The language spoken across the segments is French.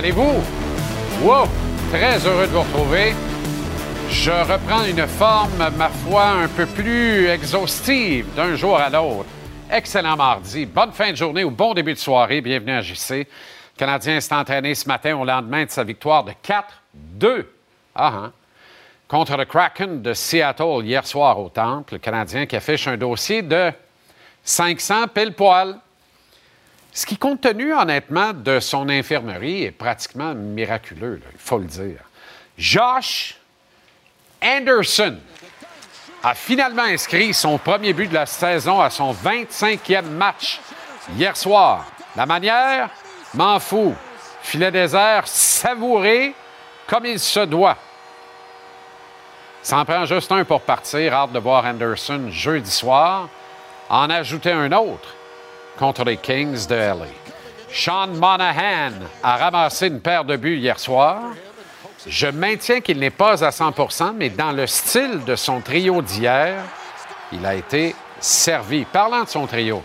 Allez-vous? Wow! Très heureux de vous retrouver. Je reprends une forme, ma foi, un peu plus exhaustive d'un jour à l'autre. Excellent mardi, bonne fin de journée ou bon début de soirée. Bienvenue à JC. Le Canadien s'est entraîné ce matin au lendemain de sa victoire de 4-2 ah, hein, contre le Kraken de Seattle hier soir au Temple. Le Canadien qui affiche un dossier de 500 pile poil. Ce qui, compte tenu honnêtement de son infirmerie, est pratiquement miraculeux, il faut le dire. Josh Anderson a finalement inscrit son premier but de la saison à son 25e match hier soir. La manière, m'en fous. Filet désert, savouré comme il se doit. Ça en prend juste un pour partir. Hâte de voir Anderson jeudi soir. En ajouter un autre contre les Kings de LA. Sean Monahan a ramassé une paire de buts hier soir. Je maintiens qu'il n'est pas à 100% mais dans le style de son trio d'hier, il a été servi. Parlant de son trio,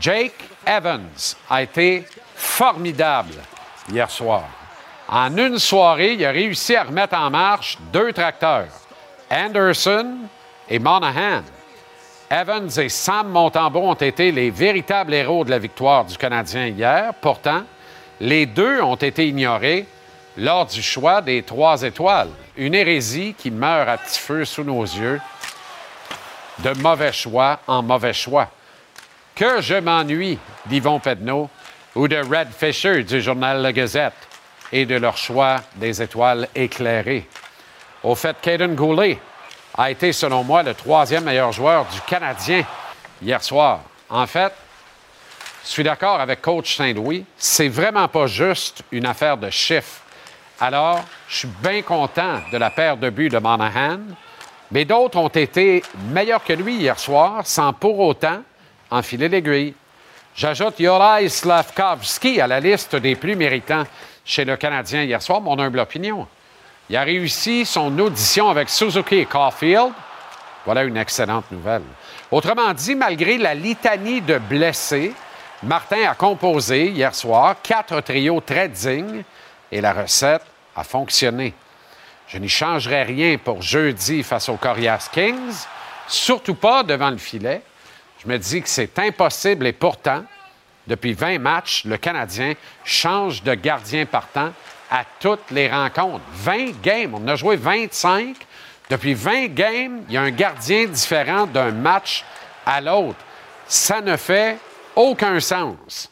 Jake Evans a été formidable hier soir. En une soirée, il a réussi à remettre en marche deux tracteurs, Anderson et Monahan. Evans et Sam Montembeau ont été les véritables héros de la victoire du Canadien hier. Pourtant, les deux ont été ignorés lors du choix des trois étoiles. Une hérésie qui meurt à petit feu sous nos yeux. De mauvais choix en mauvais choix. Que je m'ennuie d'Yvon Pedneau ou de Red Fisher du journal La Gazette et de leur choix des étoiles éclairées. Au fait, Caden Goulet a été, selon moi, le troisième meilleur joueur du Canadien hier soir. En fait, je suis d'accord avec coach Saint-Louis, c'est vraiment pas juste une affaire de chiffres. Alors, je suis bien content de la paire de buts de Monahan, mais d'autres ont été meilleurs que lui hier soir sans pour autant enfiler l'aiguille. J'ajoute Yorai Slavkovski à la liste des plus méritants chez le Canadien hier soir, mon humble opinion. Il a réussi son audition avec Suzuki et Caulfield. Voilà une excellente nouvelle. Autrement dit, malgré la litanie de blessés, Martin a composé hier soir quatre trios très dignes et la recette a fonctionné. Je n'y changerai rien pour jeudi face aux Corias Kings, surtout pas devant le filet. Je me dis que c'est impossible et pourtant, depuis 20 matchs, le Canadien change de gardien partant à toutes les rencontres. 20 games. On a joué 25. Depuis 20 games, il y a un gardien différent d'un match à l'autre. Ça ne fait aucun sens.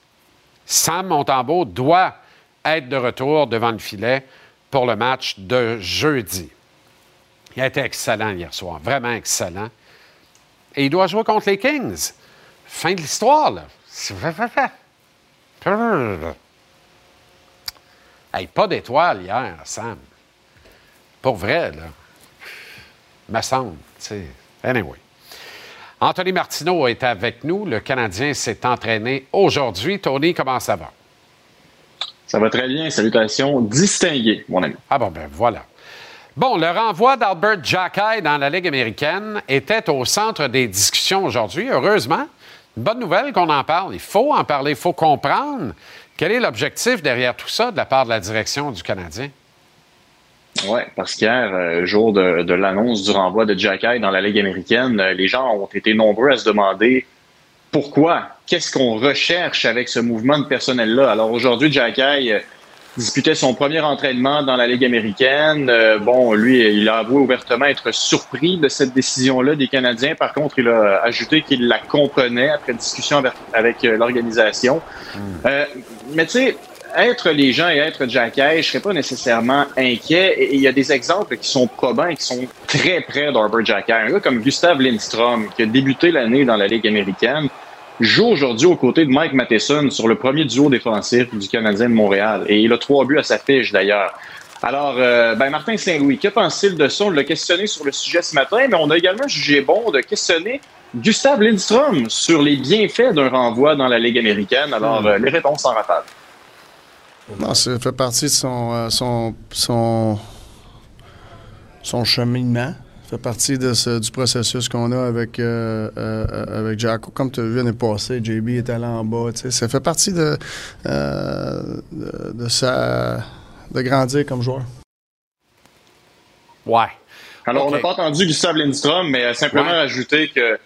Sam Montembeau doit être de retour devant le filet pour le match de jeudi. Il a été excellent hier soir, vraiment excellent. Et il doit jouer contre les Kings. Fin de l'histoire, là. Hey, pas d'étoile hier, Sam. Pour vrai, là. Me semble, tu sais. Anyway. Anthony Martineau est avec nous. Le Canadien s'est entraîné aujourd'hui. Tony, comment ça va? Ça va très bien. Salutations distinguées, mon ami. Ah bon, ben voilà. Bon, le renvoi d'Albert Jackay dans la Ligue américaine était au centre des discussions aujourd'hui. Heureusement, une bonne nouvelle qu'on en parle. Il faut en parler, il faut comprendre quel est l'objectif derrière tout ça de la part de la direction du Canadien? Oui, parce qu'hier, euh, jour de, l'annonce du renvoi de Jack dans la Ligue américaine, euh, les gens ont été nombreux à se demander pourquoi, qu'est-ce qu'on recherche avec ce mouvement de personnel-là? Alors aujourd'hui, Jack disputait son premier entraînement dans la Ligue américaine. Euh, bon, lui, il a avoué ouvertement être surpris de cette décision-là des Canadiens. Par contre, il a ajouté qu'il la comprenait après discussion avec, euh, l'organisation. Hmm. Euh, mais tu sais, être les gens et être Jack je ne serais pas nécessairement inquiet. Et il y a des exemples qui sont probants et qui sont très près d'Arbor Jack Un gars comme Gustav Lindstrom, qui a débuté l'année dans la Ligue américaine, joue aujourd'hui aux côtés de Mike Matheson sur le premier duo défensif du Canadien de Montréal. Et il a trois buts à sa fiche, d'ailleurs. Alors, euh, ben Martin Saint-Louis, que pense-t-il de ça? On l'a questionné sur le sujet ce matin, mais on a également jugé bon de questionner Gustave Lindstrom sur les bienfaits d'un renvoi dans la Ligue américaine. Alors, euh, les réponses en rafale. Non, ça fait partie de son, euh, son, son, son cheminement fait partie du processus qu'on a avec, euh, euh, avec Jacko. Comme tu as vu l'année passée, JB est allé en bas. Ça fait partie de, de, de, sa, de grandir comme joueur. Ouais. Alors, on n'a pas entendu Gustave Lindstrom, mais simplement ajouter que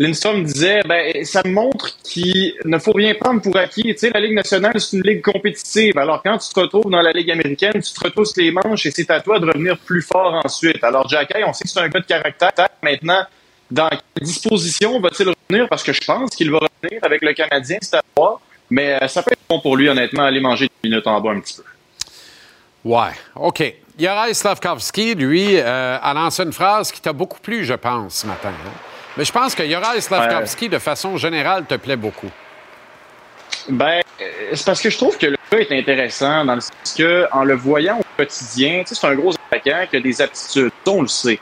Lindstrom disait, ben, ça montre qu'il ne faut rien prendre pour acquis. Tu sais, la Ligue nationale, c'est une ligue compétitive. Alors, quand tu te retrouves dans la Ligue américaine, tu te retrousses les manches et c'est à toi de revenir plus fort ensuite. Alors, Jack on sait que c'est un gars de caractère. Maintenant, dans quelle disposition va-t-il revenir? Parce que je pense qu'il va revenir avec le Canadien, c'est à voir. Mais euh, ça peut être bon pour lui, honnêtement, aller manger des minutes en bas un petit peu. Ouais, OK. Yarai Slavkovski, lui, euh, a lancé une phrase qui t'a beaucoup plu, je pense, ce matin. Hein? Mais je pense que Yoraï Slavkovski, de façon générale, te plaît beaucoup. Ben, c'est parce que je trouve que le gars est intéressant dans le sens que, en le voyant au quotidien, tu sais, c'est un gros attaquant qui a des aptitudes, on le sait.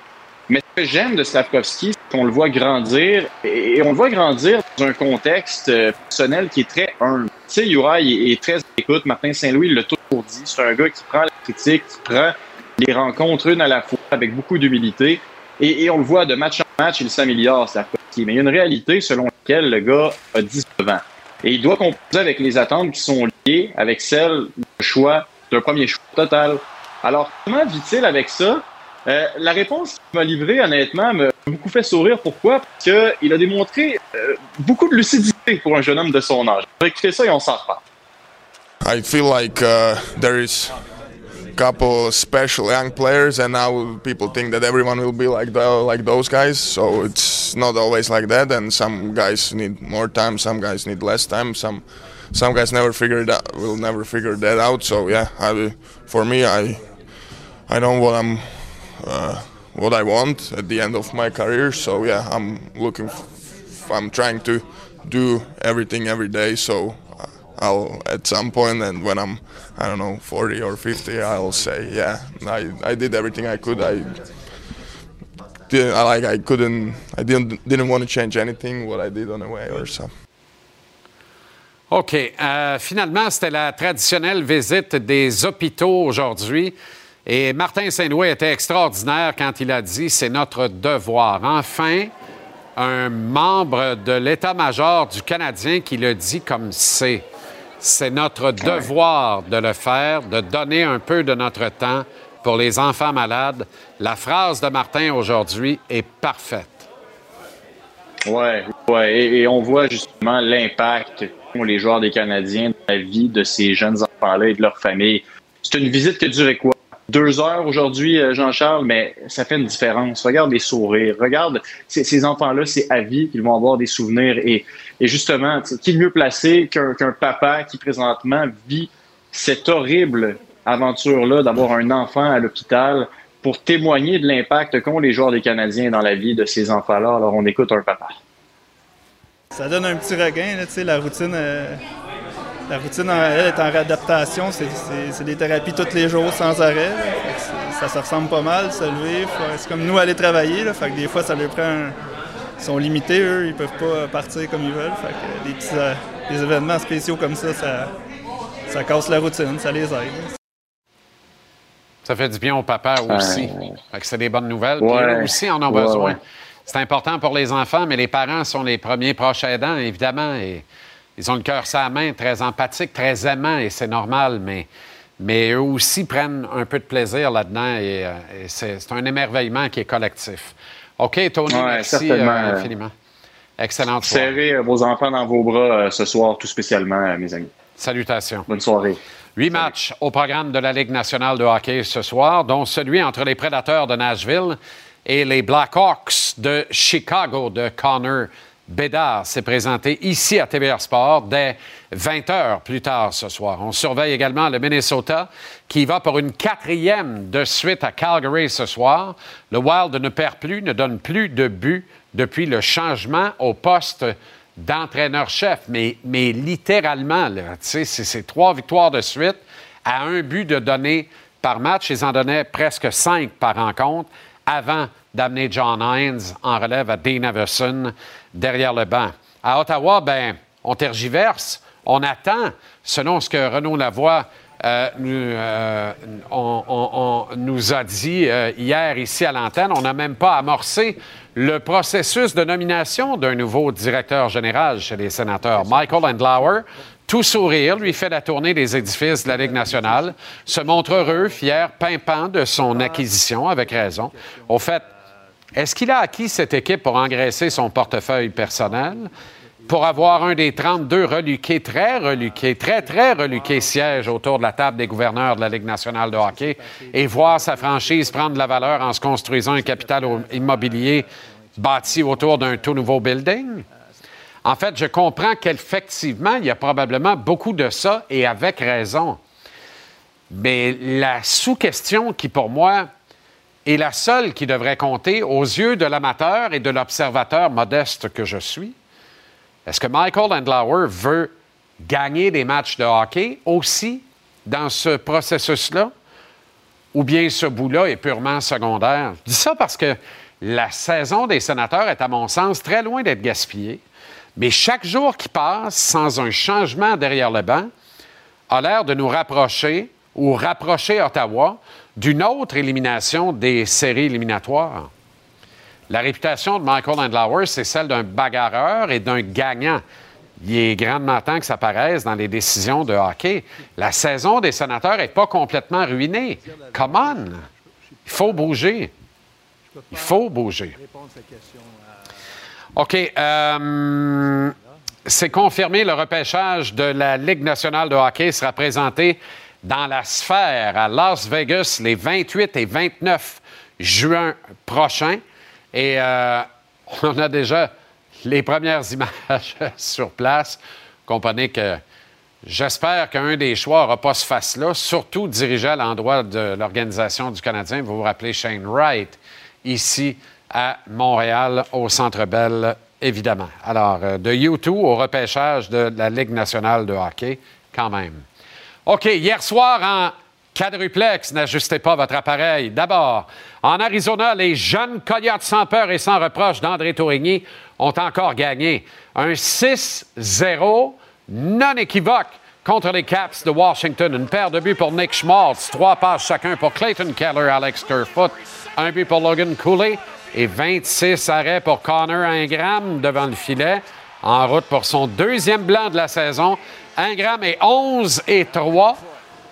Mais ce que j'aime de Slavkovski, c'est qu'on le voit grandir, et on le voit grandir dans un contexte euh, personnel qui est très humble. Tu sais, Uri est, très écoute. Martin Saint-Louis l'a toujours dit. C'est un gars qui prend la critique, qui prend les rencontres une à la fois avec beaucoup d'humilité. Et, on le voit de match en match, il s'améliore, Mais il y a une réalité selon laquelle le gars a 19 ans. Et il doit composer avec les attentes qui sont liées avec celles du choix, d'un premier choix total. Alors, comment vit-il avec ça? Euh, la réponse qu'il m'a livrée, honnêtement, m'a beaucoup fait sourire. Pourquoi? Parce qu'il a démontré euh, beaucoup de lucidité pour un jeune homme de son âge. Écoutez ça et on s'en reparle. I feel like uh, there is couple special young players, and now people think that everyone will be like the, like those guys. So it's not always like that, and some guys need more time, some guys need less time, some some guys never figure it out, will never figure that out. So yeah, I, for me, I I know what I'm uh, what I want at the end of my career. So yeah, I'm looking, f- I'm trying to do everything every day. So I'll at some point, and when I'm, I don't know, 40 or 50, I'll say, yeah, I, I did everything I could. I did, I like I couldn't, I didn't didn't want to change anything what I did on the way or. OK. Euh, finalement, c'était la traditionnelle visite des hôpitaux aujourd'hui. Et Martin Saint-Louis était extraordinaire quand il a dit c'est notre devoir. Enfin, un membre de l'état-major du Canadien qui le dit comme c'est. C'est notre devoir de le faire, de donner un peu de notre temps pour les enfants malades. La phrase de Martin aujourd'hui est parfaite. Oui, ouais, et, on voit justement l'impact qu'ont les joueurs des Canadiens dans la vie de ces jeunes enfants-là et de leur famille. C'est une visite qui a duré quoi? Deux heures aujourd'hui, euh, Jean-Charles, mais ça fait une différence. Regarde les sourires. Regarde ces, enfants-là, c'est à vie qu'ils vont avoir des souvenirs. Et, justement, qui est mieux placé qu'un papa qui présentement vit cette horrible aventure-là d'avoir un enfant à l'hôpital pour témoigner de l'impact qu'ont les joueurs des Canadiens dans la vie de ces enfants-là? Alors, on écoute un papa. Ça donne un petit regain, la routine. Euh, la routine, elle, est en réadaptation. C'est des thérapies tous les jours, sans arrêt. Ça se ressemble pas mal, se lever. C'est comme nous aller travailler. Là, fait que des fois, ça leur prend... Ils sont limités, eux. Ils peuvent pas partir comme ils veulent. Fait que des petits euh, des événements spéciaux comme ça, ça, ça casse la routine, ça les aide. Ça fait du bien au papa aussi. Fait que c'est des bonnes nouvelles. eux aussi en ont besoin. C'est important pour les enfants, mais les parents sont les premiers proches aidants, évidemment. Et ils ont le cœur sa main, très empathique, très aimant, et c'est normal, mais, mais eux aussi prennent un peu de plaisir là-dedans, et, euh, c'est un émerveillement qui est collectif. OK, Tony, merci euh, infiniment. Excellente soirée. Serrez euh, vos enfants dans vos bras ce soir, tout spécialement, mes amis. Salutations. Bonne soirée. Huit matchs au programme de la Ligue nationale de hockey ce soir, dont celui entre les Prédateurs de Nashville et les Blackhawks de Chicago de Connor Bédard s'est présenté ici à TVR Sport dès 20 heures plus tard ce soir. On surveille également le Minnesota qui va pour une quatrième de suite à Calgary ce soir. Le Wild ne perd plus, ne donne plus de buts depuis le changement au poste d'entraîneur-chef. Mais, littéralement, c'est trois victoires de suite à un but de donner par match. Ils en donnaient presque cinq par rencontre avant d'amener John Hines en relève à Dean Everson derrière le banc. À Ottawa, ben, on tergiverse, on attend, selon ce que Renaud Lavoie on, nous a dit hier ici à l'antenne, on n'a même pas amorcé le processus de nomination d'un nouveau directeur général chez les sénateurs. Michael Andlauer, tout sourire, lui fait la tournée des édifices de la Ligue nationale, se montre heureux, fier, pimpant de son acquisition, avec raison. Au fait, est-ce qu'il a acquis cette équipe pour engraisser son portefeuille personnel? Pour avoir un des 32 reluqués, très reluqués, très, très reluqués sièges autour de la table des gouverneurs de la Ligue nationale de hockey et voir sa franchise prendre de la valeur en se construisant un capital immobilier bâti autour d'un tout nouveau building? En fait, je comprends qu'effectivement, il y a probablement beaucoup de ça et avec raison. Mais la sous-question qui, pour moi, est la seule qui devrait compter aux yeux de l'amateur et de l'observateur modeste que je suis, est-ce que Michael Andlauer veut gagner des matchs de hockey aussi dans ce processus-là? Ou bien ce bout-là est purement secondaire? Je dis ça parce que la saison des sénateurs est, à mon sens, très loin d'être gaspillée. Mais chaque jour qui passe sans un changement derrière le banc a l'air de nous rapprocher ou rapprocher Ottawa d'une autre élimination des séries éliminatoires. La réputation de Michael Andlauer, c'est celle d'un bagarreur et d'un gagnant. Il est grandement temps que ça paraisse dans les décisions de hockey. La saison des sénateurs n'est pas complètement ruinée. Come on! Il faut bouger. Il faut bouger. OK. Euh, c'est confirmé, le repêchage de la Ligue nationale de hockey sera présenté dans la sphère à Las Vegas les 28 et 29 juin prochains. Et euh, on a déjà les premières images sur place. Comprenez que j'espère qu'un des choix n'aura pas ce face-là, surtout dirigé à l'endroit de l'organisation du Canadien. Vous vous rappelez Shane Wright, ici à Montréal, au Centre Bell, évidemment. Alors, euh, de U2 au repêchage de la Ligue nationale de hockey, quand même. OK, hier soir en quadruplex, n'ajustez pas votre appareil. D'abord, en Arizona, les jeunes Coyotes sans peur et sans reproche d'André Tourigny ont encore gagné. Un 6-0 non équivoque contre les Caps de Washington. Une paire de buts pour Nick Schmaltz, trois passes chacun pour Clayton Keller, Alex Kerfoot, un but pour Logan Cooley et 26 arrêts pour Connor Ingram devant le filet. En route pour son deuxième blanc de la saison. Ingram est 11 et 3.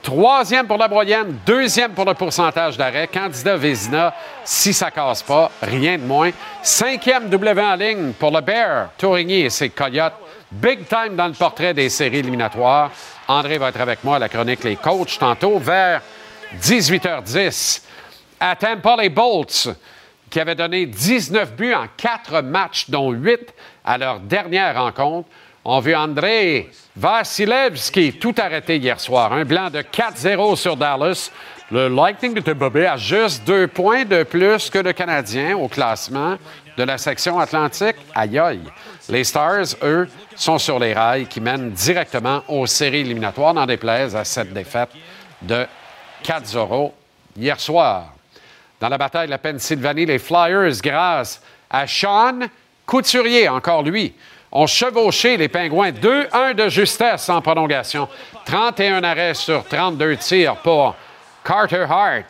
Troisième pour la moyenne, deuxième pour le pourcentage d'arrêt. Candidat Vézina, si ça casse pas, rien de moins. Cinquième W en ligne pour le Bear, Tourigny et ses Coyotes. Big time dans le portrait des séries éliminatoires. André va être avec moi à la chronique Les Coachs tantôt vers 18h10. À Tampa, les Bolts qui avait donné 19 buts en quatre matchs, dont 8 à leur dernière rencontre, ont vu André Vasilevski tout arrêté hier soir. Un blanc de 4-0 sur Dallas. Le Lightning de Tampa a juste deux points de plus que le Canadien au classement de la section Atlantique. Aïe aïe. Les Stars, eux, sont sur les rails qui mènent directement aux séries éliminatoires, n'en déplaise à cette défaite de 4-0 hier soir. Dans la bataille de la Pennsylvanie, les Flyers, grâce à Sean Couturier, encore lui, ont chevauché les Pingouins 2-1 de justesse en prolongation. 31 arrêts sur 32 tirs pour Carter Hart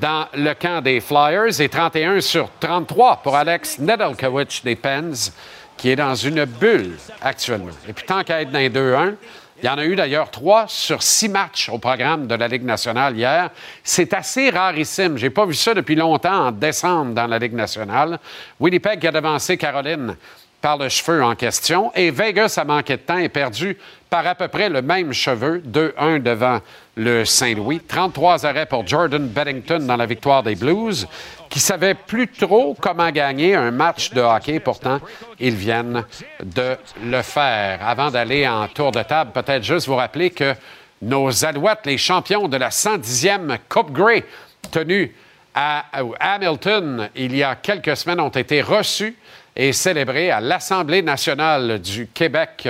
dans le camp des Flyers et 31 sur 33 pour Alex Nedeljkovic des Pens, qui est dans une bulle actuellement. Et puis tant qu'à être dans les 2-1, il y en a eu d'ailleurs trois sur six matchs au programme de la Ligue nationale hier. C'est assez rarissime. J'ai pas vu ça depuis longtemps en décembre dans la Ligue nationale. Winnipeg a devancé Caroline par le cheveu en question. Et Vegas a manqué de temps et perdu par à peu près le même cheveu, 2-1 devant le Saint-Louis. 33 arrêts pour Jordan Beddington dans la victoire des Blues, qui savait plus trop comment gagner un match de hockey. Pourtant, ils viennent de le faire. Avant d'aller en tour de table, peut-être juste vous rappeler que nos Alouettes, les champions de la 110e Coupe Grey, tenue à Hamilton il y a quelques semaines, ont été reçus et célébré à l'Assemblée nationale du Québec.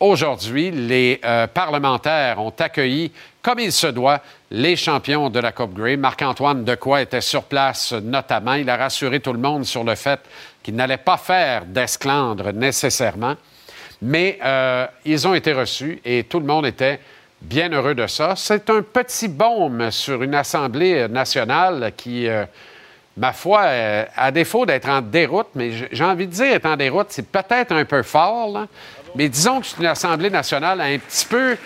Aujourd'hui, les euh, parlementaires ont accueilli, comme il se doit, les champions de la Coupe Grey. Marc-Antoine Decoy était sur place notamment. Il a rassuré tout le monde sur le fait qu'il n'allait pas faire d'esclandre nécessairement. Mais euh, ils ont été reçus et tout le monde était bien heureux de ça. C'est un petit baume sur une Assemblée nationale qui, euh, ma foi, euh, à défaut d'être en déroute, mais j'ai envie de dire être en déroute, c'est peut-être un peu fort, mais disons que c'est une Assemblée nationale un petit peu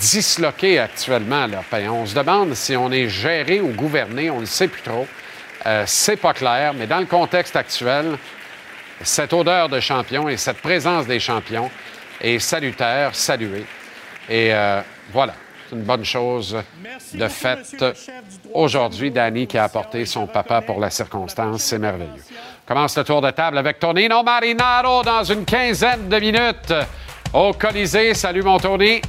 disloquée actuellement. Là. On se demande si on est géré ou gouverné, on ne sait plus trop. Euh, c'est pas clair, mais dans le contexte actuel, cette odeur de champion et cette présence des champions est salutaire, saluée. Voilà, c'est une bonne chose de fait aujourd'hui. Danny qui a apporté son papa pour la circonstance, c'est merveilleux. On commence le tour de table avec Tonino Marinaro dans une quinzaine de minutes au Colisée. Salut mon Tony.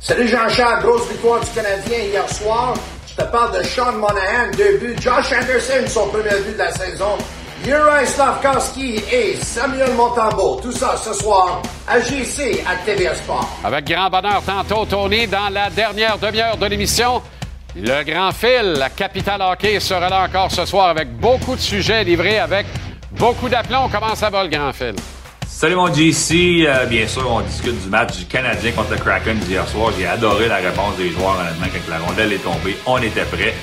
Salut Jean-Charles, grosse victoire du Canadien hier soir. Je te parle de Sean Monahan, deux buts. Josh Anderson, son premier but de la saison. Uri Slavkowski et Samuel Montambeau. Tout ça ce soir à GC à TVA Sport. Avec grand bonheur tantôt, Tony, dans la dernière demi-heure de l'émission, le grand fil, la capitale hockey sera là encore ce soir avec beaucoup de sujets livrés, avec beaucoup d'aplomb. Comment ça va, le grand fil? Salut mon JC, euh, bien sûr on discute du match du Canadien contre le Kraken d'hier soir. J'ai adoré la réponse des joueurs honnêtement quand la rondelle est tombée, on était prêts.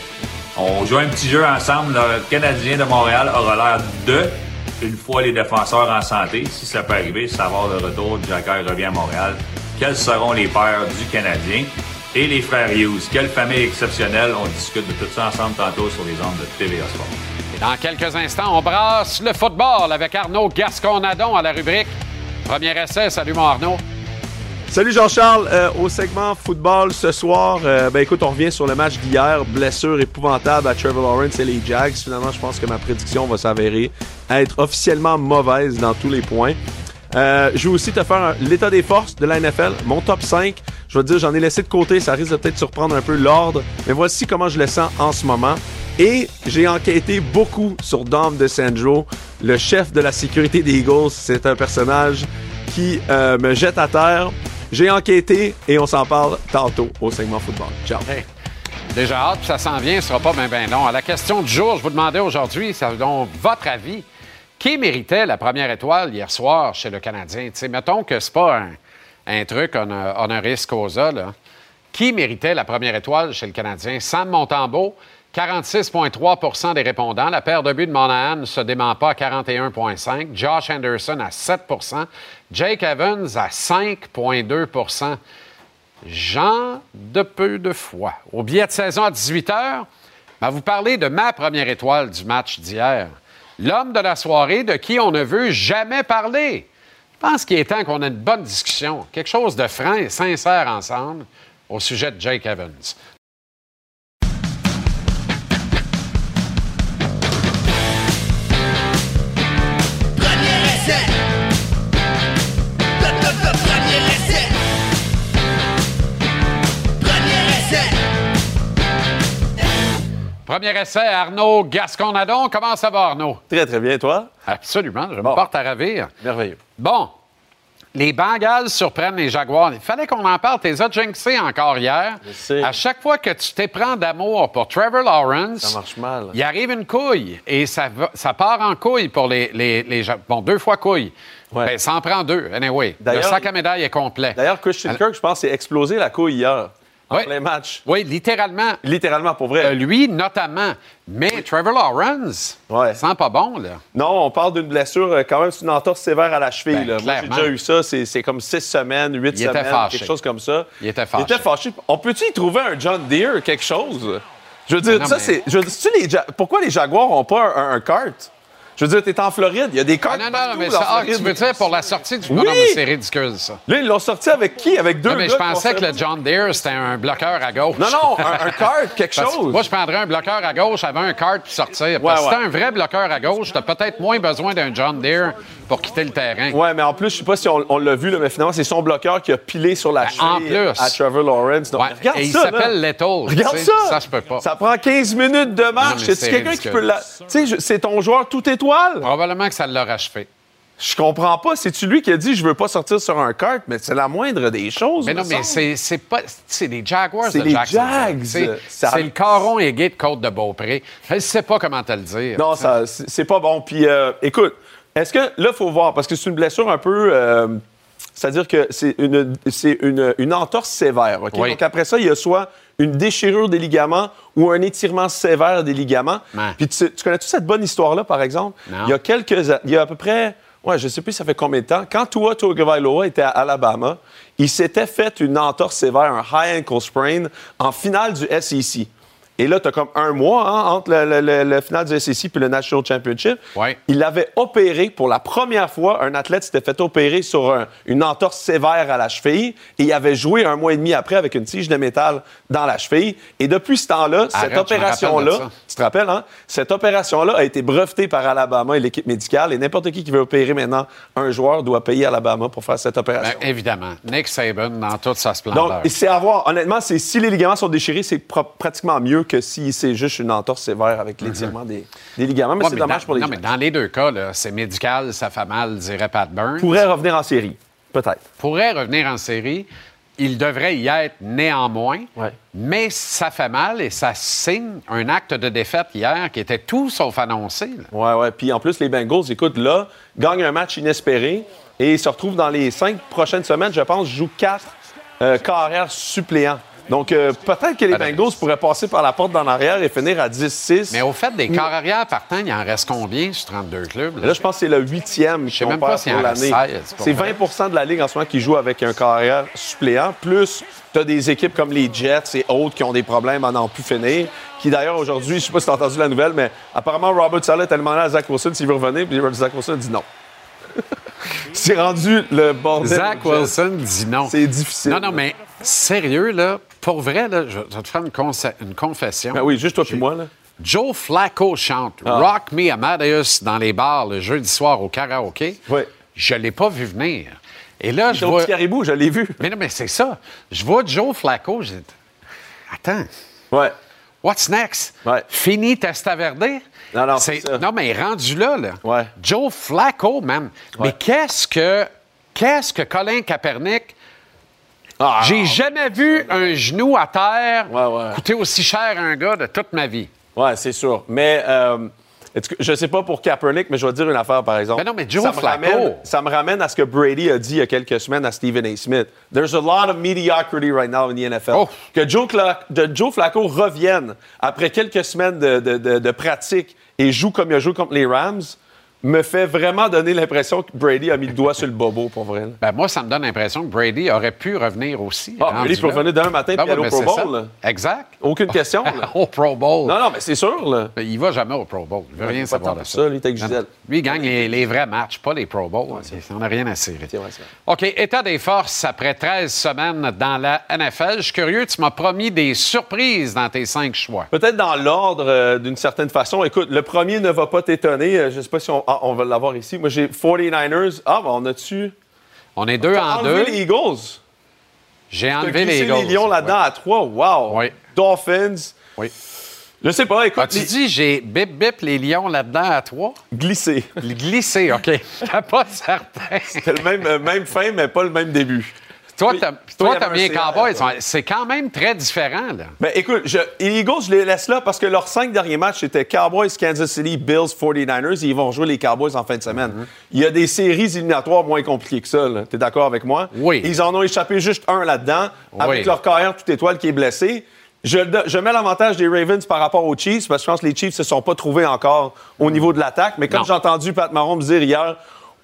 On joue un petit jeu ensemble. Le Canadien de Montréal aura l'air de, une fois les défenseurs en santé, si ça peut arriver, savoir le retour de Jacques revient à Montréal, quels seront les pères du Canadien? Et les frères Hughes. Quelle famille exceptionnelle. On discute de tout ça ensemble tantôt sur les ondes de TVA Sport. Et dans quelques instants, on brasse le football avec Arnaud Gasconadon à la rubrique Premier essai. Salut mon Arnaud. Salut Jean-Charles, euh, au segment football ce soir, euh, ben écoute, on revient sur le match d'hier, blessure épouvantable à Trevor Lawrence et les Jags. Finalement, je pense que ma prédiction va s'avérer être officiellement mauvaise dans tous les points. Euh, je vais aussi te faire l'état des forces de la NFL, mon top 5. Je vais te dire, j'en ai laissé de côté, ça risque de peut-être surprendre un peu l'ordre, mais voici comment je le sens en ce moment. Et j'ai enquêté beaucoup sur Dom DeSandro, le chef de la sécurité des Eagles. C'est un personnage qui me jette à terre. J'ai enquêté et on s'en parle tantôt au segment football. Ciao. Déjà hâte, ça s'en vient, ce sera pas bien ben long. À la question du jour, je vous demandais aujourd'hui, donc votre avis, qui méritait la première étoile hier soir chez le Canadien? Mettons que c'est pas un, truc honoris causa, là. Qui méritait la première étoile chez le Canadien? Sam Montembeau, 46,3% des répondants. La paire de buts de Monahan ne se dément pas à 41,5 Josh Anderson à 7% Jake Evans à 5,2% Jean de peu de foi. Au billet de saison à 18 h, ben vous parlez de ma première étoile du match d'hier. L'homme de la soirée de qui on ne veut jamais parler. Je pense qu'il est temps qu'on ait une bonne discussion, quelque chose de franc et sincère ensemble au sujet de Jake Evans. Premier essai, Arnaud Gasconadon. Comment ça va, Arnaud? Très, très bien, toi? Absolument. Je me porte à ravir. Merveilleux. Bon. Les Bengals surprennent les Jaguars. Il fallait qu'on en parle. T'es jinxé encore hier. Je sais. À chaque fois que tu t'éprends d'amour pour Trevor Lawrence, Ça marche mal. il arrive une couille et ça, va- ça part en couille pour les, les, Bon, deux fois couille. Ouais. Ben, ça en prend deux. Anyway, le sac à médaille est complet. D'ailleurs, Christian Kirk, je pense, s'est explosé la couille hier. En Oui. plein match. Oui, littéralement. Littéralement, pour vrai. Euh, lui, notamment. Mais Trevor Lawrence, Ouais. sent pas bon, là. Non, on parle d'une blessure, euh, quand même, c'est une entorse sévère à la cheville. Ben, là. Moi, j'ai déjà eu ça, c'est comme six semaines, huit Il était semaines, fâché. quelque chose comme ça. Il était fâché. Il était fâché. On peut-tu y trouver un John Deere, quelque chose? Je veux dire, Non, ça, mais- c'est. Je veux dire, sais-tu les Ja- pourquoi les Jaguars n'ont pas un, un kart? Je veux dire, t'es en Floride, il y a des Ah, cartes. non, non, partout mais ça, ah, tu veux dire pour la sortie du Oui! mais c'est ridicule, ça. Là, ils l'ont sorti avec qui? Avec deux Non, mais je pensais que le John Deere, c'était un bloqueur à gauche. Non, non, un, un kart, quelque Parce chose. Moi, je prendrais un bloqueur à gauche avant un kart puis sortir. Parce que Ouais, si t'as un vrai bloqueur à gauche, t'as peut-être moins besoin d'un John Deere pour quitter le terrain. Ouais, mais en plus, je sais pas si on, on l'a vu, là, mais finalement, c'est son bloqueur qui a pilé sur la Ben, cheville en plus. à Trevor Lawrence. Donc, Ouais. regarde Et il ça, s'appelle là. Little. Regarde ça! Ça, je peux pas. Ça prend 15 minutes de Non, marche. C'est quelqu'un qui peut la. Tu sais, c'est ton joueur tout Probablement que ça l'a rachevé. Je comprends pas. C'est-tu lui qui a dit je veux pas sortir sur un kart, mais c'est la moindre des choses. Mais non, mais c'est c'est pas. C'est des Jaguars C'est de les. Jags. C'est c'est le caron aigué de Côte de Beaupré. Je sais pas comment te le dire. Non, c'est pas bon. Puis, euh, écoute, est-ce que là, faut voir, parce que c'est une blessure un peu. euh, C'est-à-dire que c'est une, c'est une, une entorse sévère. OK? Oui. Donc après ça, il y a soit une déchirure des ligaments ou un étirement sévère des ligaments. Ouais. Puis tu, tu connais-tu cette bonne histoire-là, par exemple? Non. Il y a quelques... Il y a à peu près... Ouais, je sais plus ça fait combien de temps. Quand Tua Tagovailoa était à Alabama, il s'était fait une entorse sévère, un high ankle sprain, en finale du SEC. Et là, tu as comme un mois hein, entre le, le- le- le finale du SEC puis le National Championship. Ouais. Il avait opéré pour la première fois, un athlète s'était fait opérer sur un- une entorse sévère à la cheville et il avait joué un mois et demi après avec une tige de métal dans la cheville. Et depuis ce temps-là, cette opération-là, tu te rappelles, hein? Cette opération-là a été brevetée par Alabama et l'équipe médicale et n'importe qui qui veut opérer maintenant un joueur doit payer Alabama pour faire cette Ben, opération. évidemment. Nick Saban dans toute sa splendeur. Donc, c'est à voir. Honnêtement, si les ligaments sont déchirés, c'est pratiquement mieux que si c'est juste une entorse sévère avec l'étirement des, des ligaments. Mais Ouais, c'est dommage dans, pour les Non, gens. mais dans les deux cas, c'est médical, ça fait mal, dirait Pat Burns. Pourrait revenir en série, peut-être. pourrait revenir en série. Il devrait y être néanmoins, Ouais. mais ça fait mal et ça signe un acte de défaite hier qui était tout sauf annoncé. là. Ouais, ouais. Puis en plus, les Bengals, écoute, là, gagnent un match inespéré et se retrouvent dans les cinq prochaines semaines, je pense, jouent quatre euh, carrières suppléants. Donc, euh, peut-être que les Ben, Bengals pourraient passer par la porte d'en arrière et finir à 10-6. Mais au fait, des corps arrière partant, il en reste combien sur 32 clubs? Là, je pense que c'est le huitième qu'on même pas perd pour l'année. 16, pour C'est vrai. 20% de la Ligue en ce moment qui joue avec un carrière suppléant. Plus, tu as des équipes comme les Jets et autres qui ont des problèmes à n'en plus finir. Qui d'ailleurs, aujourd'hui, je sais pas si tu as entendu la nouvelle, mais apparemment, Robert Saleh a demandé à Zach Wilson s'il veut revenir, puis Zach Wilson a dit non. c'est rendu le bordel. Zach Wilson dit non. C'est difficile. Non, non, mais sérieux, là, pour vrai, là, je je vais te faire une, confession. Ben oui, juste toi puis moi, là. Joe Flacco chante Ah. Rock Me Amadeus dans les bars le jeudi soir au karaoké. Oui. Je l'ai pas vu venir. Et là, je vois... caribou, je l'ai vu. Mais non, mais c'est ça. Je vois Joe Flacco, dit, attends, Ouais. what's next? Ouais. Fini Testaverde? Non, non, C'est-. Non, mais rendu là, là. Ouais. Joe Flacco, man. Mais qu'est-ce que, qu'est-ce que Colin Kaepernick... Ah, J'ai jamais vu un genou à terre Ouais, ouais. coûter aussi cher à un gars de toute ma vie. Ouais, c'est sûr. Mais euh, je sais pas pour Kaepernick, mais je vais te dire une affaire, par exemple. Ben non, mais Joe ça me, Flacco. ramène, ça me ramène à ce que Brady a dit il y a quelques semaines à Stephen A. Smith. There's a lot of mediocrity right now in the NFL. Oh. Que Joe, Cla- de Joe Flacco revienne après quelques semaines de, de- de- de pratique et joue comme il a joué contre les Rams me fait vraiment donner l'impression que Brady a mis le doigt sur le bobo, pour vrai. Ben, moi, ça me donne l'impression que Brady aurait pu revenir aussi. Ah, Brady peut revenir demain matin puis aller au mais Pro Bowl. là. Exact. Aucune question. là. au Pro Bowl. Non, non, mais c'est sûr. Là. Ben, Il va jamais au Pro Bowl. Il veut rien savoir de ça. ça, lui, avec Gisèle. Lui, il gagne les, les vrais matchs, pas les Pro Bowls. On n'a rien à cirer. Vrai. OK, état des forces après 13 semaines dans la NFL. Je suis curieux, tu m'as promis des surprises dans tes cinq choix. Peut-être dans l'ordre, euh, d'une certaine façon. Écoute, le premier ne va pas t'étonner. Euh, je ne sais pas si on, ah, on va l'avoir ici. Moi, j'ai 49ers. Ah, ben, on a-tu? On est deux en deux. les Eagles. J'ai enlevé les Eagles. les Lions là-dedans à 3. Wow. Oui. Dolphins. Oui. Je sais pas, écoute. Les- dit j'ai bip bip les Lions là-dedans à trois? Glissé. Glissé, OK. Je suis pas certain. C'est le même, euh, même fin, mais pas le même début. Toi, Oui. t'as- Toi, t'as bien Cowboys. C'est quand même très différent, là. Ben, écoute, je, les Eagles, je les laisse là parce que leurs cinq derniers matchs, c'était Cowboys, Kansas City, Bills, 49ers. Et ils vont jouer les Cowboys en fin de semaine. Mhm. Il y a des séries éliminatoires moins compliquées que ça. Tu es d'accord avec moi? Oui. Ils en ont échappé juste un là-dedans, avec Oui. leur carrière toute étoile qui est blessé. Je, je mets l'avantage des Ravens par rapport aux Chiefs parce que je pense que les Chiefs se sont pas trouvés encore au niveau de l'attaque. Mais comme j'ai entendu Pat Mahomes dire hier,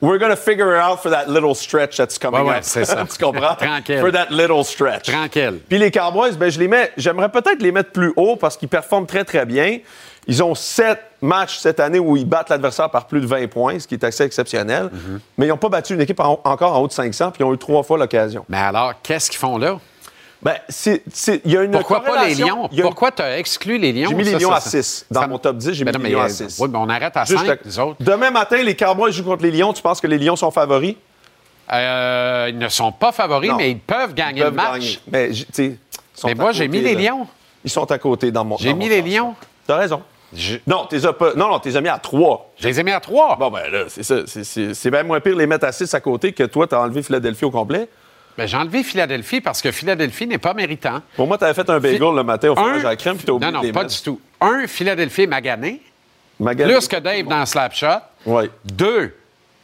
We're going to figure it out for that little stretch that's coming Ouais, ouais, up. c'est ça. tu comprends? Tranquille. For that little stretch. Tranquille. Puis les Cowboys, ben, je les mets, j'aimerais peut-être les mettre plus haut parce qu'ils performent très, très bien. Ils ont sept matchs cette année où ils battent l'adversaire par plus de 20 points, ce qui est assez exceptionnel. Mhm. Mais ils n'ont pas battu une équipe en- encore en haut de 500, puis ils ont eu trois fois l'occasion. Mais alors, qu'est-ce qu'ils font là? Ben, c'est, c'est- il y a une Pourquoi pas les Lions? une- Pourquoi tu as exclu les Lions? J'ai mis les Lions à ça- 6. Dans ça- mon top 10, j'ai mis Ben les non, Lions mais, à euh, 6. Oui, mais on arrête à Juste 5, à- nous autres. Demain matin, les Cowboys jouent contre les Lions. Tu penses que les Lions sont favoris? Euh, ils ne sont pas favoris, Non. mais ils peuvent gagner Ils peuvent le match. gagner. Mais, moi, j'ai mis les. Lions. Ils sont à côté dans mon J'ai mis les. Lions. T'as raison. Je, Non, t'es as pas. Non, non, t'es mis à 3. je les ai mis à 3. Bon, ben là, c'est ça. C'est- C'est c'est bien moins pire de les mettre à 6 à côté que toi, t'as enlevé Philadelphie au complet. Ben, j'ai enlevé Philadelphie parce que Philadelphie n'est pas méritant. Pour moi, t'avais fait un bagel le matin au fromage à la crème, puis t'as oublié non, les non, pas mettre. du tout. Un, Philadelphie est magané, Magané. plus que Dave dans Slapshot. Oui. Deux,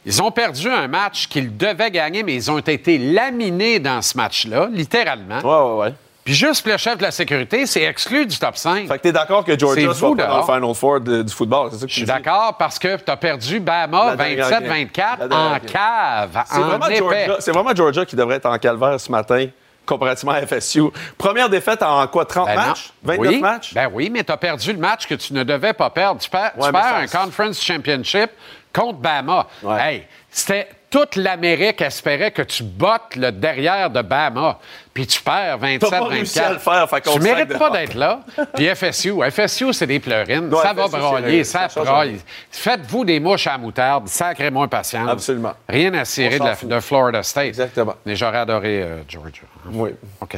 Ils ont perdu un match qu'ils devaient gagner, mais ils ont été laminés dans ce match-là, littéralement. Ouais, ouais, ouais. Puis juste le chef de la sécurité, c'est exclu du top 5. Fait que t'es d'accord que Georgia soit pas dans le. Final Four de- du football, c'est ça que Je suis d'accord parce que tu as perdu Bama La dernière game. 27-24 La dernière en cave, C'est en vraiment. Georgia, c'est vraiment Georgia qui devrait être en calvaire ce matin, comparativement à FSU. Première défaite en quoi, 30 Ben non. matchs? 29 oui, matchs? Ben oui, mais tu as perdu le match que tu ne devais pas perdre. Tu perds, Ouais, un Conference Championship contre Bama. Ouais. Hey, c'était toute l'Amérique espérait que tu bottes le derrière de Bama. Puis tu perds 27-24. T'as pas réussi à le faire, fait qu'on Tu mérites pas d'être là. Puis FSU, FSU, c'est des pleurines. Ça va FSU, vrai. ça, rien. Faites-vous des mouches à moutarde, sacrez-moi patience. Absolument. Rien à cirer la- de Florida State. Exactement. Mais j'aurais adoré euh, Georgia. Oui. OK.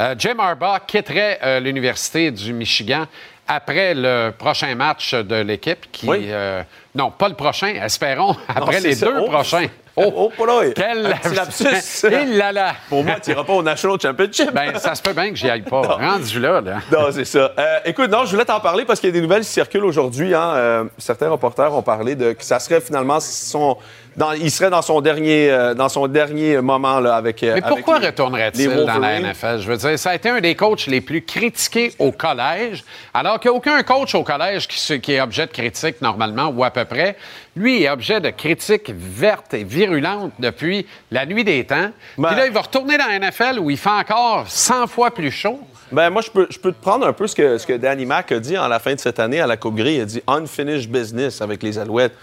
Euh, Jim Harbaugh quitterait euh, l'Université du Michigan après le prochain match de l'équipe qui... Oui. euh, non, pas le prochain, espérons, après les ça. deux Oh. prochains. Oh, pas là. Quel lapsus. Il là là. Pour moi, tu n'iras pas au National Championship. Ben, ça se peut bien que j'y aille pas. Rendu là, là. Non, c'est ça. Euh, écoute, non, je voulais t'en parler parce qu'il y a des nouvelles qui circulent aujourd'hui. Hein. Euh, certains reporters ont parlé de que ça serait finalement son, dans, il serait dans son dernier, euh, dans son dernier moment là avec. euh, Mais pourquoi retournerait-il dans la? NFL? Je veux dire, ça a été un des coachs les plus critiqués au collège, alors qu'il n'y a aucun coach au collège qui, qui est objet de critique normalement, ou à peu près. Lui est objet de critiques vertes et virulentes depuis la nuit des temps. Ben- Puis là, il va retourner dans la NFL où il fait encore 100 fois plus chaud. Ben, moi, je peux, je peux te prendre un peu ce que, ce que Danny Mack a dit en la fin de cette année à la Coupe Grey. Il a dit unfinished business avec les Alouettes.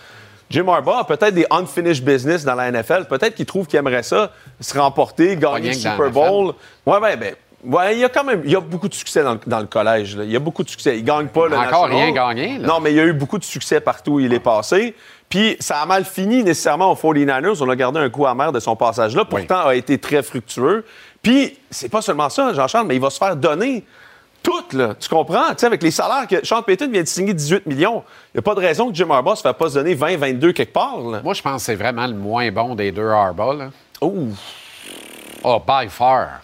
Jim Harbaugh a peut-être des unfinished business dans la NFL. Peut-être qu'il trouve qu'il aimerait ça, se remporter, gagner le Super Bowl. Ouais, ouais, ben. Ouais, il y a quand même il y a beaucoup de succès dans le, dans le collège. là. Il y a beaucoup de succès. Il gagne pas le Encore National. rien gagné, là. Non, mais il y a eu beaucoup de succès partout où il est passé. Puis ça a mal fini nécessairement aux 49ers. On a gardé un coup amer de son passage-là. Pourtant, a été très fructueux. Puis c'est pas seulement ça, Jean-Charles, mais il va se faire donner tout, là. Tu comprends? Tu sais, avec les salaires que Sean Payton vient de signer 18 millions, il n'y a pas de raison que Jim Harbaugh se fasse pas se donner 20, 22 quelque part, là. Moi, je pense que c'est vraiment le moins bon des deux Harbaugh. là. Ouh. Oh, by far.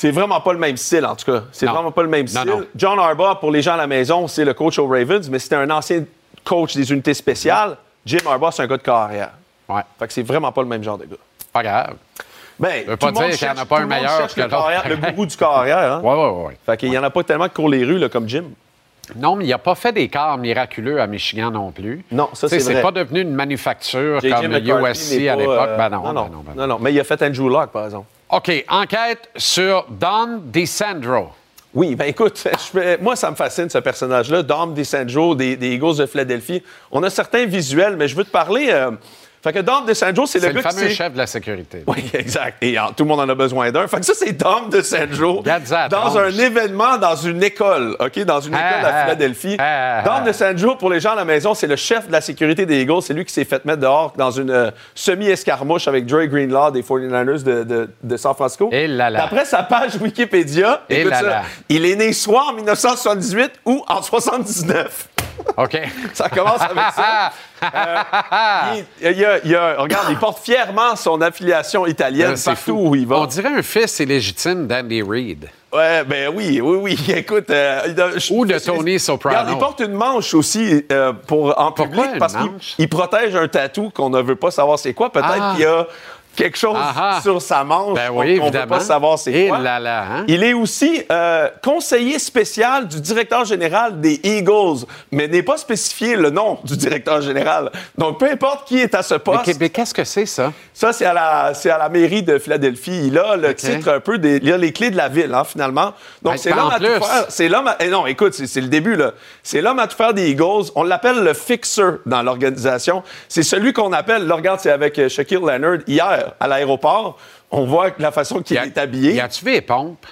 C'est vraiment pas le même style, en tout cas. C'est vraiment pas le même style. non. John Harbaugh, pour les gens à la maison, c'est le coach aux Ravens, mais c'était un ancien coach des unités spéciales. Jim Harbaugh, c'est un gars de carrière. Ouais, Fait que c'est vraiment pas le même genre de gars. pas grave. Ben, veut tout pas dire qu'il y en a pas un meilleur que le l'autre. carrière, Le gourou du carrière, hein? Ouais, ouais, ouais. Fait qu'il y en a pas tellement qui courent les rues, là, comme Jim. Non, mais il n'a pas fait des quarts miraculeux à Michigan non plus. Non, ça, c'est vrai. pas devenu une manufacture comme USC à l'époque. euh, Ben non, non, ben non, non, ben non, non. Mais il a fait Andrew Locke, par exemple. OK, enquête sur Don DeSandro. Oui, ben écoute, moi, ça me fascine, ce personnage-là, Dom DeSandro, des, des Eagles de Philadelphie. On a certains visuels, mais je veux te parler... euh, Fait que Dom DeSandro, c'est le C'est le gars fameux chef de la sécurité. Oui, exact. Et euh, tout le monde en a besoin d'un. Fait que ça, c'est Dom à dans un événement, dans une école, OK? Dans une Ah, école à ah, Philadelphie. ah, ah, Dom ah. DeSandro, pour les gens à la maison, c'est le chef de la sécurité des Eagles. C'est lui qui s'est fait mettre dehors dans une euh, semi-escarmouche avec Dre Greenlaw des 49ers de, de- de San Francisco. Et là là. D'après sa page Wikipédia, Et écoute là ça, il est né soit en 1978 ou en 79. OK. Ça commence avec ça. Euh, il, regarde, il porte fièrement son affiliation italienne Euh, partout fou. où il va. On dirait un fils illégitime d'Andy Reid. Ouais, ben oui, oui, oui. Écoute, euh, je- Ou de Tony Soprano. Regarde, il porte une manche aussi euh, pour en Pourquoi public parce qu'il protège un tatou qu'on ne veut pas savoir c'est quoi. Peut-être Ah. qu'il y a quelque chose Ah ah. sur sa manche Ben oui, ne veut évidemment. pas savoir c'est quoi. là là, hein? Il est aussi euh, conseiller spécial du directeur général des Eagles, mais n'est pas spécifié le nom du directeur général. Donc, peu importe qui est à ce Mais poste, qu'est- mais qu'est-ce que c'est, ça? ça, c'est à, la, c'est à la mairie de Philadelphie. Il a le titre un peu des. Il a les clés de la ville, hein, finalement. Donc, c'est l'homme à tout faire. C'est l'homme à. eh non, écoute, c'est, c'est le début, là. C'est l'homme à tout faire des Eagles. On l'appelle le fixer dans l'organisation. C'est celui qu'on appelle. Là, regarde, c'est avec euh, Shaquille Leonard hier à l'aéroport. On voit la façon qu'il est habillé. Y a-tu les pompes?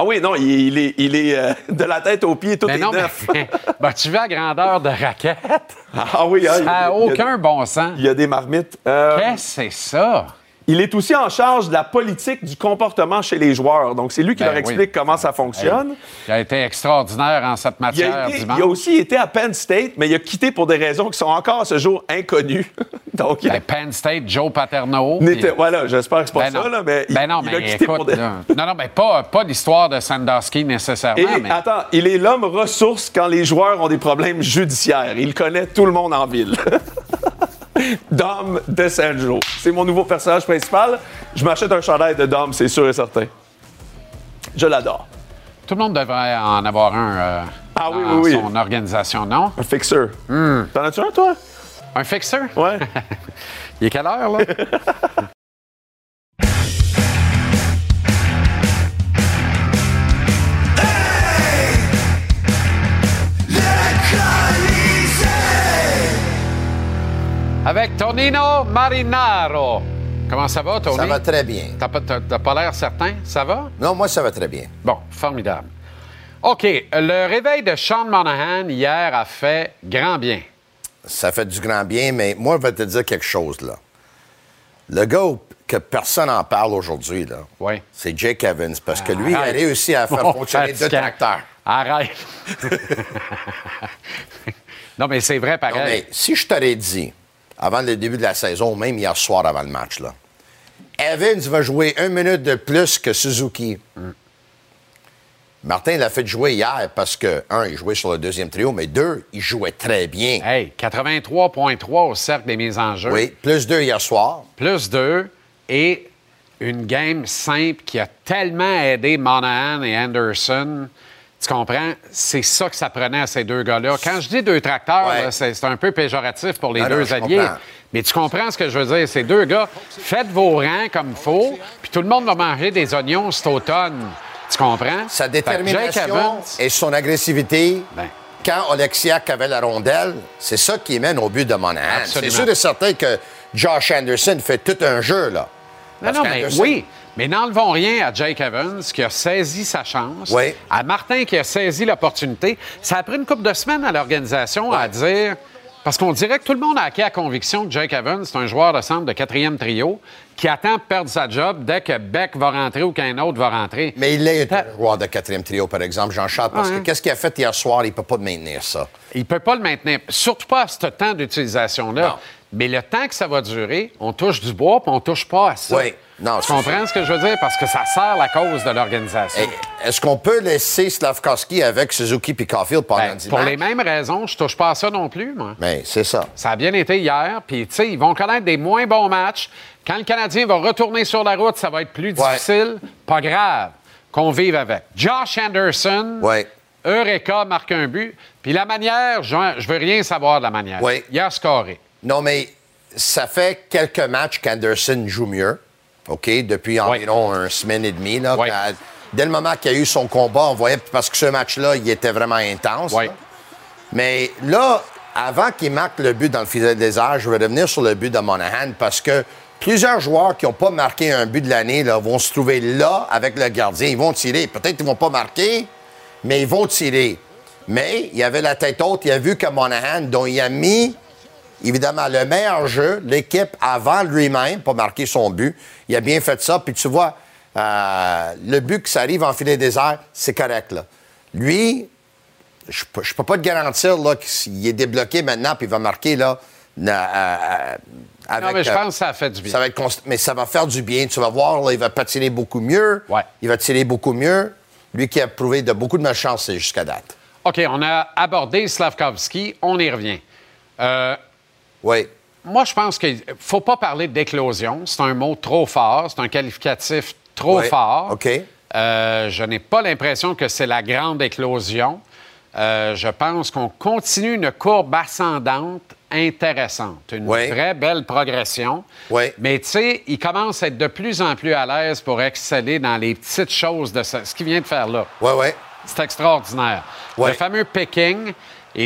Ah oui, non, il, il est, il est euh, de la tête aux pieds, tout Mais est non, neuf. mais ben, tu veux la grandeur de raquette? ah oui, hein, Ça n'a a- aucun bon sens. Il y a des marmites. Euh, Qu'est-ce que c'est ça? Il est aussi en charge de la politique du comportement chez les joueurs. Donc, c'est lui qui Ben leur oui. explique comment ça fonctionne. Il a été extraordinaire en cette Il, a matière été- dimanche. il a aussi été à Penn State, mais il a quitté pour des raisons qui sont encore à ce jour inconnues. Donc, il a- Ben, Penn State, Joe Paterno. voilà, j'espère que c'est pas Ben ça, là, mais il, Ben non, il a mais quitté écoute, pour des... non, non, mais pas, pas l'histoire de Sandusky nécessairement, Et mais attends, il est l'homme ressource quand les joueurs ont des problèmes judiciaires. Il connaît tout le monde en ville. Dom DeSangelo. C'est mon nouveau personnage principal. Je m'achète un chandail de Dom, c'est sûr et certain. Je l'adore. Tout le monde devrait en avoir un euh, Ah dans oui, oui. son organisation, non? Un fixeur. Hmm. T'en as-tu un, toi? Un fixeur? Ouais. Il est quelle heure, là? Avec Tonino Marinaro. Comment ça va, Tony? Ça va très bien. T'as pas, t'as- pas l'air certain? Ça va? Non, moi, ça va très bien. Bon, formidable. OK, le réveil de Sean Monahan hier a fait grand bien. Ça fait du grand bien, mais moi, je vais te dire quelque chose, là. Le gars que personne n'en parle aujourd'hui, là, Oui. c'est Jake Evans, parce que lui, il a réussi à faire fonctionner deux tracteurs. Arrête. non, mais c'est vrai Non, pareil. mais si je t'aurais dit, avant le début de la saison, même hier soir avant le match, là, Evans va jouer une minute de plus que Suzuki. Martin l'a fait jouer hier parce que, un, il jouait sur le deuxième trio, mais deux, il jouait très bien. Hey, 83,3 au cercle des mises en jeu. Oui, plus deux hier soir. Plus deux. Et une game simple qui a tellement aidé Monahan et Anderson. Tu comprends? C'est ça que ça prenait à ces deux gars-là. Quand je dis deux tracteurs, Ouais. c'est un peu péjoratif pour les Ah deux alliés. comprends. Mais tu comprends ce que je veux dire? Ces deux gars, faites vos rangs comme il faut, puis tout le monde va manger des oignons cet automne. Tu comprends? Sa détermination Evans, et son agressivité, Ben. quand Oleksiak avait la rondelle, c'est ça qui mène au but de Monahan. C'est sûr et certain que Josh Anderson fait tout un jeu, là. Non, Parce non, mais oui. Mais n'enlevons rien à Jake Evans qui a saisi sa chance. Oui. À Martin qui a saisi l'opportunité. Ça a pris une couple de semaines à l'organisation à dire. Parce qu'on dirait que tout le monde a acquis la conviction que Jake Evans, c'est un joueur de centre de quatrième trio qui attend de perdre sa job dès que Beck va rentrer ou qu'un autre va rentrer. Mais il est un joueur de quatrième trio, par exemple, Jean-Charles, parce Ouais. que qu'est-ce qu'il a fait hier soir? Il ne peut pas maintenir ça. Il ne peut pas le maintenir, surtout pas à ce temps d'utilisation-là. Mais le temps que ça va durer, on touche du bois puis on touche pas à ça. Oui. Non, tu comprends ce que je veux dire? Parce que ça sert la cause de l'organisation. Et Est-ce qu'on peut laisser Slavkowski avec Suzuki et Caulfield pendant Ben, 10 pour matchs? les mêmes raisons, je touche pas à ça non plus, moi. Ben, c'est ça. Ça a bien été hier, puis tu sais, ils vont connaître des moins bons matchs. Quand le Canadien va retourner sur la route, ça va être plus Ouais. difficile. Pas grave qu'on vive avec. Josh Anderson, Ouais. Eureka marque un but. Puis la manière, je, je veux rien savoir de la manière. Ouais. Il a scoré. Non, mais ça fait quelques matchs qu'Anderson joue mieux, OK, depuis environ une semaine et demie. Là, Ouais. Quand- dès le moment qu'il y a eu son combat, on voyait, parce que ce match-là, il était vraiment intense. Là. Mais là, avant qu'il marque le but dans le filet des airs, je vais revenir sur le but de Monahan parce que plusieurs joueurs qui n'ont pas marqué un but de l'année vont se trouver là avec le gardien. Ils vont tirer. Peut-être qu'ils ne vont pas marquer, mais ils vont tirer. Mais il avait la tête haute. Il a vu que Monahan, dont il a mis évidemment le meilleur jeu, l'équipe avant lui-même, pas marquer son but, il a bien fait ça. Puis tu vois, euh, le but que ça arrive en filet airs, c'est correct. Là. Lui, je peux, je peux pas te garantir qu'il est débloqué maintenant puis il va marquer là. euh, euh, avec, non, mais je pense que ça a fait du bien. ça va être const- mais ça va faire du bien. Tu vas voir, là, il va patiner beaucoup mieux. Ouais. Il va tirer beaucoup mieux. Lui qui a prouvé de beaucoup de malchance jusqu'à date. OK, on a abordé Slavkovski. On y revient. Euh, Oui. Moi, je pense qu'il ne faut pas parler d'éclosion. C'est un mot trop fort. C'est un qualificatif trop Oui. fort. OK. Euh, je n'ai pas l'impression que c'est la grande éclosion. Euh, je pense qu'on continue une courbe ascendante intéressante. Une Oui. très belle progression. Oui. Mais tu sais, il commence à être de plus en plus à l'aise pour exceller dans les petites choses de ce, ce qu'il vient de faire là. Oui, oui. C'est extraordinaire. Ouais. Le fameux picking,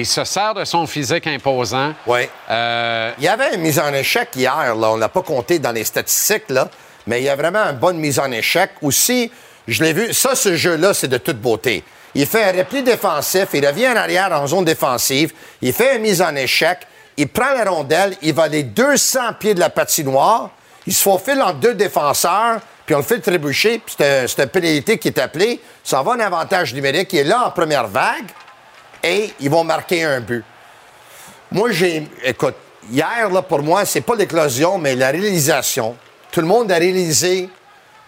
il se sert de son physique imposant. Ouais. Euh, Il y avait une mise en échec hier, là. On l'a pas compté dans les statistiques, là. Mais il y a vraiment une bonne mise en échec. Aussi, je l'ai vu, ça, ce jeu-là, c'est de toute beauté. Il fait un repli défensif, il revient en arrière en zone défensive, il fait une mise en échec, il prend la rondelle, il va les 200 pieds de la patinoire, il se faufile entre deux défenseurs, puis on le fait trébucher, puis c'est un- c'est une pénalité qui est appelée. Ça va un avantage numérique, il est là en première vague, et ils vont marquer un but. Moi, j'ai. Écoute, hier, là, pour moi, c'est pas l'éclosion, mais la réalisation. Tout le monde a réalisé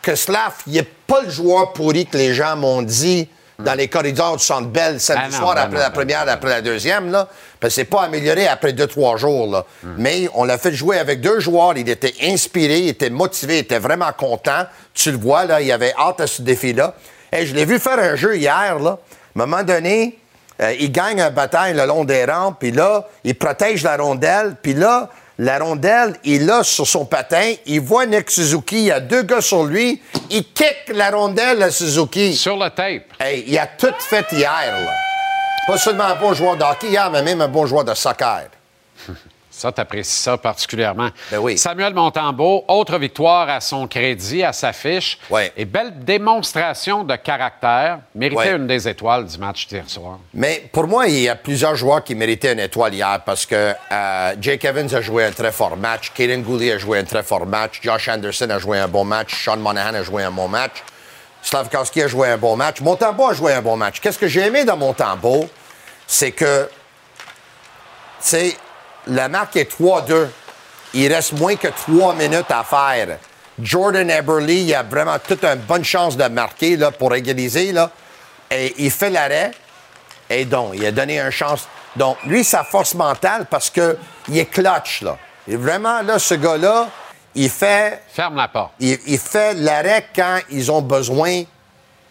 que Slav, il n'est pas le joueur pourri que les gens m'ont dit dans les corridors du Centre Bell samedi Ah non, soir ben après non, la ben première, après la deuxième, là. Parce que c'est pas amélioré après deux, trois jours, là. Mais on l'a fait jouer avec deux joueurs. Il était inspiré, il était motivé, il était vraiment content. Tu le vois, là, il avait hâte à ce défi-là. Et je l'ai vu faire un jeu hier, là. À un moment donné, euh, il gagne une bataille le long des rampes, puis là, il protège la rondelle, puis là, la rondelle, il l'a sur son patin, il voit Nick Suzuki, il y a deux gars sur lui, il kick la rondelle à Suzuki. Sur le tape. Hey, il a tout fait hier, là. Pas seulement un bon joueur de hockey hier, mais même un bon joueur de soccer. Ça, tu apprécies ça particulièrement. Ben oui. Samuel Montembeau, autre victoire à son crédit, à sa fiche. Ouais. Et belle démonstration de caractère. Méritait Ouais. une des étoiles du match d'hier soir. Mais pour moi, il y a plusieurs joueurs qui méritaient une étoile hier parce que euh, Jake Evans a joué un très fort match, Kaden Gooley a joué un très fort match, Josh Anderson a joué un bon match, Sean Monahan a joué un bon match, Slavkowski a joué un bon match, Montembeau a joué un bon match. Qu'est-ce que j'ai aimé dans Montembeau, c'est que, tu sais, la marque est 3-2. Il reste moins que trois minutes à faire. Jordan Eberly, il a vraiment toute une bonne chance de marquer là, pour égaliser. Là. Et il fait l'arrêt. Et donc, il a donné une chance. Donc, lui, sa force mentale, parce qu'il est clutch, là. Et vraiment, là, ce gars-là, il fait, Ferme la porte. il, il fait l'arrêt quand ils ont besoin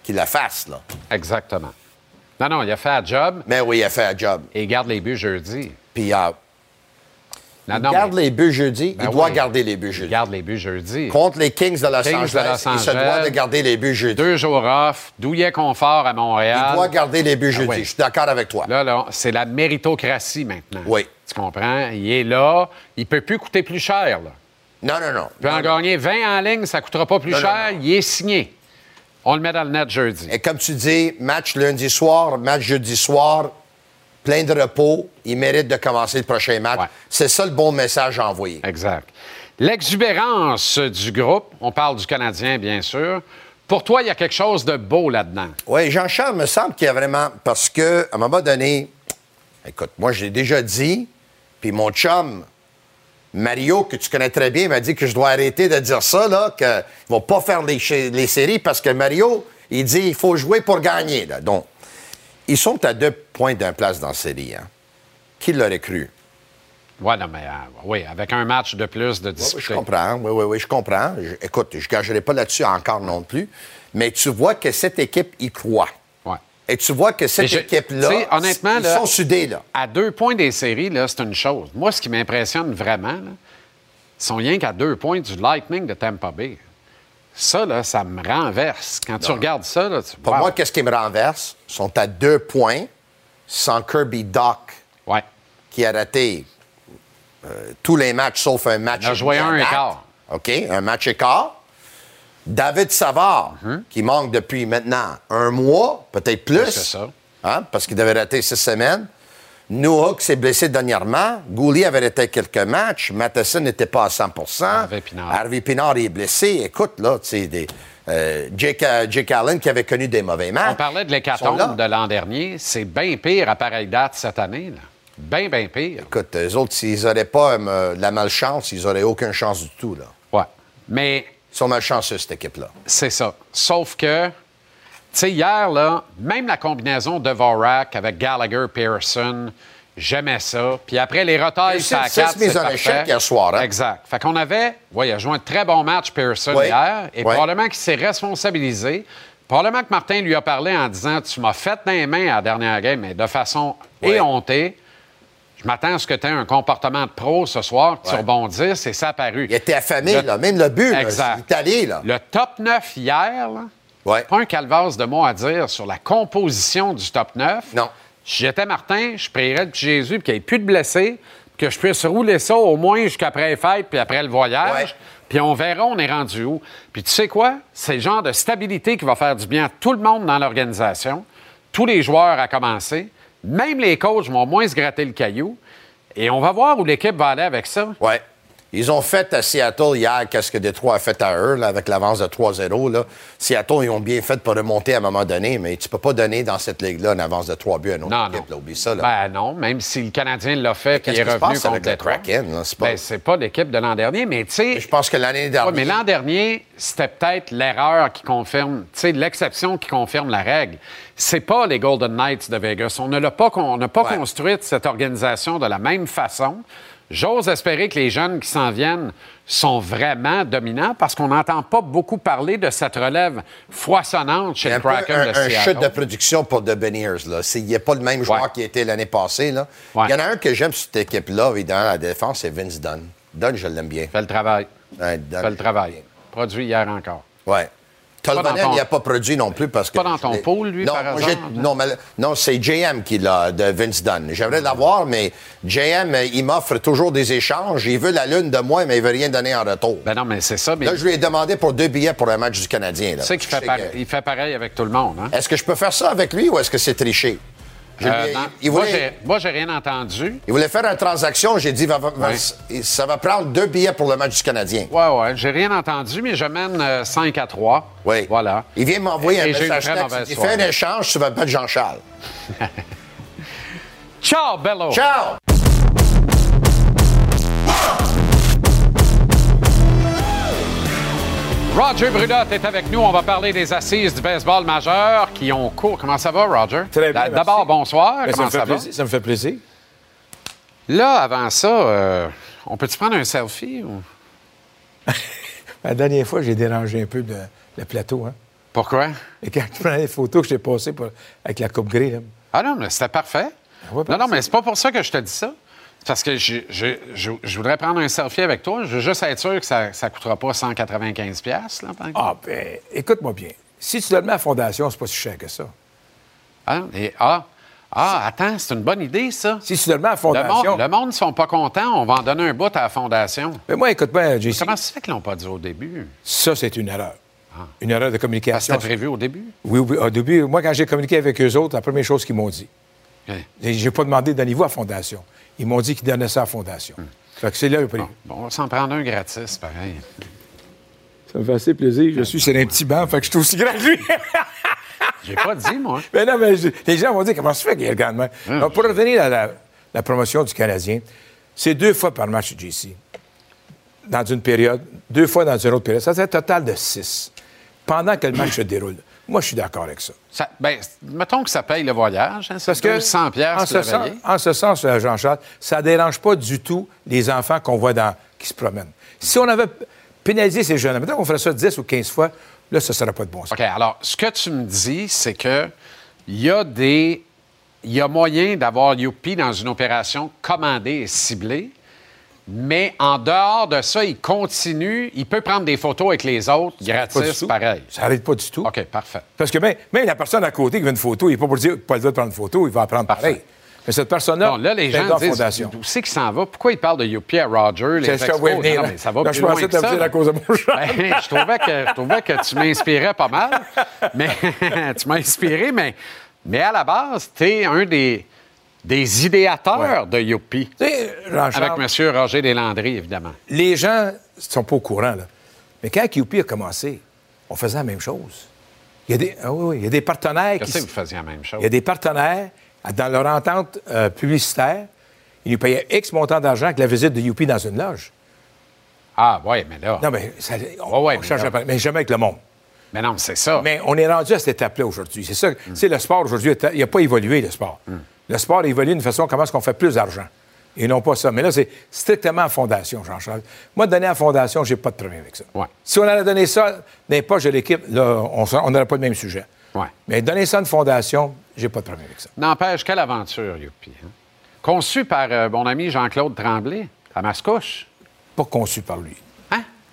qu'il le fasse, là. Exactement. Non, non, il a fait un job Mais oui, il a fait un job. et il garde les buts jeudi. Puis, euh, Non, il garde mais les buts jeudi. Ben il doit oui. garder les buts il jeudi. garde les buts jeudi. Contre les Kings de Los Kings de Angeles, Los il se doit de garder les buts jeudi. Deux jours off, douillet confort à Montréal. Il doit garder les buts jeudi. oui. Je suis d'accord avec toi. Là, là, c'est la méritocratie maintenant. Oui. Tu comprends? Il est là. Il peut plus coûter plus cher. Là. Non, non, non. Il peut Non, en gagner 20 en ligne, ça ne coûtera pas plus non, cher. non. Il est signé. On le met dans le net jeudi. Et comme tu dis, match lundi soir, match jeudi soir, plein de repos. Il mérite de commencer le prochain match. Ouais. C'est ça le bon message à envoyer. Exact. L'exubérance du groupe, on parle du Canadien, bien sûr. Pour toi, il y a quelque chose de beau là-dedans. Oui, Jean-Charles, me semble qu'il y a vraiment. Parce que, à un moment donné, écoute, moi, je l'ai déjà dit, puis mon chum, Mario, que tu connais très bien, m'a dit que je dois arrêter de dire ça, là, qu'il ne va pas faire les, les séries parce que Mario, il dit il faut jouer pour gagner. Là. Donc, ils sont à deux points d'un place dans la série. Hein. Qui l'aurait cru? Ouais, non, mais euh, oui, avec un match de plus de Oui, disputé. je comprends. Oui, oui, oui, je comprends. Je- écoute, je ne gagerai pas là-dessus encore non plus. Mais tu vois que cette équipe y croit. Ouais. Et tu vois que cette équipe-là, honnêtement, ils là- sont soudés, là. À deux points des séries, là, c'est une chose. Moi, ce qui m'impressionne vraiment, là, ils sont rien qu'à deux points du Lightning de Tampa Bay. Ça, là, ça me renverse. Quand tu regardes ça, là, tu... Pour wow. moi, qu'est-ce qui me renverse? Ils sont à deux points sans Kirby Doc, Ouais. qui a raté euh, tous les matchs sauf un match. Il a joué un écart. OK, un match écart. David Savard, Mhm. qui manque depuis maintenant un mois, peut-être plus. ça. Hein, parce qu'il devait rater six semaines. Noah s'est blessé dernièrement. Gouli avait raté quelques matchs. Matheson n'était pas à 100 Harvey Pinard. Harvey Pinard est blessé. Écoute, là, tu sais, des, euh, Jake, euh, Jake Allen qui avait connu des mauvais matchs. On parlait de l'hécatombe de l'an dernier. C'est bien pire à pareille date cette année. Là. Bien, bien pire. Écoute, eux autres, s'ils n'auraient pas euh, la malchance, ils n'auraient aucune chance du tout. Là. Ouais. Mais Ils sont malchanceux, cette équipe-là. c'est ça. Sauf que, tu sais, hier, là, même la combinaison de Vorak avec Gallagher, Pearson, j'aimais ça. Puis après, les retailles, ça six quatre, mises c'est en échec hier soir, hein? Exact. Fait qu'on avait, oui, il a joué un très bon match, Pearson, Oui. hier. Et Oui. probablement qu'il s'est responsabilisé. Probablement que Martin lui a parlé en disant Tu m'as fait les mains à la dernière game, mais de façon Oui. éhontée. Je m'attends à ce que tu aies un comportement de pro ce soir, que tu Ouais. rebondisses, et ça a paru. Il était affamé, Le- là. Même le but, là, Exact. est allé, là. Le top 9 hier, là, Ouais. pas un calvasse de mots à dire sur la composition du top 9. Non. Si j'étais Martin, je prierais petit Jésus pour qu'il n'y ait plus de blessés, que je puisse rouler ça au moins jusqu'après les fêtes puis après le voyage. Ouais. Puis on verra, on est rendu où. Puis tu sais quoi? C'est le genre de stabilité qui va faire du bien à tout le monde dans l'organisation, tous les joueurs à commencer. Même les coachs vont moins se gratter le caillou. Et on va voir où l'équipe va aller avec ça. Ouais. Ils ont fait à Seattle hier qu'est-ce que Détroit a fait à eux, là, avec l'avance de 3-0. là. Seattle, ils ont bien fait pour remonter à un moment donné, mais tu peux pas donner dans cette ligue-là une avance de 3 buts à une autre Non, équipe. non. là. Oublie ça. Là. Ben non, même si le Canadien l'a fait et Qu'est-ce il est revenu passe contre avec le. Kraken, là? C'est pas- Ben, c'est pas l'équipe de l'an dernier, mais tu sais... je pense que l'année Ouais, dernière. mais l'an dernier, c'était peut-être l'erreur qui confirme, tu sais, l'exception qui confirme la règle. C'est pas les Golden Knights de Vegas. On ne l'a pas, on n'a pas Ouais. construite cette organisation de la même façon. J'ose espérer que les jeunes qui s'en viennent sont vraiment dominants parce qu'on n'entend pas beaucoup parler de cette relève foisonnante chez le Kraken un, de un Seattle. chute de production pour The Beniers. Là. Il n'y a pas le même joueur Ouais. qui était l'année passée. Là. Ouais. Il y en a un que j'aime sur cette équipe-là, évidemment, la défense, c'est Vince Dunn. Dunn, je l'aime bien. Fait le travail. Ouais, Dunn. Fait le travail. Produit hier encore. Ouais. Tolvanen, il n'a pas produit non plus parce que. Pas dans ton pool, lui, non, par j'ai- Non, mais, non c'est JM qui l'a, de Vince Dunn. J'aimerais l'avoir, mais JM, il m'offre toujours des échanges. Il veut la lune de moi, mais il veut rien donner en retour. Ben non, mais c'est ça. Mais Là, je lui ai demandé pour deux billets pour un match du Canadien. sais qu'il fait, par- que- fait pareil avec tout le monde. Hein? Est-ce que je peux faire ça avec lui ou est-ce que c'est triché? Euh, lui ai- non. il, Moi, voulait, j'ai- Moi, j'ai rien entendu. il voulait faire une transaction. J'ai dit, va- va- va- Oui. ça va prendre deux billets pour le match du Canadien. Ouais, ouais, j'ai rien entendu, mais je mène euh, 5 à 3. Oui. Voilà. Il vient m'envoyer un message texte. Il fait un échange, tu vas battre Jean-Charles. Ciao, Bello! Ciao! Roger Brudotte est avec nous. On va parler des assises du baseball majeur qui ont cours. Comment ça va, Roger? Très bien, D- D'abord, bonsoir. Comment ça, me fait va? plaisir, ça me fait plaisir. Là, avant ça, euh, on peut-tu prendre un selfie? Ou... La dernière fois, j'ai dérangé un peu le, le plateau. Hein? Pourquoi? Et quand je prenais les photos que j'ai passées pour- avec la coupe grise, là, Ah non, mais c'était parfait. ouais, non, non, mais c'est pas pour ça que je te dis ça. Parce que je, je- je- je voudrais prendre un selfie avec toi. Je veux juste être sûr que ça ne coûtera pas 195 pièces là, ah, ben, écoute-moi bien. Si tu le mets à la fondation, c'est pas si cher que ça. Ah, et- ah, ah, attends, c'est une bonne idée, ça. Si tu le mets à la Le fondation. monde, le monde ne sont pas contents, on va en donner un bout à la fondation. Mais moi, écoute-moi, JC, Comment ça se fait qu'ils l'ont pas dit au début? ça, c'est une erreur. Une erreur de communication. C'était prévu au début? Oui, oui. Au début, moi, quand j'ai communiqué avec eux autres, la première chose qu'ils m'ont dit, OK. et j'ai pas demandé donnez-vous à la fondation. Ils m'ont dit qu'ils donnaient ça à la fondation. Fait que c'est là le prix. Bon, bon, on va s'en prendre un gratis, pareil. Ça me fait assez plaisir. Je suis sur un petit banc, fait que je suis aussi grand que lui. J'ai pas dit, moi. Mais non, mais je- les gens vont dire comment ça fait qu'il regarde même? Donc, pour revenir à la, la promotion du Canadien, c'est deux fois par match JC. Dans une période, deux fois dans une autre période. Ça, c'est un total de six. Pendant que le match se déroule. Moi, je suis d'accord avec ça. Ça, ben, mettons que ça paye le voyage. Hein, Parce que, 200 en ce, sens, en ce sens, Jean-Charles, ça ne dérange pas du tout les enfants qu'on voit dans, qui se promènent. Si on avait pénalisé ces jeunes, maintenant qu'on ferait ça 10 ou 15 fois, là, ça ne serait pas de bon sens. OK, alors, ce que tu me dis, c'est que il y a des. Il y a moyen d'avoir Youpi dans une opération commandée et ciblée, mais en dehors de ça, il continue, il peut prendre des photos avec les autres gratis, pareil. Ça n'arrive pas du tout. OK, parfait. Parce que même, même la personne à côté qui veut une photo, il n'est pas pour dire pas le droit de prendre une photo, il va en prendre pareil. Mais cette personne-là, Bon, là, les gens disent fondation. où c'est qu'il s'en va? Pourquoi il parle de Youpi à Roger? Les C'est expos? venir, Non, mais ça va plus je loin que ça. à cause de mon. Ben, je, trouvais que, je trouvais que tu m'inspirais pas mal, mais tu m'as inspiré, mais, mais à la base, tu es un des, des idéateurs de Youpi. Avec M. Roger Deslandry, évidemment. les gens ne sont pas au courant. Là. Mais quand QP a commencé, on faisait la même chose. Il y a des, oui, oui, il y a des partenaires qui... Que vous faisiez la même chose? Il y a des partenaires, dans leur entente euh, publicitaire, ils nous payaient X montant d'argent avec la visite de Youpi dans une loge. Ah, oui, mais là. Non, mais ça, on, Ouais, ouais, on mais change là- la- mais jamais avec le monde. Mais non, c'est ça. Mais on est rendu à cette étape-là aujourd'hui. C'est ça. Mm. Tu sais, le sport aujourd'hui, il n'a pas évolué, le sport. Le sport évolue d'une façon comment est-ce qu'on fait plus d'argent. Et non pas ça. Mais là, c'est strictement à fondation, Jean-Charles. Moi, donner à fondation, j'ai pas de problème avec ça. Ouais. Si on allait donner ça dans les poches de l'équipe, là, on n'aurait pas le même sujet. Ouais. Mais donner ça à une fondation, j'ai pas de problème avec ça. N'empêche, quelle aventure, Youpi. hein? Conçu par euh, mon ami Jean-Claude Tremblay, à Mascouche. Pas conçu par lui.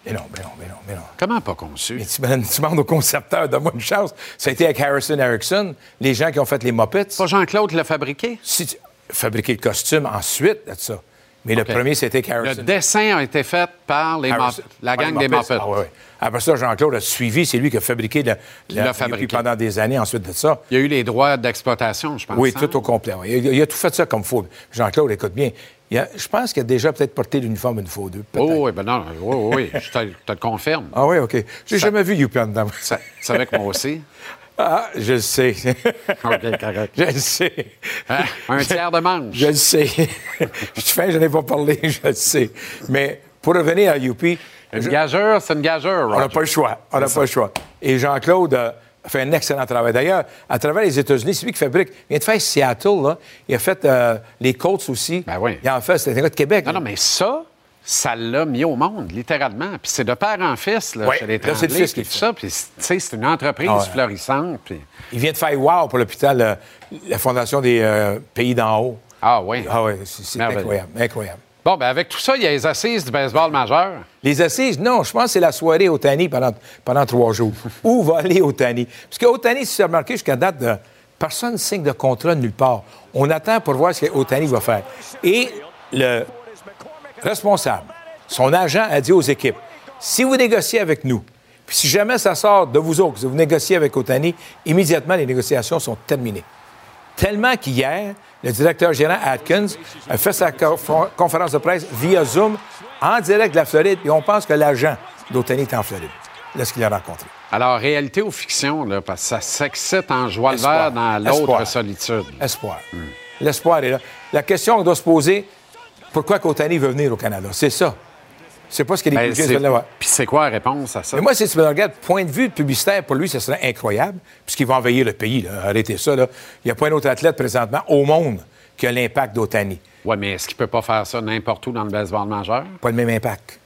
Hein? Mais non, mais non, mais non, mais non. Comment pas conçu? Mais tu, demandes au concepteur, donne-moi une chance. Ça a été avec Harrison Erickson, les gens qui ont fait les Muppets. Pas Jean-Claude qui l'a fabriqué? si tu fabriquer le costume ensuite de ça. Mais le premier, c'était Le Harrison. dessin a été fait par les Harrison. La gang les des Muppets. Ah. Après ça, Jean-Claude a suivi. C'est lui qui a fabriqué le, l'a le fabriqué. Pendant des années ensuite de ça. Il y a eu les droits d'exploitation, je pense. Oui, hein? tout au complet. Il, a, il a tout fait ça comme faut. Jean-Claude, écoute bien. Il a- je pense qu'il a déjà peut-être porté l'uniforme une fois ou deux. Oh, oui, ben non, oui, oui, oui, je te, te le confirme. Ah oui, OK. J'ai Ça- jamais vu Youpi en dedans. Tu savais que moi aussi. Ah, je le sais. OK, correct. je le sais. Hein? Un tiers de manche. Je le sais. je suis fin, je n'ai pas parlé, je le sais. Mais pour revenir à Youpi, Une gageure, c'est une gageure, on n'a pas le choix. On n'a pas le choix. Et Jean-Claude euh, fait un excellent travail. D'ailleurs, à travers les États-Unis, c'est lui qui fabrique. Il vient de faire Seattle, là. Il a fait euh, les Colts aussi. Ben oui. Il en fait, c'est un gars de Québec. Non, non, mais ça, ça l'a mis au monde, littéralement. Puis c'est de père en fils, là, Ouais, chez les là, c'est le Tremblay, fils qui tout ça. Puis, tu sais, c'est une entreprise Ah ouais. florissante. Puis... Il vient de faire Wow pour l'hôpital, euh, la Fondation des euh, Pays d'en haut. Ah oui. Ah oui, c'est incroyable, incroyable. Bon, ben avec tout ça, il y a les assises du baseball majeur. Les assises, non, je pense que c'est la soirée au Tani pendant, pendant trois jours. Où va aller au Tani? Parce qu'au Tani, si tu as remarqué, jusqu'à date, de, personne ne signe de contrat nulle part. On attend pour voir ce que Otani va faire. Et le responsable, son agent a dit aux équipes, si vous négociez avec nous, puis si jamais ça sort de vous autres, que vous négociez avec Otani, immédiatement, les négociations sont terminées. Tellement qu'hier, le directeur général Atkins a fait sa co- conférence de presse via Zoom en direct de la Floride, et on pense que l'agent d'Otani est en Floride lorsqu'il l'a rencontré? Alors, réalité ou fiction, là, parce que ça s'excite en joie le Espoir. vert dans l'autre solitude. Espoir. L'espoir est là. La question qu'on doit se poser, pourquoi Otani veut venir au Canada? C'est ça. C'est pas ce que les Ben, Jays c'est- veulent avoir. Puis c'est quoi la réponse à ça? Mais moi, si tu me regardes, point de vue publicitaire, pour lui, ce serait incroyable, puisqu'il va envahir le pays. Là. Arrêtez ça. Là. Il n'y a pas un autre athlète présentement au monde qui a l'impact d'Otani. Oui, mais est-ce qu'il peut pas faire ça n'importe où dans le baseball majeur? Pas le même impact.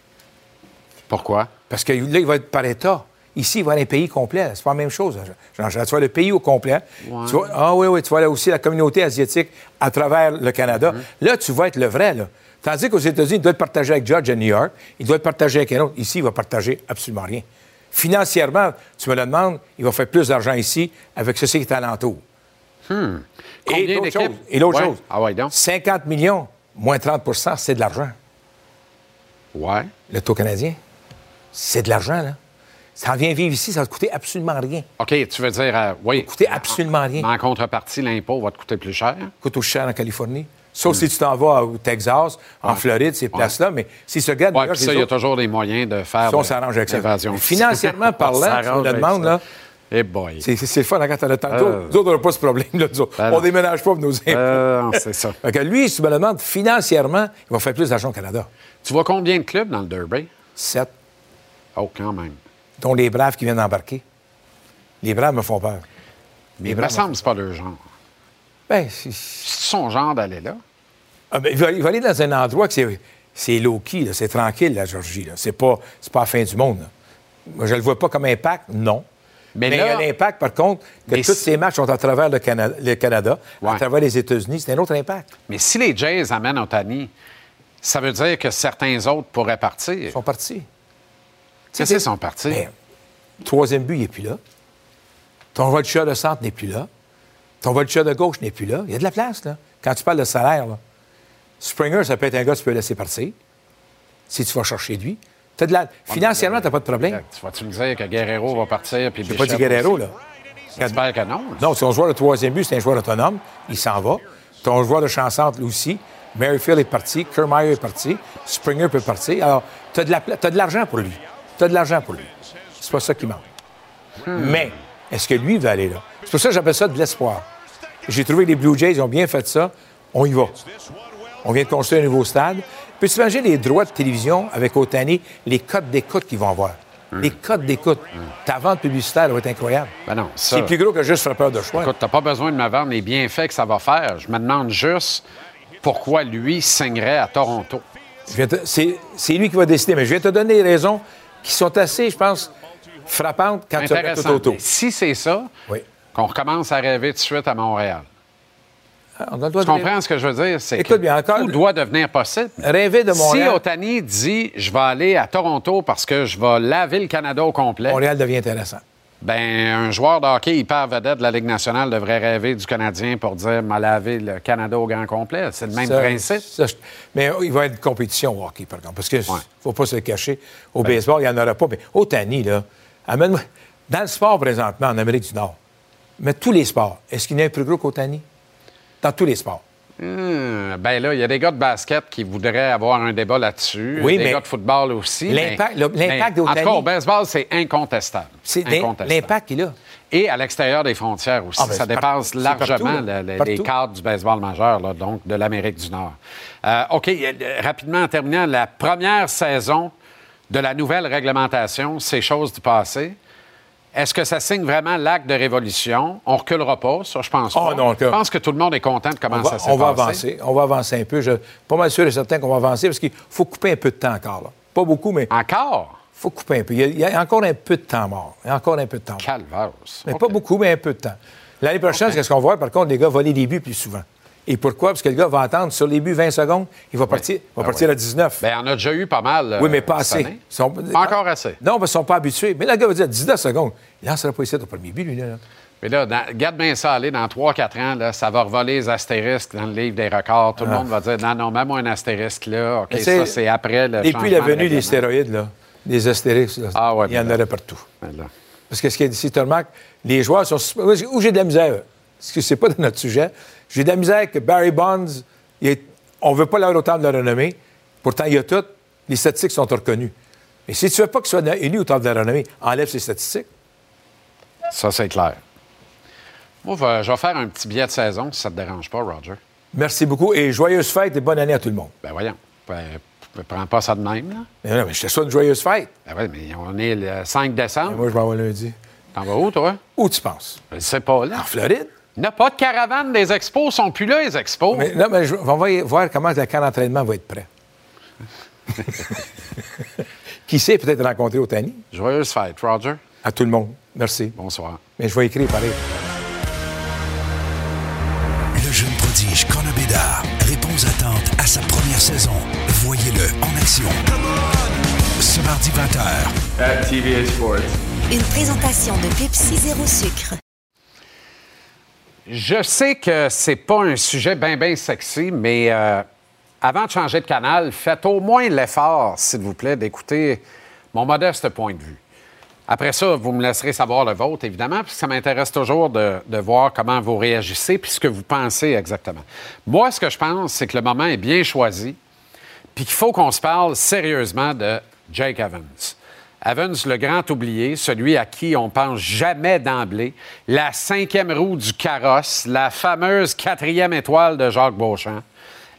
Pourquoi? Parce que là, il va être par État. Ici, il va aller un pays complet. C'est pas la même chose. Jean, tu vois le pays au complet. Ouais. Tu vois- ah oui, oui, tu vois là aussi la communauté asiatique à travers le Canada. Mm-hmm. Là, tu vas être le vrai. Là. Tandis qu'aux États-Unis, il doit être partagé avec Judge à New York. Il doit être partagé avec un autre. Ici, il va partager absolument rien. Financièrement, tu me le demandes, il va faire plus d'argent ici avec ceci qui est alentour. Et Hmm. L'autre chose, et l'autre Ouais. chose, Ah ouais, donc? 50 millions, moins 30% c'est de l'argent. Ouais. Le taux canadien, c'est de l'argent, là. Ça en vient vivre ici, ça va te coûter absolument rien. OK, tu veux dire, euh, oui. coûter absolument rien. Mais en contrepartie, l'impôt va te coûter plus cher? coûte aussi cher en Californie. Sauf si tu t'en vas au Texas, en Floride, ces places-là. Mais si. Oui, New York, puis ça, les il y a toujours des moyens de faire ça, on de- s'arrange avec ça. Financièrement On parlant, me le ça. là, Eh boy. c'est le fun hein, quand t'as le temps. Euh. Nous autres, on n'a pas ce problème. Là, nous autres. Ben on non. déménage pas pour nos impôts. Euh, c'est ça. Fait que lui, si tu me le demandes, financièrement, il va faire plus d'argent au Canada. Tu vois combien de clubs dans le Derby? Sept, Oh, quand même. dont les Braves qui viennent d'embarquer. Les Braves me font peur. Mais il me semble que pas leur genre. Ben, c'est- son genre d'aller là? Ah, ben, il, va, il va aller dans un endroit que c'est, c'est low-key, c'est tranquille, la Georgie. Là. C'est, pas, c'est pas la fin du monde. là. Moi, je le vois pas comme impact, non. Mais Mais, là- il y a l'impact, par contre, que tous si- ces matchs sont à travers le, Cana- le Canada, Ouais. à travers les États-Unis. C'est un autre impact. Mais si les Jays amènent Otani, ça veut dire que certains autres pourraient partir. Ils sont partis. Qu'est-ce qu'ils sont partis? Ben, troisième but, il n'est plus là. Ton voltigeur de centre n'est plus là. Ton voltigeur de gauche n'est plus là. Il y a de la place, là. Quand tu parles de salaire, là. Springer, ça peut être un gars que tu peux laisser partir. Si tu vas chercher lui. De la... Financièrement, tu n'as pas de problème. Tu vas-tu me dire que Guerrero va partir? puis Je n'ai pas dit Guerrero, là. J'espère que non. Non, ton joueur de troisième but, c'est un joueur autonome. Il s'en va. Ton joueur de champ centre, lui aussi. Merrifield est parti. Kermeyer est parti. Springer peut partir. Alors, tu as de la l'argent pour lui. Tu as de l'argent pour lui. C'est pas ça qui manque. Mais, est-ce que lui va aller là? C'est pour ça que j'appelle ça de l'espoir. J'ai trouvé que les Blue Jays ils ont bien fait ça. On y va. On vient de construire un nouveau stade. Peux-tu imaginer les droits de télévision avec Otani, les codes d'écoute qu'ils vont avoir? Les codes d'écoute. Ta vente publicitaire va être incroyable. Ben non, ça... C'est plus gros que juste frappeur de choix. Écoute, t'as pas besoin de me vendre les bienfaits que ça va faire. Je me demande juste pourquoi lui signerait à Toronto. Te- C'est lui qui va décider, mais je viens te donner des raisons qui sont assez, je pense, frappantes quand tu regardes tout autour. Si c'est ça, Oui. Qu'on recommence à rêver tout de suite à Montréal. On droit Tu comprends ce que je veux dire? C'est que bien, encore- tout doit devenir possible. Rêver de Si Montréal, Otani dit « je vais aller à Toronto parce que je vais laver le Canada au complet Montréal devient intéressant. ben un joueur de hockey hyper vedette de la Ligue nationale devrait rêver du Canadien pour dire m'a lavé le Canada au grand complet. C'est le même Ça- principe. ça, mais il va y avoir une compétition au hockey, par contre. Parce qu'il ne faut pas se le cacher. Au baseball, il n'y en aura pas. Mais au Tani, là, amène-moi. Dans le sport présentement, en Amérique du Nord, mais tous les sports, est-ce qu'il y a un plus gros qu'au Tani? Dans tous les sports. Hum, ben là, il y a des gars de basket qui voudraient avoir un débat là-dessus. Oui, des mais gars de football aussi. l'impact- au En tout cas, au baseball, c'est incontestable. C'est l'impact qu'il a. Et à l'extérieur des frontières aussi. Ah, ben, ça dépasse par- largement partout, là. le- le- Partout. les cadres du baseball majeur, là, donc de l'Amérique du Nord. Euh, OK, euh, rapidement en terminant, la première saison de la nouvelle réglementation, c'est chose du passé. Est-ce que ça signe vraiment l'acte de révolution? On reculera pas, ça, je pense Oh, pas. non, je pense que tout le monde est content de comment va, ça s'est on va passé. avancer. On va avancer un peu. Je suis pas mal sûr et certain qu'on va avancer parce qu'il faut couper un peu de temps encore. là. Pas beaucoup, mais. Encore? Il faut couper un peu. Il y, a, il y a encore un peu de temps mort. Il y a encore un peu de temps mort. Calvaire. Mais pas beaucoup, mais un peu de temps. L'année prochaine, qu'est-ce qu'on va voir? Par contre, les gars voler des buts plus souvent. Et pourquoi? Parce que le gars va attendre sur les buts 20 secondes, il va partir, il va Ah partir oui. à 19. Bien, on a déjà eu pas mal. euh, oui, mais pas cette assez. Ils sont- Pas encore assez. Non, parce qu'ils ne sont pas habitués. Mais le gars va dire 19 secondes. Il lancera pas ici au premier but, lui. Là. Mais là, dans- garde bien ça aller, dans 3-4 ans, là, ça va revoler les astérisques dans le livre des records. Tout le Ah. monde va dire non, non, mets-moi un astérisque là. OK, Mais ça, c'est- après le. Depuis changement la venue des stéroïdes, là, des astérix, là, Ah ouais, il y en là. aurait partout. Là. Parce que ce qui est ici, tu remarques, les joueurs sont. Où j'ai de la misère, parce que c'est pas de notre sujet, j'ai de la misère que Barry Bonds, il est- on veut pas l'avoir autant de la renommée. Pourtant, il y a tout. Les statistiques sont reconnues. Mais si tu veux pas qu'il soit élu au temps de la renommée, enlève ses statistiques. Ça, c'est clair. Moi, je vais- faire un petit billet de saison, si ça ne te dérange pas, Roger. Merci beaucoup et joyeuse fête et bonne année à tout le monde. Ben voyons. Ben, ne prends pas ça de même, là. Mais non, mais je te souhaite une joyeuse fête. Ben oui, mais on est le 5 décembre. Moi, je m'en vais lundi. T'en vas où, toi? Où tu penses? Je sais pas, là. En Floride? Il n'y a pas de caravane des expos, ils sont plus là, les expos. Mais, non, mais je- on va voir comment le camp d'entraînement va être prêt. Qui sait peut-être rencontrer au Tani? Joyeuse fête, Roger. À tout le monde. Merci. Bonsoir. Mais je vais écrire pareil. Le jeune prodige Connor répond aux attentes à sa première saison. Voyez-le en action. Ce mardi 20h. At TVA Sports. Une présentation de Pepsi Zéro Sucre. Je sais que c'est pas un sujet bien, bien sexy, mais euh, avant de changer de canal, faites au moins l'effort, s'il vous plaît, d'écouter mon modeste point de vue. Après ça, vous me laisserez savoir le vôtre, évidemment, puisque ça m'intéresse toujours de, de voir comment vous réagissez puis ce que vous pensez exactement. Moi, ce que je pense, c'est que le moment est bien choisi, puis qu'il faut qu'on se parle sérieusement de Jake Evans. Evans, le grand oublié, celui à qui on pense jamais d'emblée, la cinquième roue du carrosse, la fameuse quatrième étoile de Jacques Beauchamp.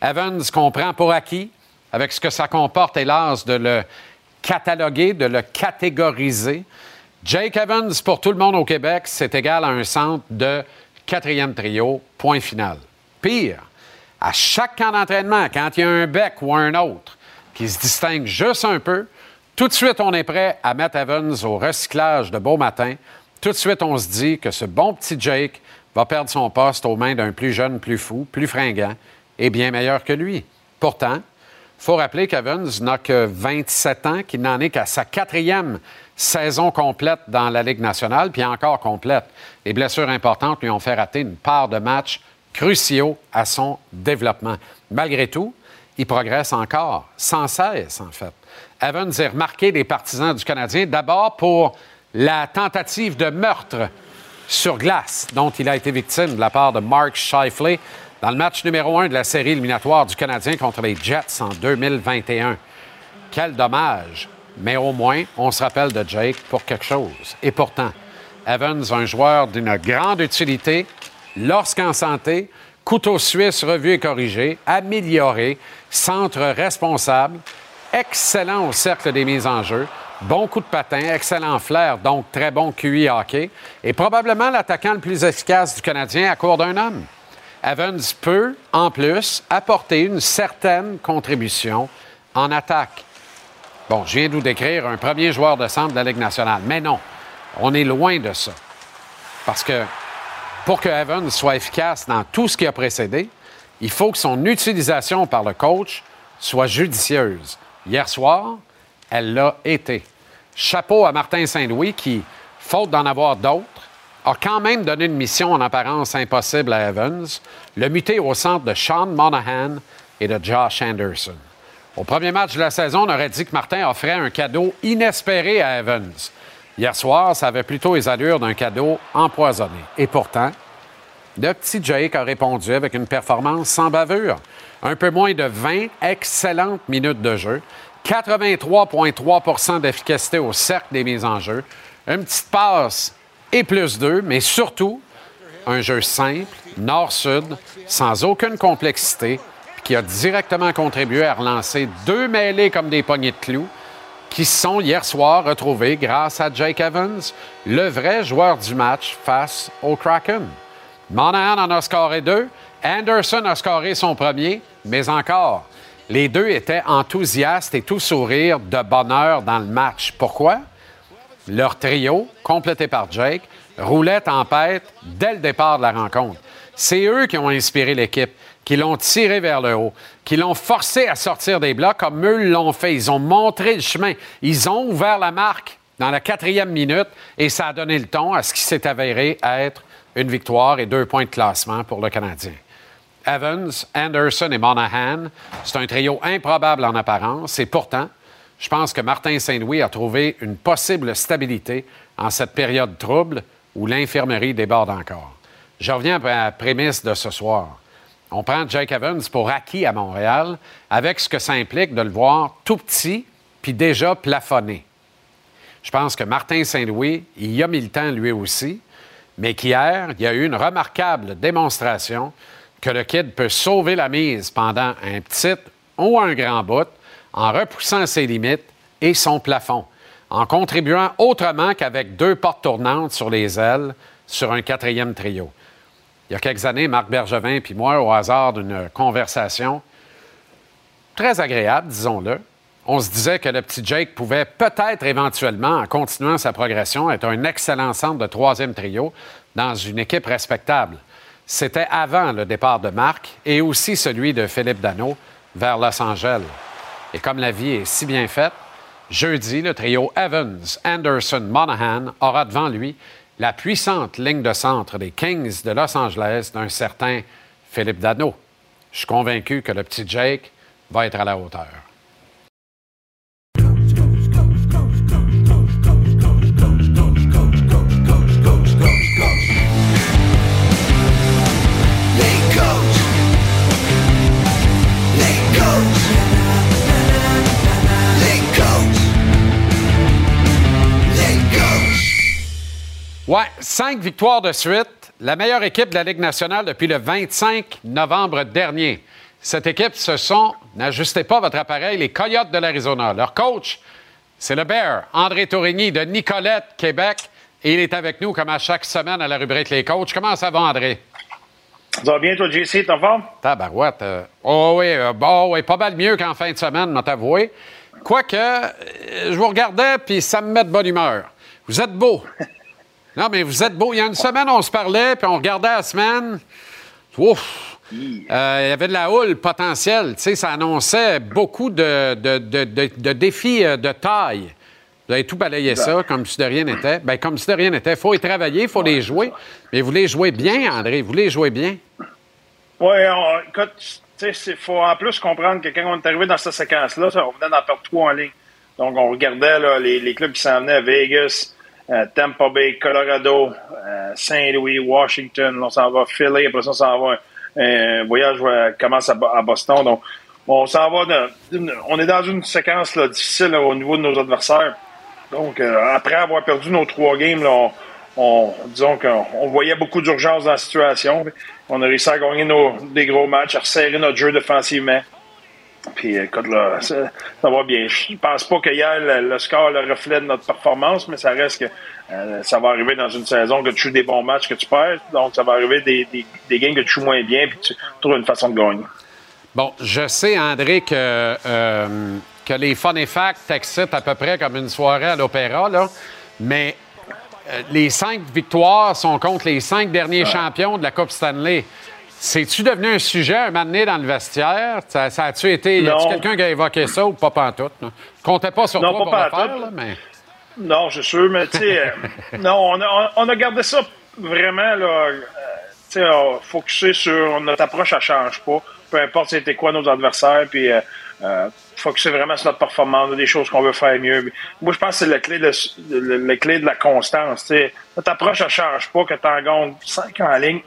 Evans qu'on prend pour acquis, avec ce que ça comporte, hélas, de le cataloguer, de le catégoriser. Jake Evans, pour tout le monde au Québec, c'est égal à un centre de quatrième trio, point final. Pire, à chaque camp d'entraînement, quand il y a un bec ou un autre qui se distingue juste un peu, tout de suite, on est prêt à mettre Evans au recyclage de beau matin. Tout de suite, on se dit que ce bon petit Jake va perdre son poste aux mains d'un plus jeune, plus fou, plus fringant et bien meilleur que lui. Pourtant, faut rappeler qu'Evans n'a que 27 ans, qu'il n'en est qu'à sa quatrième saison complète dans la Ligue nationale, puis encore complète. Les blessures importantes lui ont fait rater une part de matchs cruciaux à son développement. Malgré tout, il progresse encore, sans cesse en fait. Evans est remarqué des partisans du Canadien, d'abord pour la tentative de meurtre sur glace dont il a été victime de la part de Mark Scheifele dans le match numéro un de la série éliminatoire du Canadien contre les Jets en 2021. Quel dommage! Mais au moins, on se rappelle de Jake pour quelque chose. Et pourtant, Evans, un joueur d'une grande utilité, lorsqu'en santé, couteau suisse revu et corrigé, amélioré, centre responsable, excellent au cercle des mises en jeu, bon coup de patin, excellent flair, donc très bon QI hockey, et probablement l'attaquant le plus efficace du Canadien à court d'un homme. Evans peut, en plus, apporter une certaine contribution en attaque. Bon, je viens de vous décrire un premier joueur de centre de la Ligue nationale, mais non, on est loin de ça. Parce que pour que Evans soit efficace dans tout ce qui a précédé, il faut que son utilisation par le coach soit judicieuse. Hier soir, elle l'a été. Chapeau à Martin Saint-Louis qui faute d'en avoir d'autres, a quand même donné une mission en apparence impossible à Evans, le muter au centre de Sean Monahan et de Josh Anderson. Au premier match de la saison, on aurait dit que Martin offrait un cadeau inespéré à Evans. Hier soir, ça avait plutôt les allures d'un cadeau empoisonné. Et pourtant, le petit Jake a répondu avec une performance sans bavure. Un peu moins de 20 excellentes minutes de jeu, 83,3% d'efficacité au cercle des mises en jeu, une petite passe et plus deux, mais surtout un jeu simple, nord-sud, sans aucune complexité, qui a directement contribué à relancer deux mêlées comme des poignées de clous, qui sont hier soir retrouvés grâce à Jake Evans, le vrai joueur du match face au Kraken. Monahan en a scoré deux, Anderson a scoré son premier, mais encore, les deux étaient enthousiastes et tout sourire de bonheur dans le match. Pourquoi? Leur trio, complété par Jake, roulait en paix dès le départ de la rencontre. C'est eux qui ont inspiré l'équipe, qui l'ont tiré vers le haut, qui l'ont forcé à sortir des blocs comme eux l'ont fait. Ils ont montré le chemin. Ils ont ouvert la marque dans la quatrième minute et ça a donné le ton à ce qui s'est avéré être une victoire et deux points de classement pour le Canadien. Evans, Anderson et Monahan, c'est un trio improbable en apparence et pourtant, je pense que Martin Saint-Louis a trouvé une possible stabilité en cette période trouble où l'infirmerie déborde encore. Je reviens à la prémisse de ce soir. On prend Jake Evans pour acquis à Montréal avec ce que ça implique de le voir tout petit puis déjà plafonné. Je pense que Martin Saint-Louis, y a mis le temps lui aussi, mais qu'hier, il y a eu une remarquable démonstration que le kid peut sauver la mise pendant un petit ou un grand bout en repoussant ses limites et son plafond, en contribuant autrement qu'avec deux portes tournantes sur les ailes sur un quatrième trio. Il y a quelques années, Marc Bergevin puis moi, au hasard d'une conversation très agréable, disons-le, on se disait que le petit Jake pouvait peut-être éventuellement, en continuant sa progression, être un excellent centre de troisième trio dans une équipe respectable. C'était avant le départ de Marc et aussi celui de Philippe Dano vers Los Angeles. Et comme la vie est si bien faite, jeudi, le trio Evans, Anderson, Monahan aura devant lui la puissante ligne de centre des Kings de Los Angeles d'un certain Philippe Dano. Je suis convaincu que le petit Jake va être à la hauteur. Ouais, cinq victoires de suite. La meilleure équipe de la Ligue nationale depuis le 25 novembre dernier. Cette équipe, ce sont, n'ajustez pas votre appareil, les Coyotes de l'Arizona. Leur coach, c'est le Bear, André Tourigny de Nicolette, Québec. Et il est avec nous comme à chaque semaine à la rubrique Les Coachs. Comment ça va, André? Ça va bien, toi, JC, t'en forme? Tabarouette. Euh, oh oui, euh, bon, oui, pas mal mieux qu'en fin de semaine, m'a t'avouer. Quoique, euh, je vous regardais, puis ça me met de bonne humeur. Vous êtes beau. Non, mais vous êtes beau. Il y a une semaine, on se parlait, puis on regardait la semaine. Ouf! Euh, il y avait de la houle potentielle. Tu sais, ça annonçait beaucoup de, de, défis euh, de taille. Vous avez tout balayé ça comme si de rien n'était. Bien, comme si de rien n'était. Il faut y travailler, il faut les jouer. Mais vous les jouez bien, André. Vous les jouez bien. Oui, écoute, il faut en plus comprendre que quand on est arrivé dans cette séquence-là, on venait d'en perdre trois en ligne. Donc, on regardait là, les, les, clubs qui s'en venaient à Vegas, euh, Tampa Bay, Colorado, euh, Saint-Louis, Washington, on s'en va Philly, après ça, on s'en va un voyage commence à, Boston. Donc, on s'en va, on est dans une séquence difficile au niveau de nos adversaires. Donc, euh, après avoir perdu nos trois games, là, on, disons qu'on voyait beaucoup d'urgence dans la situation. On a réussi à gagner nos, des gros matchs, à resserrer notre jeu défensivement. Puis écoute, là, ça, va bien. Je pense pas que hier, le, score le reflet de notre performance, mais ça reste que euh, ça va arriver dans une saison que tu joues des bons matchs que tu perds. Donc, ça va arriver des, des, games que tu joues moins bien, puis tu trouves une façon de gagner. Bon, je sais, André, que, euh, que les fun et facts t'excitent à peu près comme une soirée à l'opéra, là, mais euh, les cinq victoires sont contre les cinq derniers champions de la Coupe Stanley. C'est-tu devenu un sujet un moment donné dans le vestiaire? Ça, a-tu été. Y a-tu quelqu'un qui a évoqué ça ou pas pantoute? Je comptais pas sur toi pour le faire, mais. Non, c'est sûr, mais tu sais, euh, non, on a, on a gardé ça vraiment, là, euh, tu sais, focusé sur notre approche, ça change pas. Peu importe c'était quoi nos adversaires, puis euh, euh, focuser vraiment sur notre performance, des choses qu'on veut faire mieux. Moi, je pense que c'est la clé de, le, le clé de la constance. sais. Notre approche, ça change pas, que tu en gagnes 5 en ligne,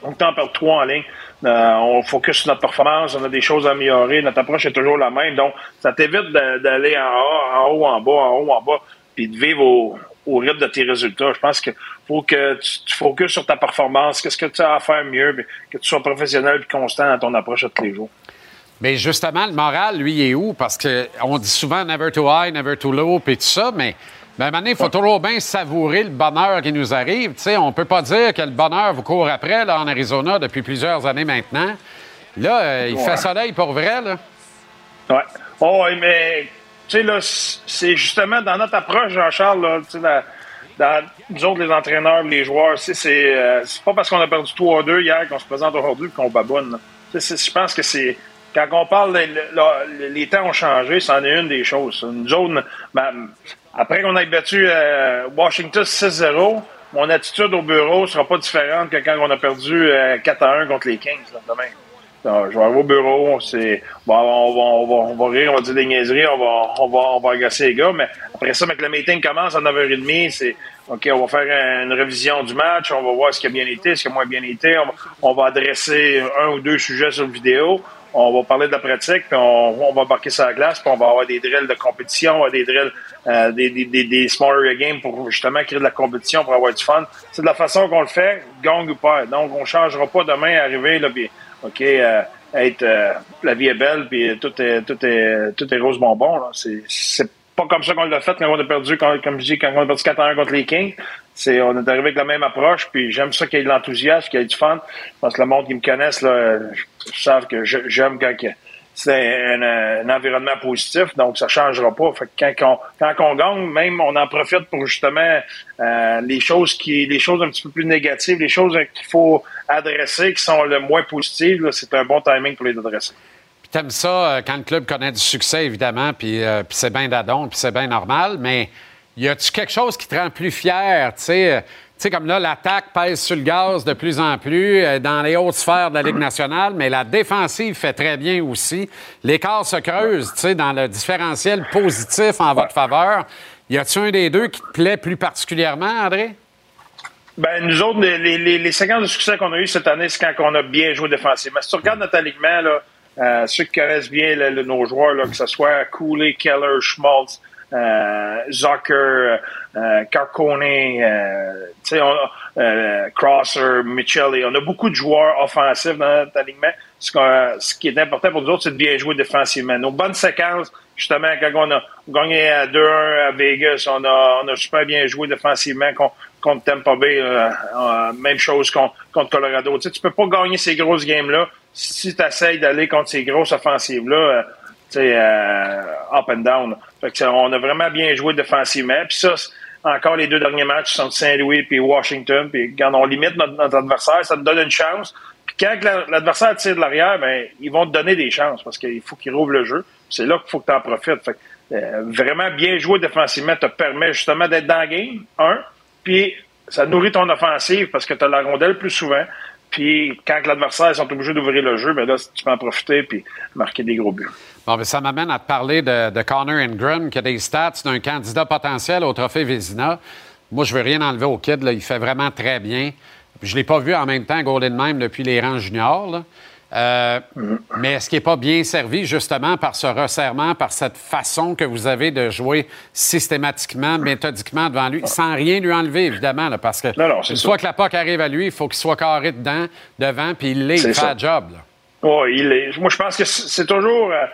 tu en perds 3 en ligne. Euh, on focus sur notre performance, on a des choses à améliorer, notre approche est toujours la même. Donc, ça t'évite d'aller en haut, en bas, en haut, en bas, puis de vivre au, rythme de tes résultats. Je pense que faut que tu, focuses sur ta performance, qu'est-ce que tu as à faire mieux, que tu sois professionnel et constant dans ton approche de tous les jours. Mais justement, le moral, lui, est où? Parce qu'on dit souvent never too high, never too low, puis tout ça, mais moment donné, il faut toujours bien savourer le bonheur qui nous arrive. On peut pas dire que le bonheur vous court après là, en Arizona depuis plusieurs années maintenant. Là, euh, il Ouais. fait soleil pour vrai, là. Ouais. Oh, mais, tu sais, là, c'est justement dans notre approche, Jean-Charles, là, dans, dans nous autres, les entraîneurs, les joueurs, c'est euh, c'est pas parce qu'on a perdu 3-2 hier qu'on se présente aujourd'hui qu'on c'est- Je pense que c'est. Quand on parle, là, les temps ont changé, c'en est une des choses. Nous autres, ben, après qu'on ait battu euh, Washington 6-0, mon attitude au bureau sera pas différente que quand on a perdu euh, 4-1 contre les Kings là, demain. Non, je vais arriver au bureau, c'est, bon, on, va, on, va, on va rire, on va dire des niaiseries, on va, on va, on va agacer les gars, mais après ça, mais que le meeting commence à 9h30, c'est, OK, on va faire une révision du match, on va voir ce qui a bien été, ce qui a moins bien été, on va, on adresser un ou deux sujets sur vidéo, on va parler de la pratique, puis on, on va embarquer sur la glace, puis on va avoir des drills de compétition, avoir des drills, euh, des, des, des, des smaller games pour justement créer de la compétition, pour avoir du fun. C'est de la façon qu'on le fait, gang ou pas. Donc, on changera pas demain, arriver, là, puis OK, euh, être, euh, la vie est belle, puis tout est, tout est, tout est rose bonbon. C'est comme ça qu'on l'a fait quand on a perdu, quand, comme je dis, quand on a perdu 4 1 contre les Kings. C'est, on est arrivé avec la même approche, puis j'aime ça qu'il y ait de l'enthousiasme, qu'il y ait du fun. Parce que le monde qui me connaissent, là, savent que j'aime quand c'est un, environnement positif, donc ça changera pas. Quand, on, gagne, même on en profite pour justement euh, les choses qui, les choses un petit peu plus négatives, les choses qu'il faut adresser qui sont le moins positives, c'est un bon timing pour les adresser. T'aimes ça euh, quand le club connaît du succès, évidemment, puis, euh, puis c'est bien d'adon, puis c'est bien normal, mais y a-tu quelque chose qui te rend plus fier, tu sais? euh, Tu sais, comme là, l'attaque pèse sur le gaz de plus en plus dans les hautes sphères de la Ligue nationale, mais la défensive fait très bien aussi. L'écart se creuse, tu sais, dans le différentiel positif en votre faveur. Y a-tu un des deux qui te plaît plus particulièrement, André? Ben, nous autres, les séquences de succès qu'on a eues cette année, c'est quand on a bien joué défensivement. Si tu regardes notre alignement, là, euh, ceux qui connaissent bien nos joueurs, là, que ce soit Cooley, Keller, Schmaltz, euh, Zucker, euh, Carcone, euh, euh, Crosser, Michelli. On a beaucoup de joueurs offensifs dans notre alignement. Ce, ce qui est important pour nous autres, c'est de bien jouer défensivement. Nos bonnes séquences, justement, quand on a gagné à 2-1 à Vegas, on a, on a super bien joué défensivement contre, contre Tampa Bay. euh, euh, même chose contre, contre Colorado. Tu sais, tu peux pas gagner ces grosses games-là si tu essaies d'aller contre ces grosses offensives-là. euh, tu sais, euh, up and down. Fait que on a vraiment bien joué défensivement. Puis ça, encore les deux derniers matchs sont Saint-Louis puis Washington. Puis quand on limite notre, adversaire, ça nous donne une chance. Puis quand l'adversaire tire de l'arrière, ben ils vont te donner des chances parce qu'il faut qu'ils rouvrent le jeu. C'est là qu'il faut que tu en profites. Fait que, euh, vraiment bien jouer défensivement te permet justement d'être dans le game, un. Puis ça nourrit ton offensive parce que tu as la rondelle plus souvent. Puis quand l'adversaire sont obligés d'ouvrir le jeu, ben là, tu peux en profiter puis marquer des gros buts. Bon, ben, ça m'amène à te parler de, Connor Ingram, qui a des stats d'un candidat potentiel au trophée Vézina. Moi, je veux rien enlever au kid. Il fait vraiment très bien. Je ne l'ai pas vu en même temps Golden même depuis les rangs juniors. Euh, Mais est-ce qu'il n'est pas bien servi justement par ce resserrement, par cette façon que vous avez de jouer systématiquement, méthodiquement devant lui, sans rien lui enlever, évidemment, là, parce que Non, une fois que la POC arrive à lui, il faut qu'il soit carré dedans, devant, puis il l'est, il fait ça. le job. là. Oui, il est. Moi, je pense que c'est toujours. euh,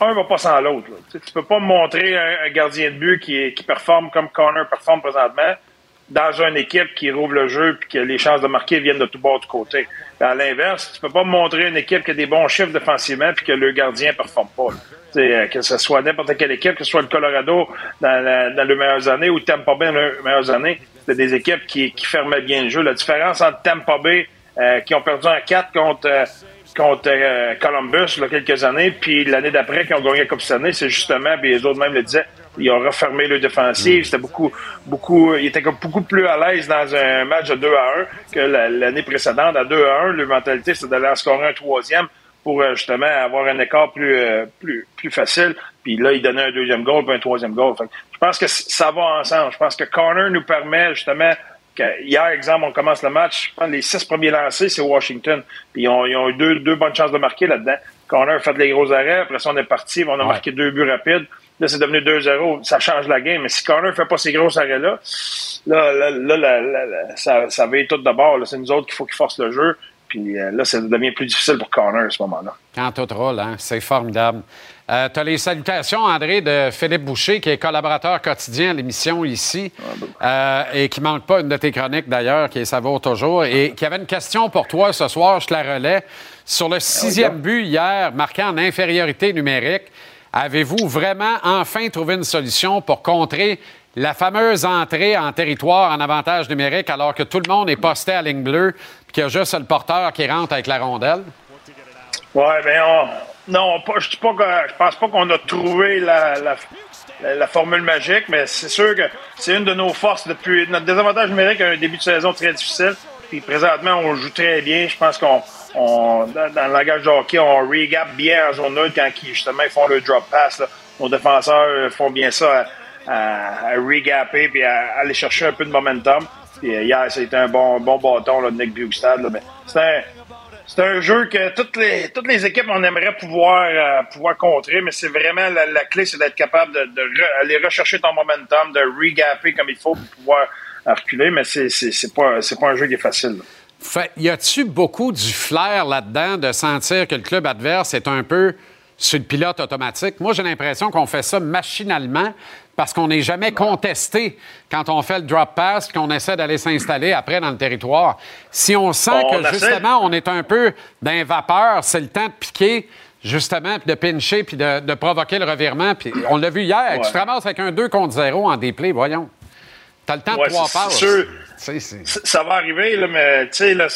un va pas sans l'autre. Tu tu peux pas me montrer un, un gardien de but qui, est- qui performe comme Connor performe présentement dans une équipe qui rouvre le jeu et que les chances de marquer viennent de tout bord du côté. À l'inverse, tu peux pas montrer une équipe qui a des bons chiffres défensivement puis que le gardien performe pas. euh, que ce soit n'importe quelle équipe, que ce soit le Colorado dans, les meilleures années ou Tampa Bay dans les meilleures années, c'est des équipes qui, fermaient bien le jeu. La différence entre Tampa Bay, euh, qui ont perdu en 4 contre, euh, contre euh, Columbus il y a quelques années, puis l'année d'après, qui ont gagné la Coupe Stanley, c'est justement, puis les autres même le disaient, ils ont refermé le défensif. C'était beaucoup, beaucoup, ils étaient comme beaucoup plus à l'aise dans un match de 2 à 1 que la- l'année précédente. À 2 à 1, leur mentalité, c'était d'aller en scorer un troisième pour euh, justement avoir un écart plus, euh, plus, plus facile. Puis là, ils donnaient un deuxième goal puis un troisième goal. Fait que je pense que ça va ensemble. Je pense que Connor nous permet justement que hier, exemple, on commence le match, je pense que les six premiers lancés, c'est Washington. Puis ils ont, ils ont eu deux, deux bonnes chances de marquer là-dedans. Connor a fait les gros arrêts, après ça, on est parti, on a marqué deux buts rapides. Là, c'est devenu 2-0. Ça change la game. Mais si Connor ne fait pas ces gros arrêts-là, là, là, là, là, ça, ça va tout d'abord. là. C'est nous autres qu'il faut qu'ils forcent le jeu. Puis euh, là, ça devient plus difficile pour Connor à ce moment-là. Quand tout roule, hein? c'est formidable. Euh, tu as les salutations, André, de Philippe Boucher, qui est collaborateur quotidien à l'émission ici, euh, et qui manque pas une de tes chroniques d'ailleurs, qui est Ça vaut toujours, et qui avait une question pour toi ce soir, je te la relais. Sur le sixième but hier, marqué en infériorité numérique, avez-vous vraiment enfin trouvé une solution pour contrer la fameuse entrée en territoire en avantage numérique alors que tout le monde est posté à ligne bleue puis qu'il y a juste le porteur qui rentre avec la rondelle? Ouais, ben on, non, je pas pense pas qu'on a trouvé la formule magique, mais c'est sûr que c'est une de nos forces depuis notre désavantage numérique a un début de saison très difficile. Puis présentement, on joue très bien. Je pense qu'on dans, le langage de hockey, on regap bien en zone neutre quand ils, justement ils font le drop pass. Nos défenseurs euh, font bien ça à, à, regapper puis à, aller chercher un peu de momentum. Puis euh, hier, c'était un bon, bon bâton là, de Nick Bugstad. c'est un, un jeu que toutes les, toutes les équipes, on aimerait pouvoir, euh, pouvoir contrer, mais c'est vraiment la, clé, c'est d'être capable de, de rechercher ton momentum, de regapper comme il faut pour pouvoir reculer, mais c'est, pas, pas un jeu qui est facile. Fait, y a-tu beaucoup du flair là-dedans de sentir que le club adverse est un peu sur le pilote automatique? Moi, j'ai l'impression qu'on fait ça machinalement parce qu'on n'est jamais contesté quand on fait le drop pass qu'on essaie d'aller s'installer après dans le territoire. Si on sent On que justement on est un peu d'un vapeur, c'est le temps de piquer justement, puis de pincher, puis de, de provoquer le revirement. Puis on l'a vu hier, Ouais. tu te ramasses avec un 2 contre 0 en déplay, voyons. T'as le temps Ouais, de trois c'est- passes. Ça- ça va arriver, là, mais tu sais, là,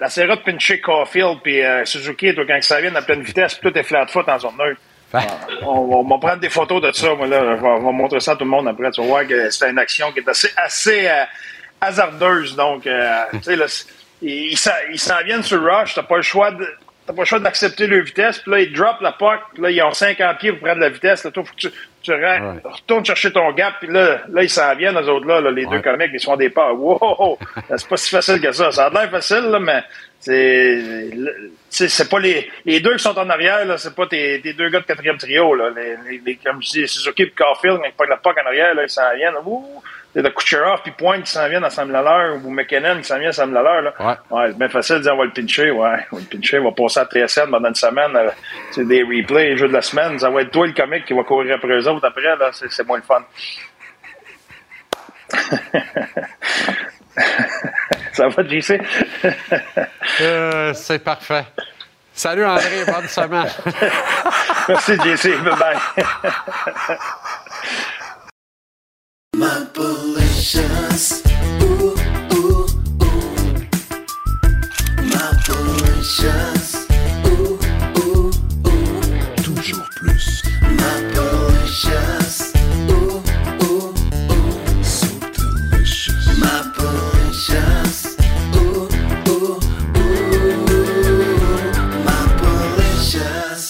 la série de pincher Caulfield puis euh, Suzuki, toi, quand ça vient à pleine vitesse, tout est flat foot en zone neutre. On, on va prendre des photos de ça, moi, là. Je vais, je vais montrer ça à tout le monde après. Tu vas voir que c'est une action qui est assez, assez euh, hasardeuse. Donc, euh, tu sais, là, ils, s'en- viennent sur rush. T'as pas le choix de. T'as pas le choix d'accepter leur vitesse, puis là, ils drop la puck, puis là, ils ont 50 pieds pour prendre la vitesse. Là, toi, faut que tu, tu re- retournes chercher ton gap, puis là, là, ils s'en viennent, eux autres, là, là, les deux comiques, ils sont des pas. Wow! C'est pas si facile que ça. Ça a l'air facile, là, mais c'est. c'est pas les, les deux qui sont en arrière, là, c'est pas tes, tes deux gars de quatrième trio, là. Les, les, les- comme je dis, Suzuki et Caulfield, ils prennent la puck en arrière, là, ils s'en viennent. Ouh! Il y a de Kucherov puis Pointe qui s'en viennent à l'heure, ou McKinnon qui s'en vient à l'heure, là. Ouais. c'est bien facile de dire on va le pincher, ouais. On va le pincher, on va passer à TSN pendant une semaine. euh, C'est des replays, les jeux de la semaine. Ça va être toi le comique qui va courir après eux autres après, là. C'est moins le fun. Ça va, JC? Euh, c'est parfait. Salut André, bonne semaine. Merci, JC. Bye-bye. Malicious. Ooh, ooh, ooh. Malicious. Ooh, ooh, ooh. Toujours plus. Malicious. Ooh, ooh, ooh. So delicious. Malicious. Ooh, ooh, ooh. Malicious.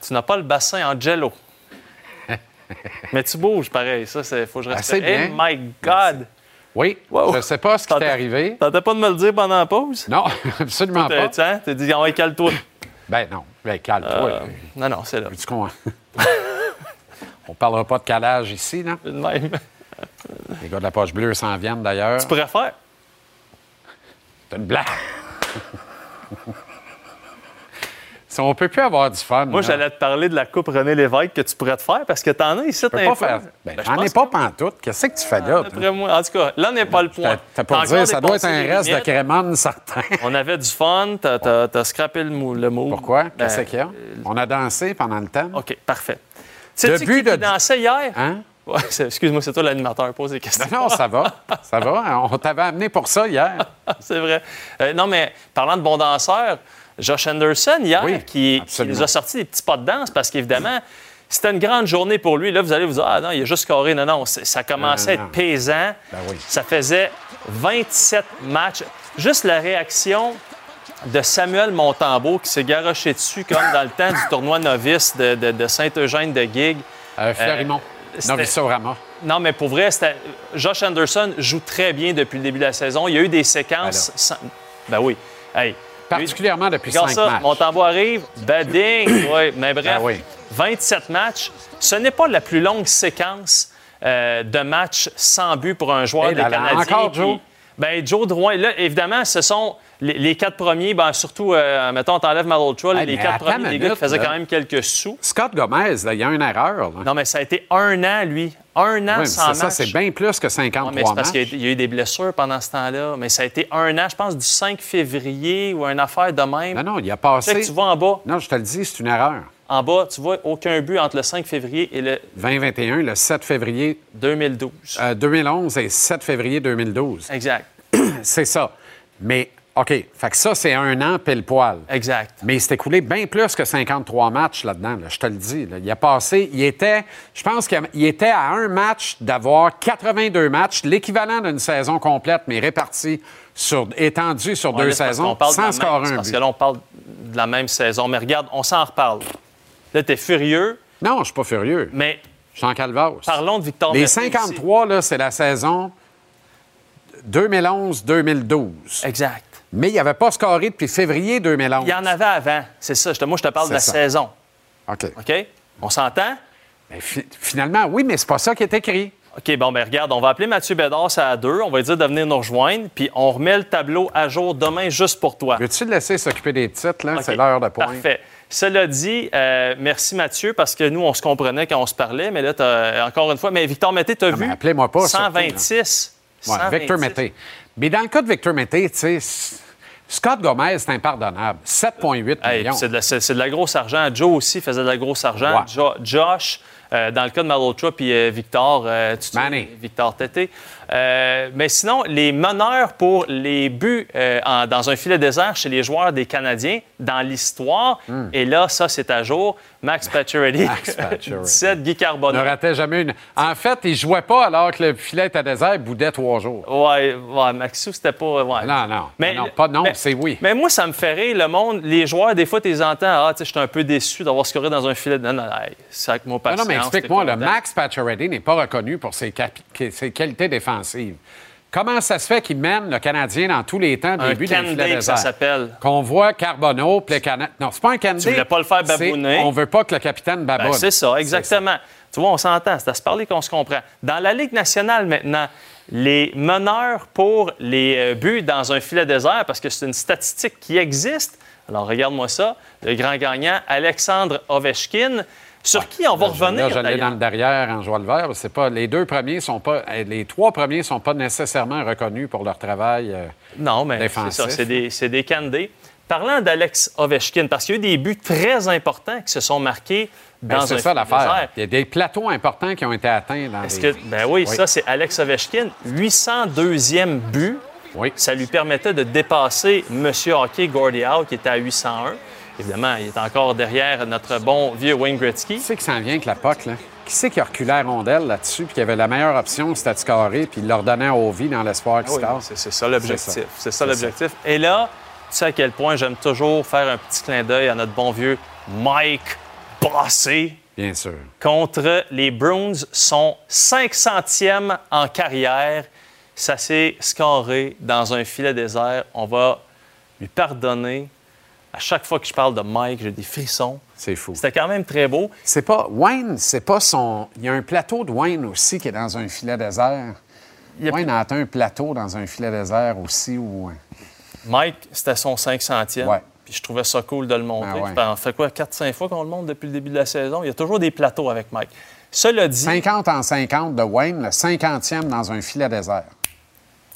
Tu n'as pas le bassin en jello. Mais tu bouges pareil, ça, c'est faut que je Ah, respecte. bien. Oh my God! Oui, Wow. je ne sais pas ce qui t'est arrivé. T'entends pas de me le dire pendant la pause? Non, absolument pas. T'as hein, t'as dit, on va calme-toi. Ben non, ben calme-toi. Euh, non, non, c'est là. Veux-tu qu'on- On parlera pas de calage ici, là. De même. Les gars de la poche bleue s'en viennent d'ailleurs. Tu pourrais faire. C'est une blague. Si on peut plus avoir du fun. Moi, j'allais te parler de la Coupe René Lévesque que tu pourrais te faire parce que t'en as ici, je peux pas faire. Ben, Ben, je j'en ai pas pantoute. Qu'est-ce que tu fais là? toi? D'après moi. En tout cas, là, n'est pas le point. T'as- T'as dire, ça doit être un reste de crémone certain. On avait du fun, t'as, t'as scrappé le mot. Pourquoi? Ben, Qu'est-ce qu'il y a? On a dansé pendant le temps. OK, parfait. Sais-tu qui, de- dansait hier? Hein? Ouais, excuse-moi, c'est toi l'animateur, pose des questions. Non, non, ça va. Ça va. On t'avait amené pour ça hier. c'est vrai. Euh, non, mais parlant de bons danseurs, Josh Anderson hier, Oui, qui, nous a sorti des petits pas de danse parce qu'évidemment, c'était une grande journée pour lui. Là, vous allez vous dire, ah non, il a juste scoré. Non, non, ça commençait à Non, être pesant. Ben oui. Ça faisait 27 matchs. Juste la réaction de Samuel Montembeau qui s'est garoché dessus comme dans le temps du tournoi novice de, de- de Saint-Eugène de Gig. Euh, Fleurimont, c'était- Novisorama. Non, mais pour vrai, Josh Anderson joue très bien depuis le début de la saison. Il y a eu des séquences. sans- Ben oui. Hey. Particulièrement depuis cinq ça, matchs. Montembeau arrive, bading. oui, mais bref, Ben oui. 27 matchs. Ce n'est pas la plus longue séquence euh, de matchs sans but pour un joueur des là Canadiens. encore Joe? Ben, Joe Drouin, là, évidemment, ce sont les, les quatre premiers, ben, surtout, euh, mettons, t'enlèves Malhotra, là, Hey, les quatre premiers, les gars qui faisaient là. quand même quelques sous. Scott Gomez, là, il y a une erreur. là. Non, mais ça a été un an, lui. Un an Oui, sans c'est ça, match. c'est bien plus que Ouais, 53 mais c'est parce qu'il y a- il y a eu des blessures pendant ce temps-là. Mais ça a été un an, je pense, du 5 février ou une affaire de même. Non, non, il a Tu sais passé. que tu vois en bas, Non, je te le dis, c'est une erreur. En bas, tu vois aucun but entre le 5 février et le 2021, le 7 février 2012. euh, 2011 et 7 février 2012. Exact. C'est ça. Mais, OK, fait que ça, c'est un an pile poil. Exact. Mais il s'est écoulé bien plus que 53 matchs là-dedans, là, je te le dis. là. Il a passé, il était, je pense qu'il il était à un match d'avoir 82 matchs, l'équivalent d'une saison complète, mais réparti sur, étendu sur Ouais, deux parce saisons, parle sans scorer un Parce but. que là, on parle de la même saison. Mais regarde, on s'en reparle. Là, t'es furieux, Non, je suis pas furieux. mais Je suis en calvasse. parlons de Victor Les Mété aussi. 53, là, c'est la saison 2011-2012. Exact. Mais il n'avait pas scoré depuis février 2011. Il y en avait avant. C'est ça. Moi, je te parle de la ça. saison. OK. OK? On s'entend? Fi- finalement, oui, mais c'est pas ça qui est écrit. OK, bon, ben regarde, on va appeler Mathieu Bédard, à deux. On va lui dire de venir nous rejoindre, puis on remet le tableau à jour demain juste pour toi. Veux-tu le laisser s'occuper des titres, là? C'est l'heure de pointe. Parfait. Cela dit, euh, merci Mathieu, parce que nous, on se comprenait quand on se parlait, mais là, encore une fois, mais Victor Mété, t'as vu? mais appelez-moi pas, surtout, 126. Ouais, 126. Victor Mété. Mais dans le cas de Victor Mété, tu sais, Scott Gomez, c'est impardonnable. 7,8 Hey, millions. c'est de, de la grosse argent. Joe aussi faisait de la grosse argent. Ouais. Jo- Josh, euh, dans le cas de Malhotra, puis euh, Victor, tu. Victor Tété. Euh, mais sinon, les meneurs pour les buts euh, en- dans un filet désert chez les joueurs des Canadiens dans l'histoire. Et là, ça, c'est à jour. Max Pacioretty, Hmm. Max Pacioretty. 17, Guy ne Carbonneau. ratait jamais une. En fait, il jouait pas alors que le filet était désert, il boudait trois jours. Ouais, ouais, Maxou, c'était pas. ouais. Non, non. Mais- non, pas non, c'est oui. Mais moi, ça me fait rire, le monde. Les joueurs, des fois, tu les entends. Ah, tu sais, je suis un peu déçu d'avoir scoré dans un filet. Non, non, hey, c'est avec mon Non, patience. non, mais explique-moi, le. Max Pacioretty n'est pas reconnu pour ses, ses qualités défensives. Comment ça se fait qu'il mène le Canadien dans tous les temps des Un buts filet Candé, que ça s'appelle. Qu'on voit Carbonneau, puis le Cana- Non, c'est pas un Candé. Tu voulais pas le faire. On veut pas que le capitaine baboune. Ben, c'est ça, exactement. Tu vois, on s'entend. C'est à se parler qu'on se comprend. Dans la Ligue nationale maintenant, les meneurs pour les euh, buts dans un filet désert, parce que c'est une statistique qui existe. Alors, regarde-moi ça. Le grand gagnant, Alexandre Ovechkin, sur qui on va Là, revenir. D'ailleurs? dans le derrière en jouant le vert. C'est pas, les deux premiers sont pas. eh, Les trois premiers sont pas nécessairement reconnus pour leur travail. euh, Non, mais c'est ça, c'est des, des candés. Parlant d'Alex Ovechkin, parce qu'il y a eu des buts très importants qui se sont marqués ben, dans un c'est ça l'affaire. Il y a des plateaux importants qui ont été atteints dans les... que, ben oui, ça, c'est Alex Ovechkin. 802e but. Oui. Ça lui permettait de dépasser M. Hockey Gordie Howe, qui était à 801. Évidemment, il est encore derrière notre bon vieux Wayne Gretzky. Qui c'est qui s'en vient avec la POC, là? Qui c'est qui a reculé la rondelle là-dessus, puis qui avait la meilleure option, c'était de scorer, puis il leur donnait à Ovi dans l'espoir qu'il Ah oui, score? c'est ça l'objectif. C'est ça. Ça l'objectif. Et là, tu sais à quel point j'aime toujours faire un petit clin d'œil à notre bon vieux Mike Bossé Bien sûr. contre les Bruins, son 500e en carrière. Ça s'est scoré dans un filet désert. On va lui pardonner. À chaque fois que je parle de Mike, j'ai des frissons. C'est fou. C'était quand même très beau. C'est pas... Wayne, c'est pas son... Il y a un plateau de Wayne aussi qui est dans un filet désert. Il y a- Wayne a atteint un plateau dans un filet désert aussi où... Mike, c'était son 500e. Ouais. Puis je trouvais ça cool de le montrer. Ah ouais. Ça fait quoi, 4-5 fois qu'on le montre depuis le début de la saison? Il y a toujours des plateaux avec Mike. Cela dit, 50 en 50 de Wayne, le 50e dans un filet désert.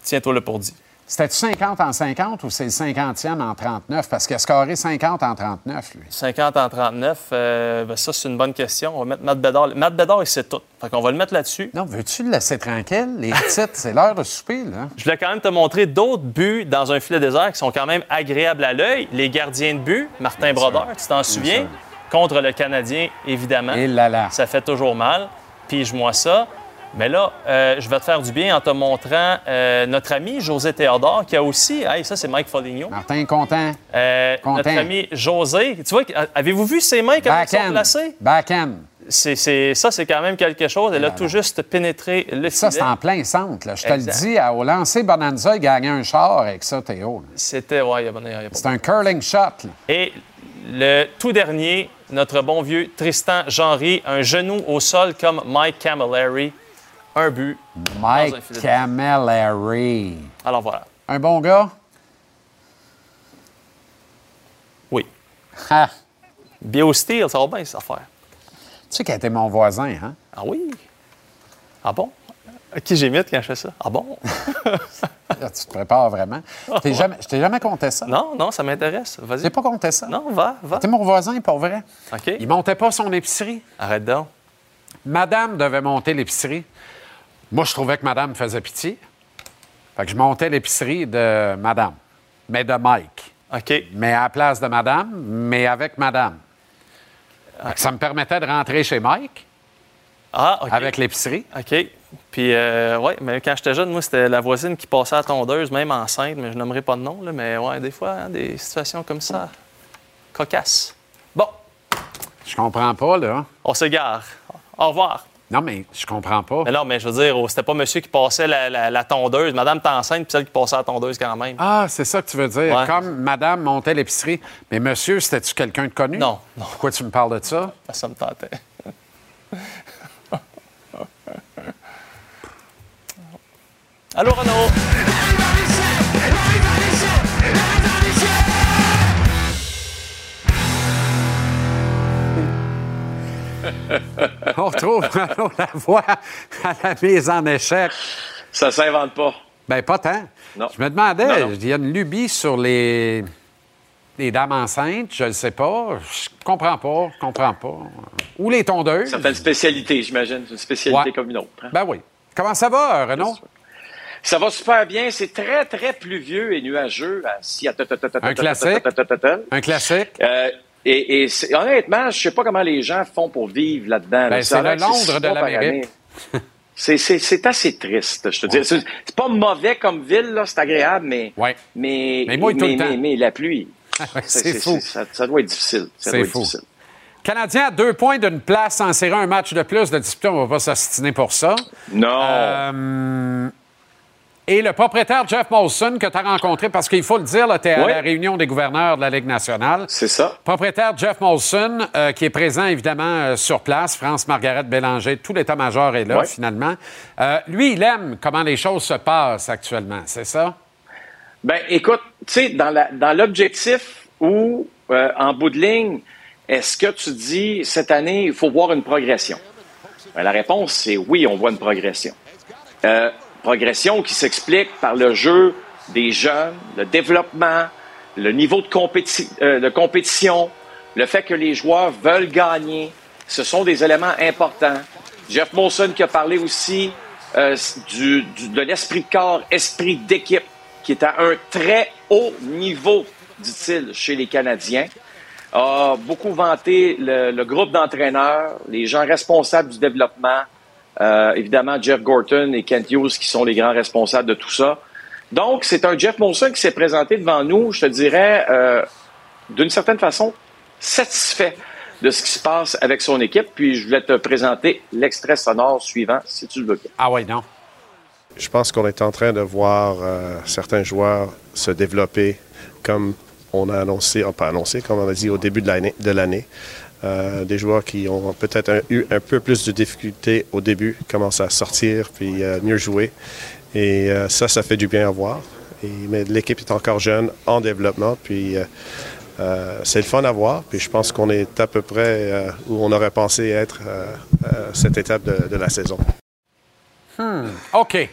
tiens-toi le pour dit. C'était 50 en 50 ou c'est le 50e en 39? Parce qu'il a scoré 50 en 39, lui. 50 en 39, euh, ben ça, c'est une bonne question. On va mettre Matt Bedard. Matt Bedard, il sait tout. Fait qu'on va le mettre là-dessus. Non, veux-tu le laisser tranquille? Les titres, c'est l'heure de souper, là. Je voulais quand même te montrer d'autres buts dans un filet désert qui sont quand même agréables à l'œil. Les gardiens de but, Martin Brodeur, tu t'en souviens? Contre le Canadien, évidemment. Et là là. Ça fait toujours mal. Pige-moi ça. Mais là, euh, je vais te faire du bien en te montrant euh, notre ami José Théodore, qui a aussi. Hey, ça, c'est Mike Foligno. Martin, content. Euh, Content. Notre ami José. Tu vois, avez-vous vu ses mains comme elles sont placées? Backhand. C'est, c'est- ça, c'est quand même quelque chose. Elle a tout juste pénétré le Ça, filet. c'est en plein centre. là. Je te Exact. le dis, au lancer Bonanza, il gagnait un char avec ça, Théo. C'était, ouais, C'est un curling shot. là. Et le tout dernier, notre bon vieux Tristan Genry, un genou au sol comme Mike Camilleri. Un but. dans un Mike. Camilleri. Alors voilà. Un bon gars? Oui. Ha! BioSteel, ça va bien, cette affaire. Tu sais a été mon voisin, hein? Ah oui? Ah bon? Qui j'imite quand je fais ça? Ah bon? Là, tu te prépares vraiment. Je t'ai jamais, je t'ai jamais compté ça. non, non, ça m'intéresse. Vas-y. J'ai pas compté ça? Non, va, va. T'es mon voisin, pour vrai. OK. Il montait pas son épicerie. Arrête donc. Madame devait monter l'épicerie. Moi, je trouvais que Madame faisait pitié. Fait que je montais l'épicerie de Madame, mais de Mike. OK. Mais à la place de Madame, mais avec Madame. Fait que ça me permettait de rentrer chez Mike Ah, OK. avec l'épicerie. OK. Puis, euh, ouais, mais quand j'étais jeune, moi, c'était la voisine qui passait à la tondeuse, même enceinte, mais je nommerai pas de nom, là, mais ouais, des fois, hein, des situations comme ça, cocasses. Bon, Je comprends pas, là. on s'égare. Au revoir. Non, mais je comprends pas. Mais non, mais je veux dire, oh, c'était pas monsieur qui passait la, la- la tondeuse. Madame enceinte, puis celle qui passait la tondeuse quand même. Ah, c'est ça que tu veux dire. Ouais. Comme Madame montait l'épicerie. Mais monsieur, c'était-tu quelqu'un de connu? Non, non. Pourquoi tu me parles de ça? Ça me tentait. Allô, Renaud? On retrouve Renaud Lavoie à la mise en échec. Ça s'invente pas. Ben pas tant. Non. Je me demandais, Non, non. il y a une lubie sur les, les dames enceintes, je ne sais pas. Je comprends pas, je comprends pas. Ou les tondeuses. Certaines spécialités, j'imagine. C'est une spécialité Ouais. comme une autre. hein. Ben oui. Comment ça va, Renaud? Ça va super bien. C'est très, très pluvieux et nuageux. à. Un classique. Un classique. Euh, et honnêtement, je sais pas comment les gens font pour vivre là-dedans. là. Ben, c'est le Londres de l'Amérique. C'est- assez triste, je te dis. C'est c'est pas mauvais comme ville, là, c'est agréable, mais, Ouais. mais, Mais mouille tout le temps. mais- la pluie, C'est fou. Ça, ça doit être difficile. C'est fou. difficile. Canadien à deux points d'une place en série un match de plus de disputé. On va pas s'astiner pour ça. Non. Euh, et le propriétaire Jeff Molson que tu as rencontré, parce qu'il faut le dire, tu es à la réunion des gouverneurs de la Ligue nationale. C'est ça. Propriétaire Jeff Molson, euh, qui est présent évidemment euh, sur place. France-Margaret Bélanger, tout l'état-major est là finalement. Euh, lui, il aime comment les choses se passent actuellement, c'est ça? Ben, écoute, tu sais, dans l'objectif ou en bout de ligne, est-ce que tu dis cette année, il faut voir une progression? Ben, la réponse, c'est oui, on voit une progression. Euh, progression qui s'explique par le jeu des jeunes, le développement, le niveau euh, de compétition, le fait que les joueurs veulent gagner. Ce sont des éléments importants. Jeff Molson qui a parlé aussi euh, du, de l'esprit de corps, esprit d'équipe, qui est à un très haut niveau, dit-il, chez les Canadiens. A beaucoup vanté le groupe d'entraîneurs, les gens responsables du développement, euh, évidemment Jeff Gorton et Kent Hughes qui sont les grands responsables de tout ça. Donc, c'est un Jeff Molson qui s'est présenté devant nous, je te dirais, euh, d'une certaine façon, satisfait de ce qui se passe avec son équipe. Puis, je voulais te présenter l'extrait sonore suivant, si tu le veux bien. Ah oui, non. Je pense qu'on est en train de voir euh, certains joueurs se développer comme on a annoncé, pas annoncé, comme on a dit au début de l'année. Euh, des joueurs qui ont peut-être eu un peu plus de difficultés au début commencent à sortir puis euh, mieux jouer. Et euh, ça, ça fait du bien à voir. Et, mais l'équipe est encore jeune, en développement, puis euh, euh, c'est le fun à voir. Puis je pense qu'on est à peu près euh, où on aurait pensé être euh, euh, cette étape de- de la saison. Hmm, OK.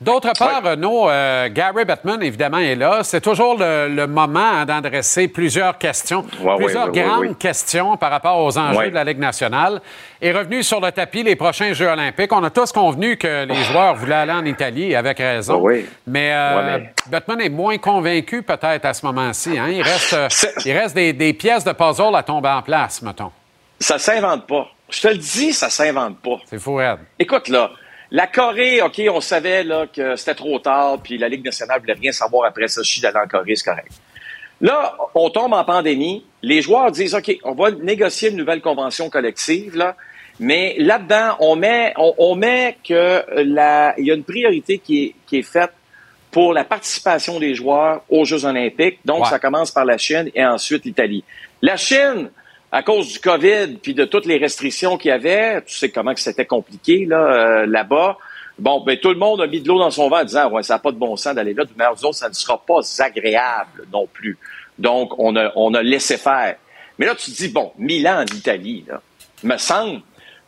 D'autre part, Renaud, euh, Gary Bettman, évidemment, est là. C'est toujours le, le moment hein, d'adresser plusieurs questions, plusieurs grandes questions par rapport aux enjeux de la Ligue nationale. Est revenu sur le tapis les prochains Jeux olympiques. On a tous convenu que les joueurs voulaient aller en Italie, avec raison. Oui. Mais, euh, mais- est moins convaincu peut-être à ce moment-ci. hein. Il reste, euh, il reste des, des pièces de puzzle à tomber en place, mettons. Ça s'invente pas. Je te le dis, ça s'invente pas. C'est fou, Ed. Écoute, là, la Corée, OK, on savait là, que c'était trop tard, puis la Ligue nationale voulait rien savoir après ça. Je suis d'aller en Corée, c'est correct. Là, on tombe en pandémie. Les joueurs disent, OK, on va négocier une nouvelle convention collective, là. Mais là-dedans, on met, on, on met que la, il y a une priorité qui est, qui est faite pour la participation des joueurs aux Jeux olympiques. Donc, Ouais. ça commence par la Chine et ensuite l'Italie. La Chine, à cause du COVID puis de toutes les restrictions qu'il y avait, tu sais comment que c'était compliqué là, euh, là-bas. Bon, ben tout le monde a mis de l'eau dans son vent en disant ouais, ça n'a pas de bon sens d'aller là. Mais nous autres, ça ne sera pas agréable non plus. Donc, on a, on a laissé faire. Mais là, tu te dis, bon, Milan en Italie, là, me semble,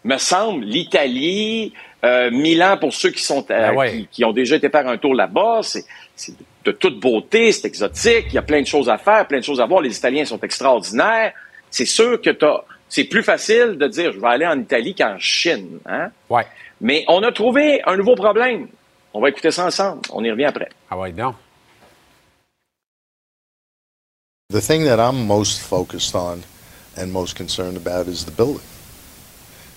me semble, l'Italie, euh, Milan, pour ceux qui sont euh, ouais. qui, qui ont déjà été faire un tour là-bas, c'est c'est de toute beauté, c'est exotique, il y a plein de choses à faire, plein de choses à voir. Les Italiens sont extraordinaires. C'est sûr que t'as, c'est plus facile de dire je vais aller en Italie qu'en Chine. Hein? Ouais. Mais on a trouvé un nouveau problème. On va écouter ça ensemble. On y revient après. Ah ouais, donc. The thing that I'm most focused on and most concerned about is the building.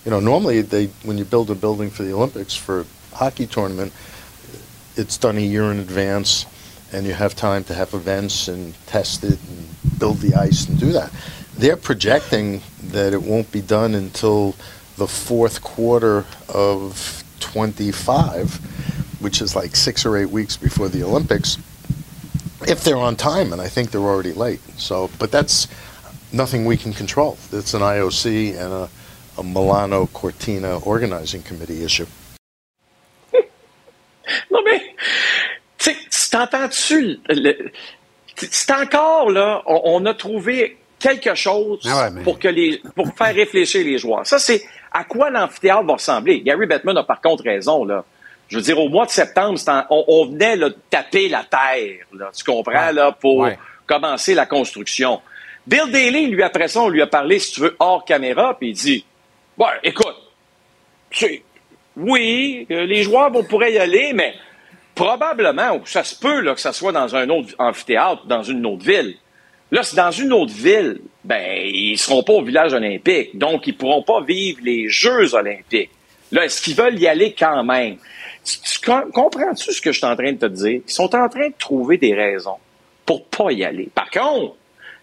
You know, normally they when you build a building for the Olympics for a hockey tournament, it's done a year in advance and you have time to have events and test it and build the ice and do that. They're projecting that it won't be done until the fourth quarter of 25, which is like 6 or 8 weeks before the Olympics if they're on time, and I think they're already late. So, but that's nothing we can control. It's an IOC and a, a Milano Cortina organizing committee issue. Non, mais, tu t'entends-tu? C'est encore, là, on, on a trouvé quelque chose Ah ouais, mais- pour, que les, pour faire réfléchir les joueurs. Ça, c'est à quoi l'amphithéâtre va ressembler. Gary Bettman a par contre raison, là. Je veux dire, au mois de septembre, en- on, on venait là, de taper la terre, là, tu comprends, Ouais. là, pour Ouais. commencer la construction. Bill Daly, lui, après ça, on lui a parlé, si tu veux, hors caméra, puis il dit, ouais, écoute, oui, euh, les joueurs vont, pourraient y aller, mais probablement, ou ça se peut là, que ça soit dans un autre amphithéâtre, dans une autre ville. Là, c'est dans une autre ville, ben, ils seront pas au village olympique, donc ils pourront pas vivre les Jeux olympiques. Là, est-ce qu'ils veulent y aller quand même? Tu, tu com- comprends-tu ce que je suis en train de te dire? Ils sont en train de trouver des raisons pour pas y aller. Par contre,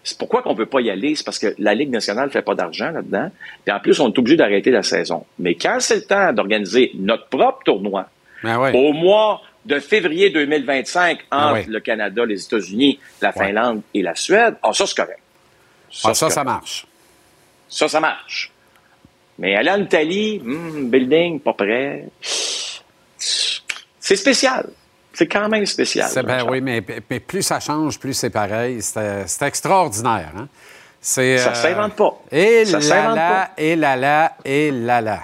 c'est pourquoi qu'on veut pas y aller? C'est parce que la Ligue nationale fait pas d'argent là-dedans. Puis en plus, on est obligé d'arrêter la saison. Mais quand c'est le temps d'organiser notre propre tournoi, Ben ouais. au mois de février 2025 entre Ah ouais. le Canada, les États-Unis, la Finlande et la Suède, ah, ça, c'est correct. Ah, ça, ça marche. Ça, ça marche. Mais aller en Italie, hmm, building, pas prêt. C'est spécial. C'est quand même spécial. C'est- ben oui, mais, mais plus ça change, plus c'est pareil. C'est extraordinaire. Hein? Ça s'invente pas. Et Ça là s'invente là, pas. et là là, et là là.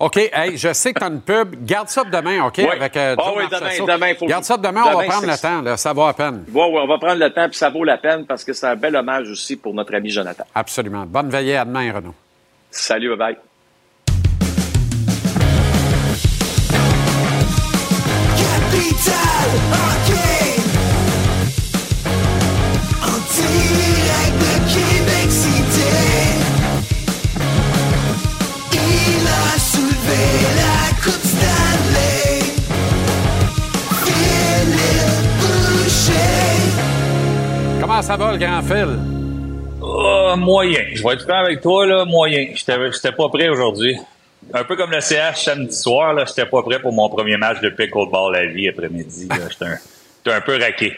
OK, hey, je sais que tu as une pub. Garde ça pour demain, OK? Oui. Avec, euh, Ah oui, Marchessault. demain, demain, faut- Garde ça pour demain, on va demain, prendre le temps. Là, ça vaut la peine. Ouais, ouais, on va prendre le temps, puis ça vaut la peine parce que c'est un bel hommage aussi pour notre ami Jonathan. Absolument. Bonne veillée à demain, Renaud. Salut, bye bye. Capital Comment ça va, le grand fil? Ah, moyen. Je vais être franc avec toi, là, moyen. J'étais pas prêt aujourd'hui. Un peu comme le CH samedi soir, là, j'étais pas prêt pour mon premier match de pickleball à vie après-midi. J'étais un, un peu raqué.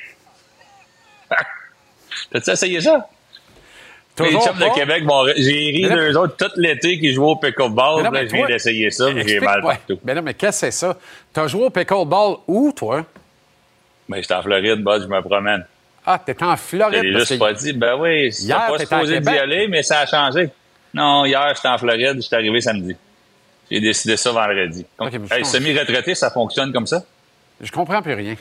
T'as-tu essayé ça? Les chums de Québec, j'ai ri Mais d'eux autres tout l'été qui jouaient au pickleball. Mais non, là, mais je viens d'essayer ça, j'ai mal partout. Ben non, mais qu'est-ce que c'est ça? Tu as joué au pickleball où, toi? Mais j'étais en Floride, bud, je me promène. Ah, t'es en Je Floride. parce juste pas dit. Ben oui, Hier, pas t'étais supposé d'y aller, mais ça a changé. Non, hier, j'étais en Floride, j'étais arrivé samedi. J'ai décidé ça vendredi. Donc, Ok, mais je hey, semi-retraité, ça fonctionne comme ça? Je comprends plus rien.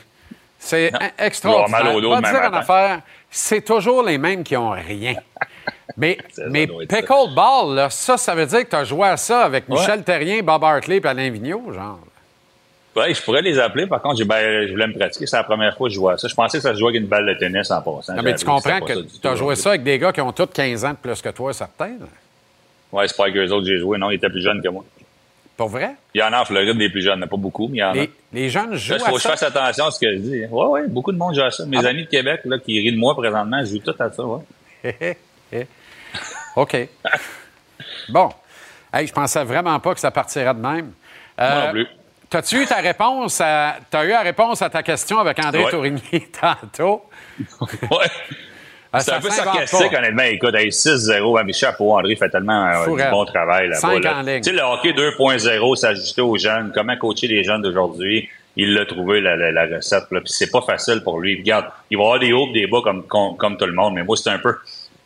C'est extraordinaire. mal au dos dire matin. affaire, c'est toujours les mêmes qui ont rien. Mais, mais pickleball, là, ça, ça veut dire que tu as joué à ça avec Ouais. Michel Terrien, Bob Hartley et Alain Vigneault, genre. Ouais, je pourrais les appeler. Par contre, ben, je voulais me pratiquer. C'est la première fois que je jouais à ça. Je pensais que ça se jouait avec une balle de tennis en passant. Non, mais tu comprends que ça tu as joué ça avec des gars qui ont tous 15 ans de plus que toi, certains. Ouais, c'est pas avec eux autres que j'ai joué. Non, ils étaient plus jeunes que moi. Pour vrai? Il y en a en Floride des plus jeunes, mais pas beaucoup, mais il y en a. Les, jeunes jouent Là, il faut à que je ça? fasse attention à ce que je dis. Oui, oui, beaucoup de monde joue à ça. Mes Ah. amis de Québec là, qui rient de moi présentement jouent tout à ça. Ouais. OK. bon. Hey, je pensais vraiment pas que ça partirait de même. Euh, Moi non plus. T'as-tu eu ta réponse à. T'as eu la réponse à ta question avec André Ouais. Tourigny tantôt? Ouais. Ah, C'est un peu sarcastique, pas. honnêtement. Écoute, hey, 6-0, ben, mes chapeaux, André fait tellement euh, du bon travail là-bas. Là. Tu sais, le hockey 2.0, s'ajuster aux jeunes. Comment coacher les jeunes d'aujourd'hui? Il l'a trouvé, la, la, la recette. Là. Puis c'est pas facile pour lui. Regarde, il va avoir des hauts des bas comme, comme, comme tout le monde, mais moi, c'est un peu...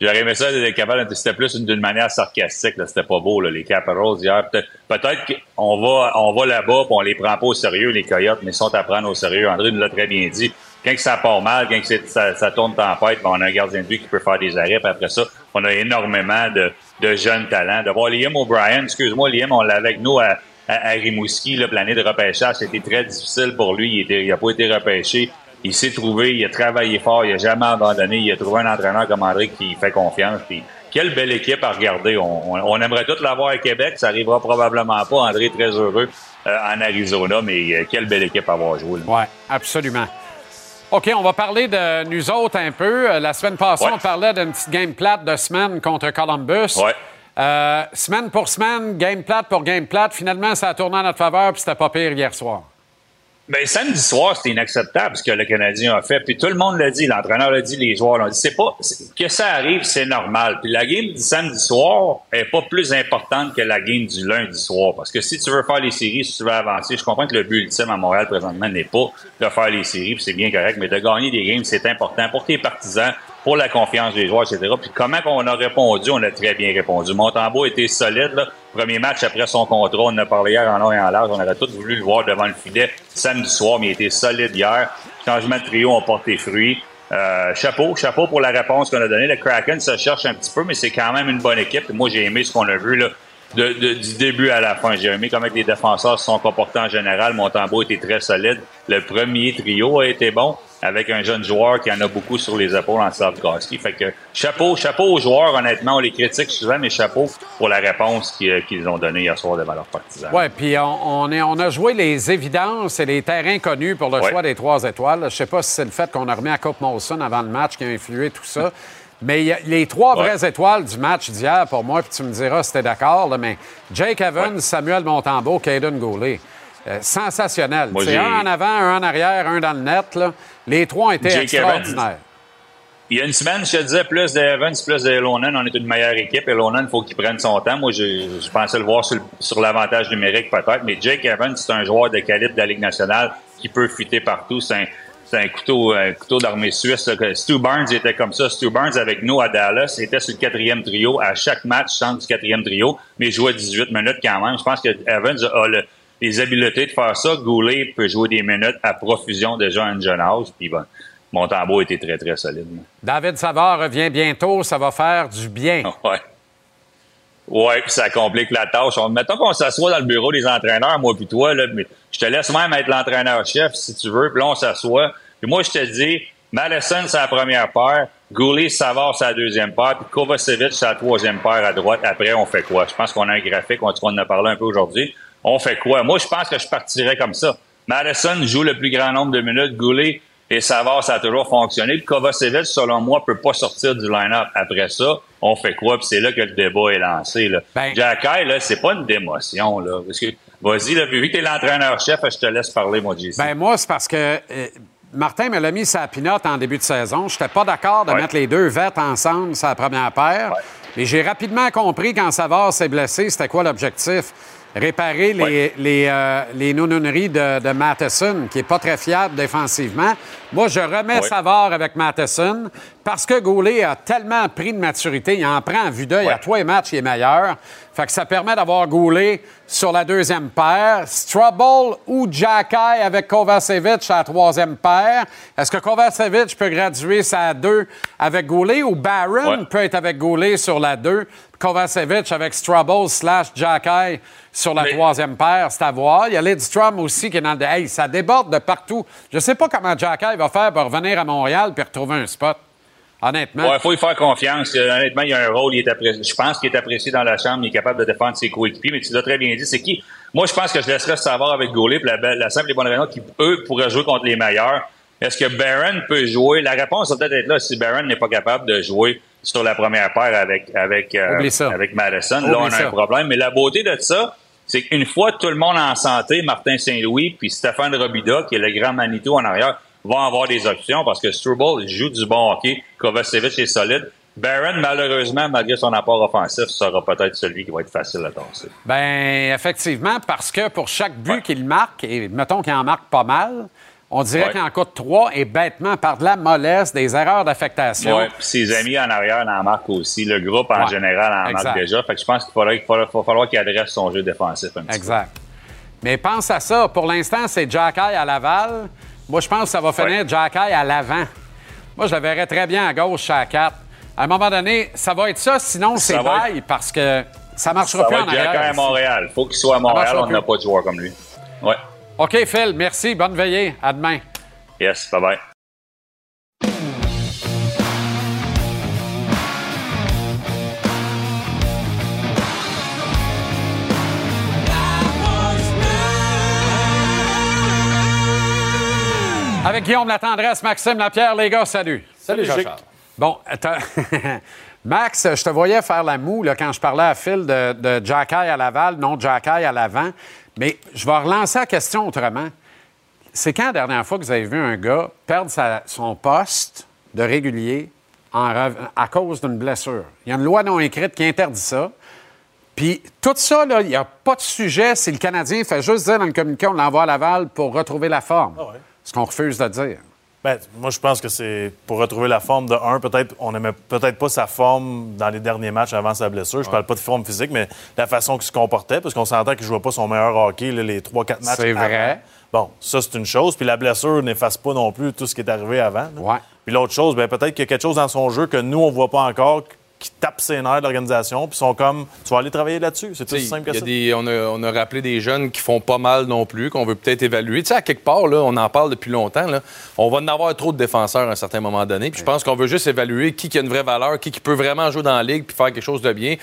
J'aurais aimé ça d'être capable, c'était plus une- d'une manière sarcastique. C'était pas beau, là, les Capitals hier. Peut-être, peut-être qu'on va, on va là-bas on les prend pas au sérieux, les Coyotes, mais ils sont à prendre au sérieux. André nous l'a très bien dit. Quand ça part mal, quand ça, tourne tempête, ben, on a un gardien de but qui peut faire des arrêts. Puis après ça, on a énormément de, de jeunes talents. De voir Liam O'Brien, excuse-moi, Liam, on l'a avec nous à, à, à Rimouski, l'année de repêchage. C'était très difficile pour lui. Il, était, il a pas été repêché. Il s'est trouvé, il a travaillé fort, il a jamais abandonné. Il a trouvé un entraîneur comme André qui fait confiance. Puis, quelle belle équipe à regarder. On, on, on aimerait tous l'avoir à Québec. Ça arrivera probablement pas. André très heureux euh, en Arizona, mais euh, quelle belle équipe à avoir joué. Oui, absolument. OK, on va parler de nous autres un peu. Euh, La semaine passée, Ouais. on parlait d'une petite game plate de semaine contre Columbus. Ouais. Euh, semaine pour semaine, game plate pour game plate. Finalement, ça a tourné en notre faveur, puis c'était pas pire hier soir. Ben, samedi soir, c'était inacceptable ce que le Canadien a fait. Puis tout le monde l'a dit, l'entraîneur l'a dit, les joueurs l'ont dit. C'est pas que ça arrive, c'est normal. Puis la game du samedi soir est pas plus importante que la game du lundi soir. Parce que si tu veux faire les séries, si tu veux avancer, je comprends que le but ultime à Montréal présentement n'est pas de faire les séries, puis c'est bien correct, mais de gagner des games, c'est important pour tes partisans, pour la confiance des joueurs, etc. Puis comment on a répondu, on a très bien répondu. Montembeau était solide, là. Premier match après son contrat, on en a parlé hier en long et en large. On aurait tous voulu le voir devant le filet samedi soir, mais il était solide hier. Changement de trio ont porté fruit. Euh, chapeau, chapeau pour la réponse qu'on a donnée. Le Kraken se cherche un petit peu, mais c'est quand même une bonne équipe. Moi, j'ai aimé ce qu'on a vu là, de- de- du début à la fin. J'ai aimé comment les défenseurs se sont comportés en général. Montembeau était très solide. Le premier trio a été bon avec un jeune joueur qui en a beaucoup sur les épaules en Slavkowski. Fait que chapeau, chapeau aux joueurs, honnêtement. On les critique souvent, mais chapeau pour la réponse qu'ils qu'ils ont donnée hier soir devant leurs partisans. Oui, puis on, on est- on a joué les évidences et les terrains connus pour le Ouais. choix des trois étoiles. Je sais pas si c'est le fait qu'on a remis à Coupe Molson avant le match qui a influé tout ça. Mais les trois Ouais. vraies étoiles du match d'hier, pour moi, puis tu me diras si tu es d'accord, mais Jake Evans, Samuel Montembeau, Caden Goulet. Euh, sensationnel. C'est un en avant, un en arrière, un dans le net. là. Les trois ont été Jake extraordinaires. Il y a une semaine, je te disais, plus d'Evans, plus de Elonen, on est une meilleure équipe. Elonen, il faut qu'il prenne son temps. Moi, je, je pensais le voir sur, l'avantage numérique peut-être, mais Jake Evans, c'est un joueur de calibre de la Ligue nationale qui peut fuiter partout. C'est un, c'est un couteau, un couteau d'armée suisse. là, Stu Barnes était comme ça. Stu Barnes, avec nous à Dallas, était sur le quatrième trio. À chaque match, centre du quatrième trio, mais il jouait 18 minutes quand même. Je pense que Evans a le- les habiletés de faire ça. Goulet peut jouer des minutes à profusion déjà à un jeune âge. Puis bon, Montembeau était très, très solide. David Savard revient bientôt. Ça va faire du bien. Ouais. Ouais, puis ça complique la tâche. On- mettons qu'on s'assoit dans le bureau des entraîneurs, moi puis toi, là, mais je te laisse même être l'entraîneur-chef si tu veux, puis là, on s'assoit. Puis moi, je te dis, Madison, c'est la première paire, Goulet, Savard, c'est la deuxième paire, puis Kovacevic, c'est la troisième paire à droite. Après, on fait quoi? Je pense qu'on a un graphique, on, on en a parlé un peu aujourd'hui. On fait quoi? Moi, je pense que je partirais comme ça. Madison joue le plus grand nombre de minutes, Goulet et Savard, ça a toujours fonctionné. Puis Kovacevic, selon moi, peut pas sortir du line-up. Après ça, on fait quoi? Puis c'est là que le débat est lancé. Là. Jacky, là, c'est pas une démotion. Là, parce que, vas-y, là, vu que t'es l'entraîneur-chef, je te laisse parler, moi, JC. Ben moi, c'est parce que euh, Martin me l'a mis sa pinote en début de saison. Je n'étais pas d'accord de Ouais. mettre les deux vêtes ensemble la première paire. Mais j'ai rapidement compris quand Savard s'est blessé, c'était quoi l'objectif? Réparer les, les, euh, les nounouneries de, de Matheson, qui n'est pas très fiable défensivement, Moi, je remets Oui. Savard avec Matheson parce que Goulet a tellement pris de maturité, il en prend à vue d'œil. À tous les matchs, il est meilleur. Fait que ça permet d'avoir Goulet sur la deuxième paire. Strubble ou Jacky avec Kovacevic à la troisième paire. Est-ce que Kovacevic peut graduer sa 2 avec Goulet ou Barron Ouais. peut être avec Goulet sur la 2? Kovacevic avec Strubble slash Jacky sur la Mais- troisième paire, c'est à voir. Il y a Lidstrom aussi qui est dans le... Hey, ça déborde de partout. Je sais pas comment Jacky va faire pour revenir à Montréal puis retrouver un spot. Honnêtement. Il faut y faire confiance. Euh, honnêtement, il y a un rôle, il est apprécié. Je pense qu'il est apprécié dans la chambre, il est capable de défendre ses coéquipiers, mais tu l'as très bien dit, c'est qui? Moi, je pense que je laisserais savoir avec Goulet, puis la, simple et bonne raison qu'eux pourraient jouer contre les meilleurs. Est-ce que Barron peut jouer? La réponse va peut-être être là si Barron n'est pas capable de jouer sur la première paire avec, avec, euh, avec Madison. Oublie là, on a ça. un problème. Mais la beauté de ça, c'est qu'une fois tout le monde en santé, Martin Saint-Louis puis Stéphane Robida, qui est le grand Manitou en arrière, vont avoir des options parce que Struble joue du bon hockey, Kovacevic est solide. Barron, malheureusement, malgré son apport offensif, sera peut-être celui qui va être facile à tasser. Ben effectivement, parce que pour chaque but qu'il marque, et mettons qu'il en marque pas mal, on dirait Ouais. qu'il en coûte trois et bêtement par de la mollesse, des erreurs d'affectation. Ouais, puis ses amis en arrière en marquent aussi. Le groupe, en Ouais. général, en Exact. marque déjà. Fait que je pense qu'il faudrait- qu'il va falloir qu'il adresse son jeu défensif un petit Exact. Mais pense à ça. Pour l'instant, c'est Jacky à Laval. Moi, je pense que ça va finir Jacky à l'avant. Moi, je le verrais très bien à gauche à 4. À un moment donné, ça va être ça. Sinon, c'est bail parce que ça marchera Ça plus va en être Jacky arrière. à Montréal. faut qu'il soit à Montréal. On n'a pas de joueur comme lui. Ouais. OK, Phil, merci. Bonne veillée. À demain. Yes, bye-bye. Avec Guillaume La Tendresse, Maxime Lapierre, les gars, salut. Salut, Jean-Charles. Bon, t'as- Max, je te voyais faire la moue là, quand je parlais à Phil de, de Jacky à Laval, non Jacky à l'avant. Mais je vais relancer la question autrement. C'est quand la dernière fois que vous avez vu un gars perdre sa- son poste de régulier en à cause d'une blessure? Il y a une loi non écrite qui interdit ça. Puis tout ça, il n'y a pas de sujet si le Canadien fait juste dire dans le communiqué on l'envoie à Laval pour retrouver la forme. Ce qu'on refuse de dire. Ben, moi, je pense que c'est pour retrouver la forme de un. Peut-être, on n'aimait peut-être pas sa forme dans les derniers matchs avant sa blessure. Je parle pas de forme physique, mais la façon qu'il se comportait, parce qu'on s'entend qu'il ne jouait pas son meilleur hockey là, les 3-4 matchs. C'est vrai. Bon, ça, c'est une chose. Puis la blessure n'efface pas non plus tout ce qui est arrivé avant. là. Puis l'autre chose, ben, peut-être qu'il y a quelque chose dans son jeu que nous, on voit pas encore, qui tape ses nerfs de l'organisation, puis sont comme, tu vas aller travailler là-dessus. C'est aussi simple que ça. des- on, a, on a rappelé des jeunes qui font pas mal non plus, qu'on veut peut-être évaluer. Tu sais, à quelque part, là, on en parle depuis longtemps. là, on va en avoir trop de défenseurs à un certain moment donné. Puis je pense qu'on veut juste évaluer qui, qui a une vraie valeur, qui, qui peut vraiment jouer dans la ligue puis faire quelque chose de bien.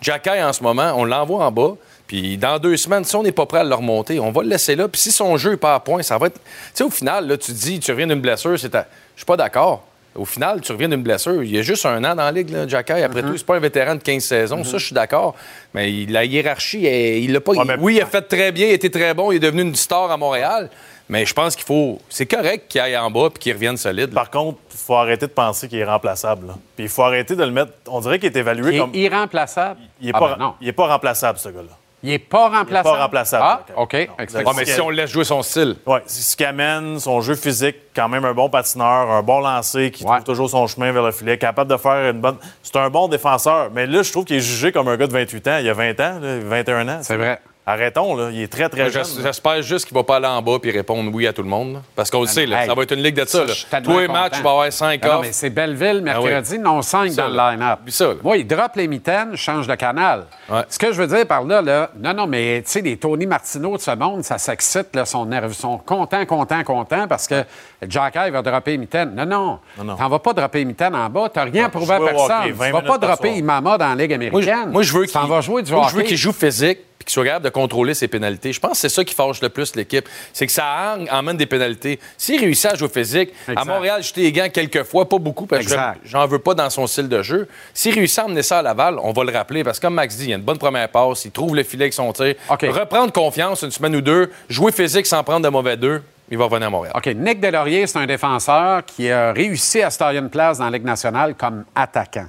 Jacky, en ce moment, on l'envoie en bas. Puis dans deux semaines, si on n'est pas prêt à le remonter, on va le laisser là. Puis si son jeu n'est pas à point, ça va être. Tu sais, au final, là, tu te dis, tu reviens d'une blessure, c'est. ta- Je suis pas d'accord. Au final, tu reviens d'une blessure. Il y a juste un an dans la ligue, là, Jacky. Après tout, c'est pas un vétéran de 15 saisons. Ça, je suis d'accord. Mais il- la hiérarchie, elle- il l'a pas. Oui, il a fait très bien, il était très bon, il est devenu une star à Montréal. Mais je pense qu'il faut. C'est correct qu'il aille en bas puis qu'il revienne solide. Par contre, il faut arrêter de penser qu'il est remplaçable. là. Puis il faut arrêter de le mettre. On dirait qu'il est évalué Il est comme. irremplaçable? Il n'est Ah, pas, ben non. il est pas remplaçable, ce gars-là. Il est pas remplaçable. Il est pas remplaçable. Ah, OK. Explique. Ah, mais si on le laisse jouer son style. Oui, c'est ce qui amène son jeu physique, quand même un bon patineur, un bon lancer qui trouve toujours son chemin vers le filet, capable de faire une bonne. C'est un bon défenseur. Mais là, je trouve qu'il est jugé comme un gars de 28 ans. Il y a 20 ans, là, 21 ans. C'est vrai. Arrêtons, là. Il est très, très jeune. j'es- J'espère juste qu'il va pas aller en bas puis répondre oui à tout le monde. là. Parce qu'on le sait, là, Hey, ça va être une ligue de ça. tellement Tous les matchs, il va y avoir 5 Ah non, off. mais c'est Belleville, Ah oui. mercredi, non 5 Ça, dans le line-up. Moi, il drop les mitaines, change de canal. Ce que je veux dire par là, là non, non, mais tu sais, les Tony Martineau de ce monde, ça s'excite, là, sont nerveux, sont contents, contents, contents parce que Jacky va dropper les mitaines. Non, non. non. T'en vas pas dropper les mitaines en bas. T'as rien prouvé à personne. tu 20 vas pas dropper. Imama dans la Ligue Moi, je- américaine. moi, je veux qu'il vas jouer du moi, je veux qu'il joue physique puis qu'il soit capable de contrôler ses pénalités. Je pense que c'est ça qui fâche le plus l'équipe. C'est que ça emmène des pénalités. S'il réussit à jouer physique, à. Montréal, jeter les gants quelques fois, pas beaucoup, parce que j'en veux pas dans son style de jeu. S'il réussit à emmener ça à Laval, on va le rappeler. Parce que comme Max dit, il y a une bonne première passe, il trouve le filet avec son tir. Reprendre confiance une semaine ou deux, jouer physique sans prendre de mauvais deux, il va revenir à Montréal. OK, Nick Delaurier, c'est un défenseur qui a réussi à se tailler une place dans la Ligue nationale comme attaquant.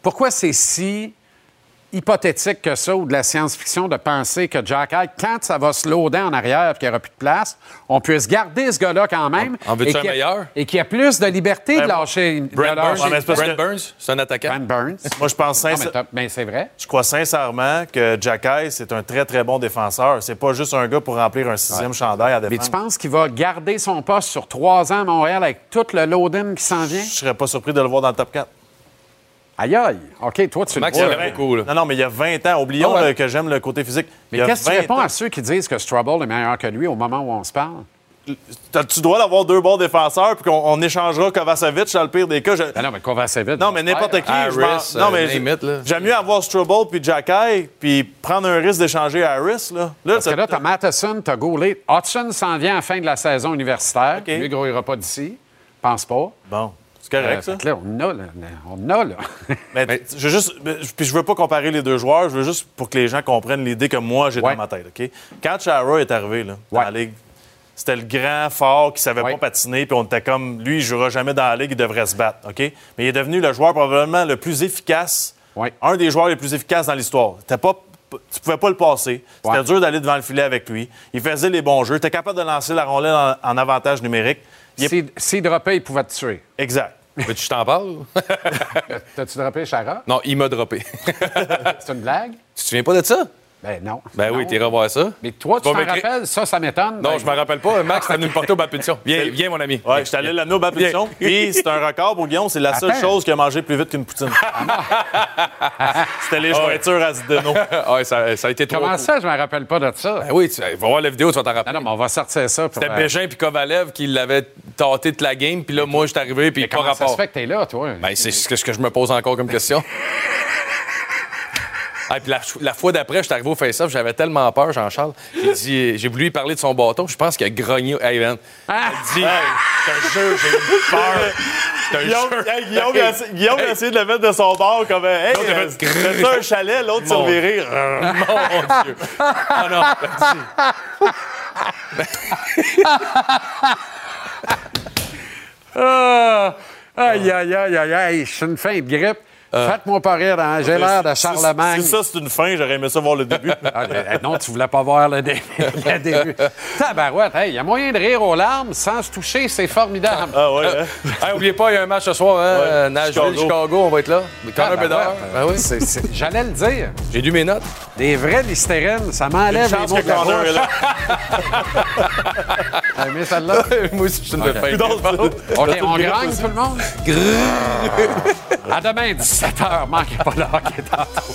Pourquoi c'est si hypothétique que ça ou de la science-fiction de penser que Jack Hyde, quand ça va se loader en arrière et qu'il n'y aura plus de place, on puisse garder ce gars-là quand même. En veux-tu et un qu'il y a- meilleur? Et qu'il y a plus de liberté de Ben, lâcher. de Brent Burns, lâcher- Brent Burns, c'est un attaquant. Brent Burns. Moi, je pense mais, sincèrement. mais c'est vrai. Je crois sincèrement que Jack Hayes, c'est un très, très bon défenseur. C'est pas juste un gars pour remplir un sixième chandail à Mais défendre. tu penses qu'il va garder son poste sur trois ans à Montréal avec tout le load-in qui s'en vient? Je serais pas surpris de le voir dans le top 4. Aïe aïe. OK, toi, tu Max, le vois. beaucoup, là. Non, non, mais il y a 20 ans. Oublions Ah ouais. là, que j'aime le côté physique. Mais qu'est-ce que tu 20 réponds ans. à ceux qui disent que Strubble est meilleur que lui au moment où on se parle? Tu dois avoir deux bons défenseurs, puis qu'on on échangera Kovacevic dans le pire des cas. Je- Ben non, mais Kovacevic. Non, mais n'importe qui. Harris, non, mais euh, là. j'aime mieux avoir Struble puis Jacky, puis prendre un risque d'échanger Harris. Là. Là, Parce que là, t'as Matheson, t'as Goulet. Hudson s'en vient à la fin de la saison universitaire. OK. Lui, gros, il ira pas d'ici. Pense pas. Bon, correct, Euh, ça? là, on a, là. On a, là. Mais, je veux juste, puis je veux pas comparer les deux joueurs, je veux juste pour que les gens comprennent l'idée que moi j'ai Ouais. dans ma tête. OK? Quand Chara est arrivé là, dans la ligue, c'était le grand fort qui savait Ouais. pas patiner, puis on était comme lui, il jouera jamais dans la ligue, il devrait se battre. OK? Mais il est devenu le joueur probablement le plus efficace, Ouais. un des joueurs les plus efficaces dans l'histoire. T'as pas tu pouvais pas le passer. C'était Ouais. dur d'aller devant le filet avec lui. Il faisait les bons jeux. Était capable de lancer la rondelle en, en avantage numérique. Est- s'il droppait, il pouvait te tuer. Exact. Veux-tu que je t'en parle? T'as-tu droppé Chara? non, il m'a droppé. C'est une blague? tu te souviens pas de ça? Ben non. Ben oui, Non. t'iras voir ça. Mais toi, tu t'en rappelles? Ça, ça m'étonne. Non, Ben, je me rappelle pas. Max, t'as venu me porter au bas punition. Viens, viens, mon ami. Ouais, je suis allé l'anneau au bas punition. Puis c'est un record pour Guillaume. C'est la seule chose qui a mangé plus vite qu'une poutine. C'était les jointures à Zdeno. Ah ouais, ça, ça a été trop. Comment ça, je me rappelle pas de ça? Ben oui, tu vas voir la vidéo, tu vas t'en rappeler. Non, non, mais on va sortir ça. C'était euh, Bégin puis Kovalev qui l'avaient tâté de la game, puis là, moi, je suis arrivé, puis mais pas comment ça rapport. se fait que t'es là, toi? Ben, c'est ce ce que je me pose encore comme question. Ah, puis la, la fois d'après, je suis arrivé au face-off, j'avais tellement peur, Jean-Charles. J'ai dit, j'ai voulu lui parler de son bâton. Je pense qu'il a grogné. Hey, man. Ah! Il dit, je te jure, j'ai eu peur. Guillaume, hey, a, Guillaume a essayé de le mettre de son bord comme un, Hey, euh, c'est un chalet, l'autre Mon- le rire. Mon Dieu. Ah non, Ah! Aïe, aïe, aïe, aïe, aïe, je suis une fin de grippe. Faites-moi pas rire, hein? j'ai l'air de Si- Charlemagne. Si ça, c'est une fin, j'aurais aimé ça voir le début. Ah, euh, non, tu voulais pas voir le, dé- le début. Tabarouette, il y a moyen de rire aux larmes sans se toucher, c'est formidable. Ah ouais, hein? Hey, oubliez pas, il y a un match ce soir, hein? Ouais. euh, Nashville, Chicago. Chicago. on va être là. Connor. Bedard. Ben oui. J'allais le dire. J'ai lu mes notes. Des vrais listérines, ça m'enlève les mots que de la est là. T'as aimé celle-là? moi aussi, je suis une Ok. fin. OK, on gagne tout le monde? à demain, 17h. Manquez pas le hockey tantôt.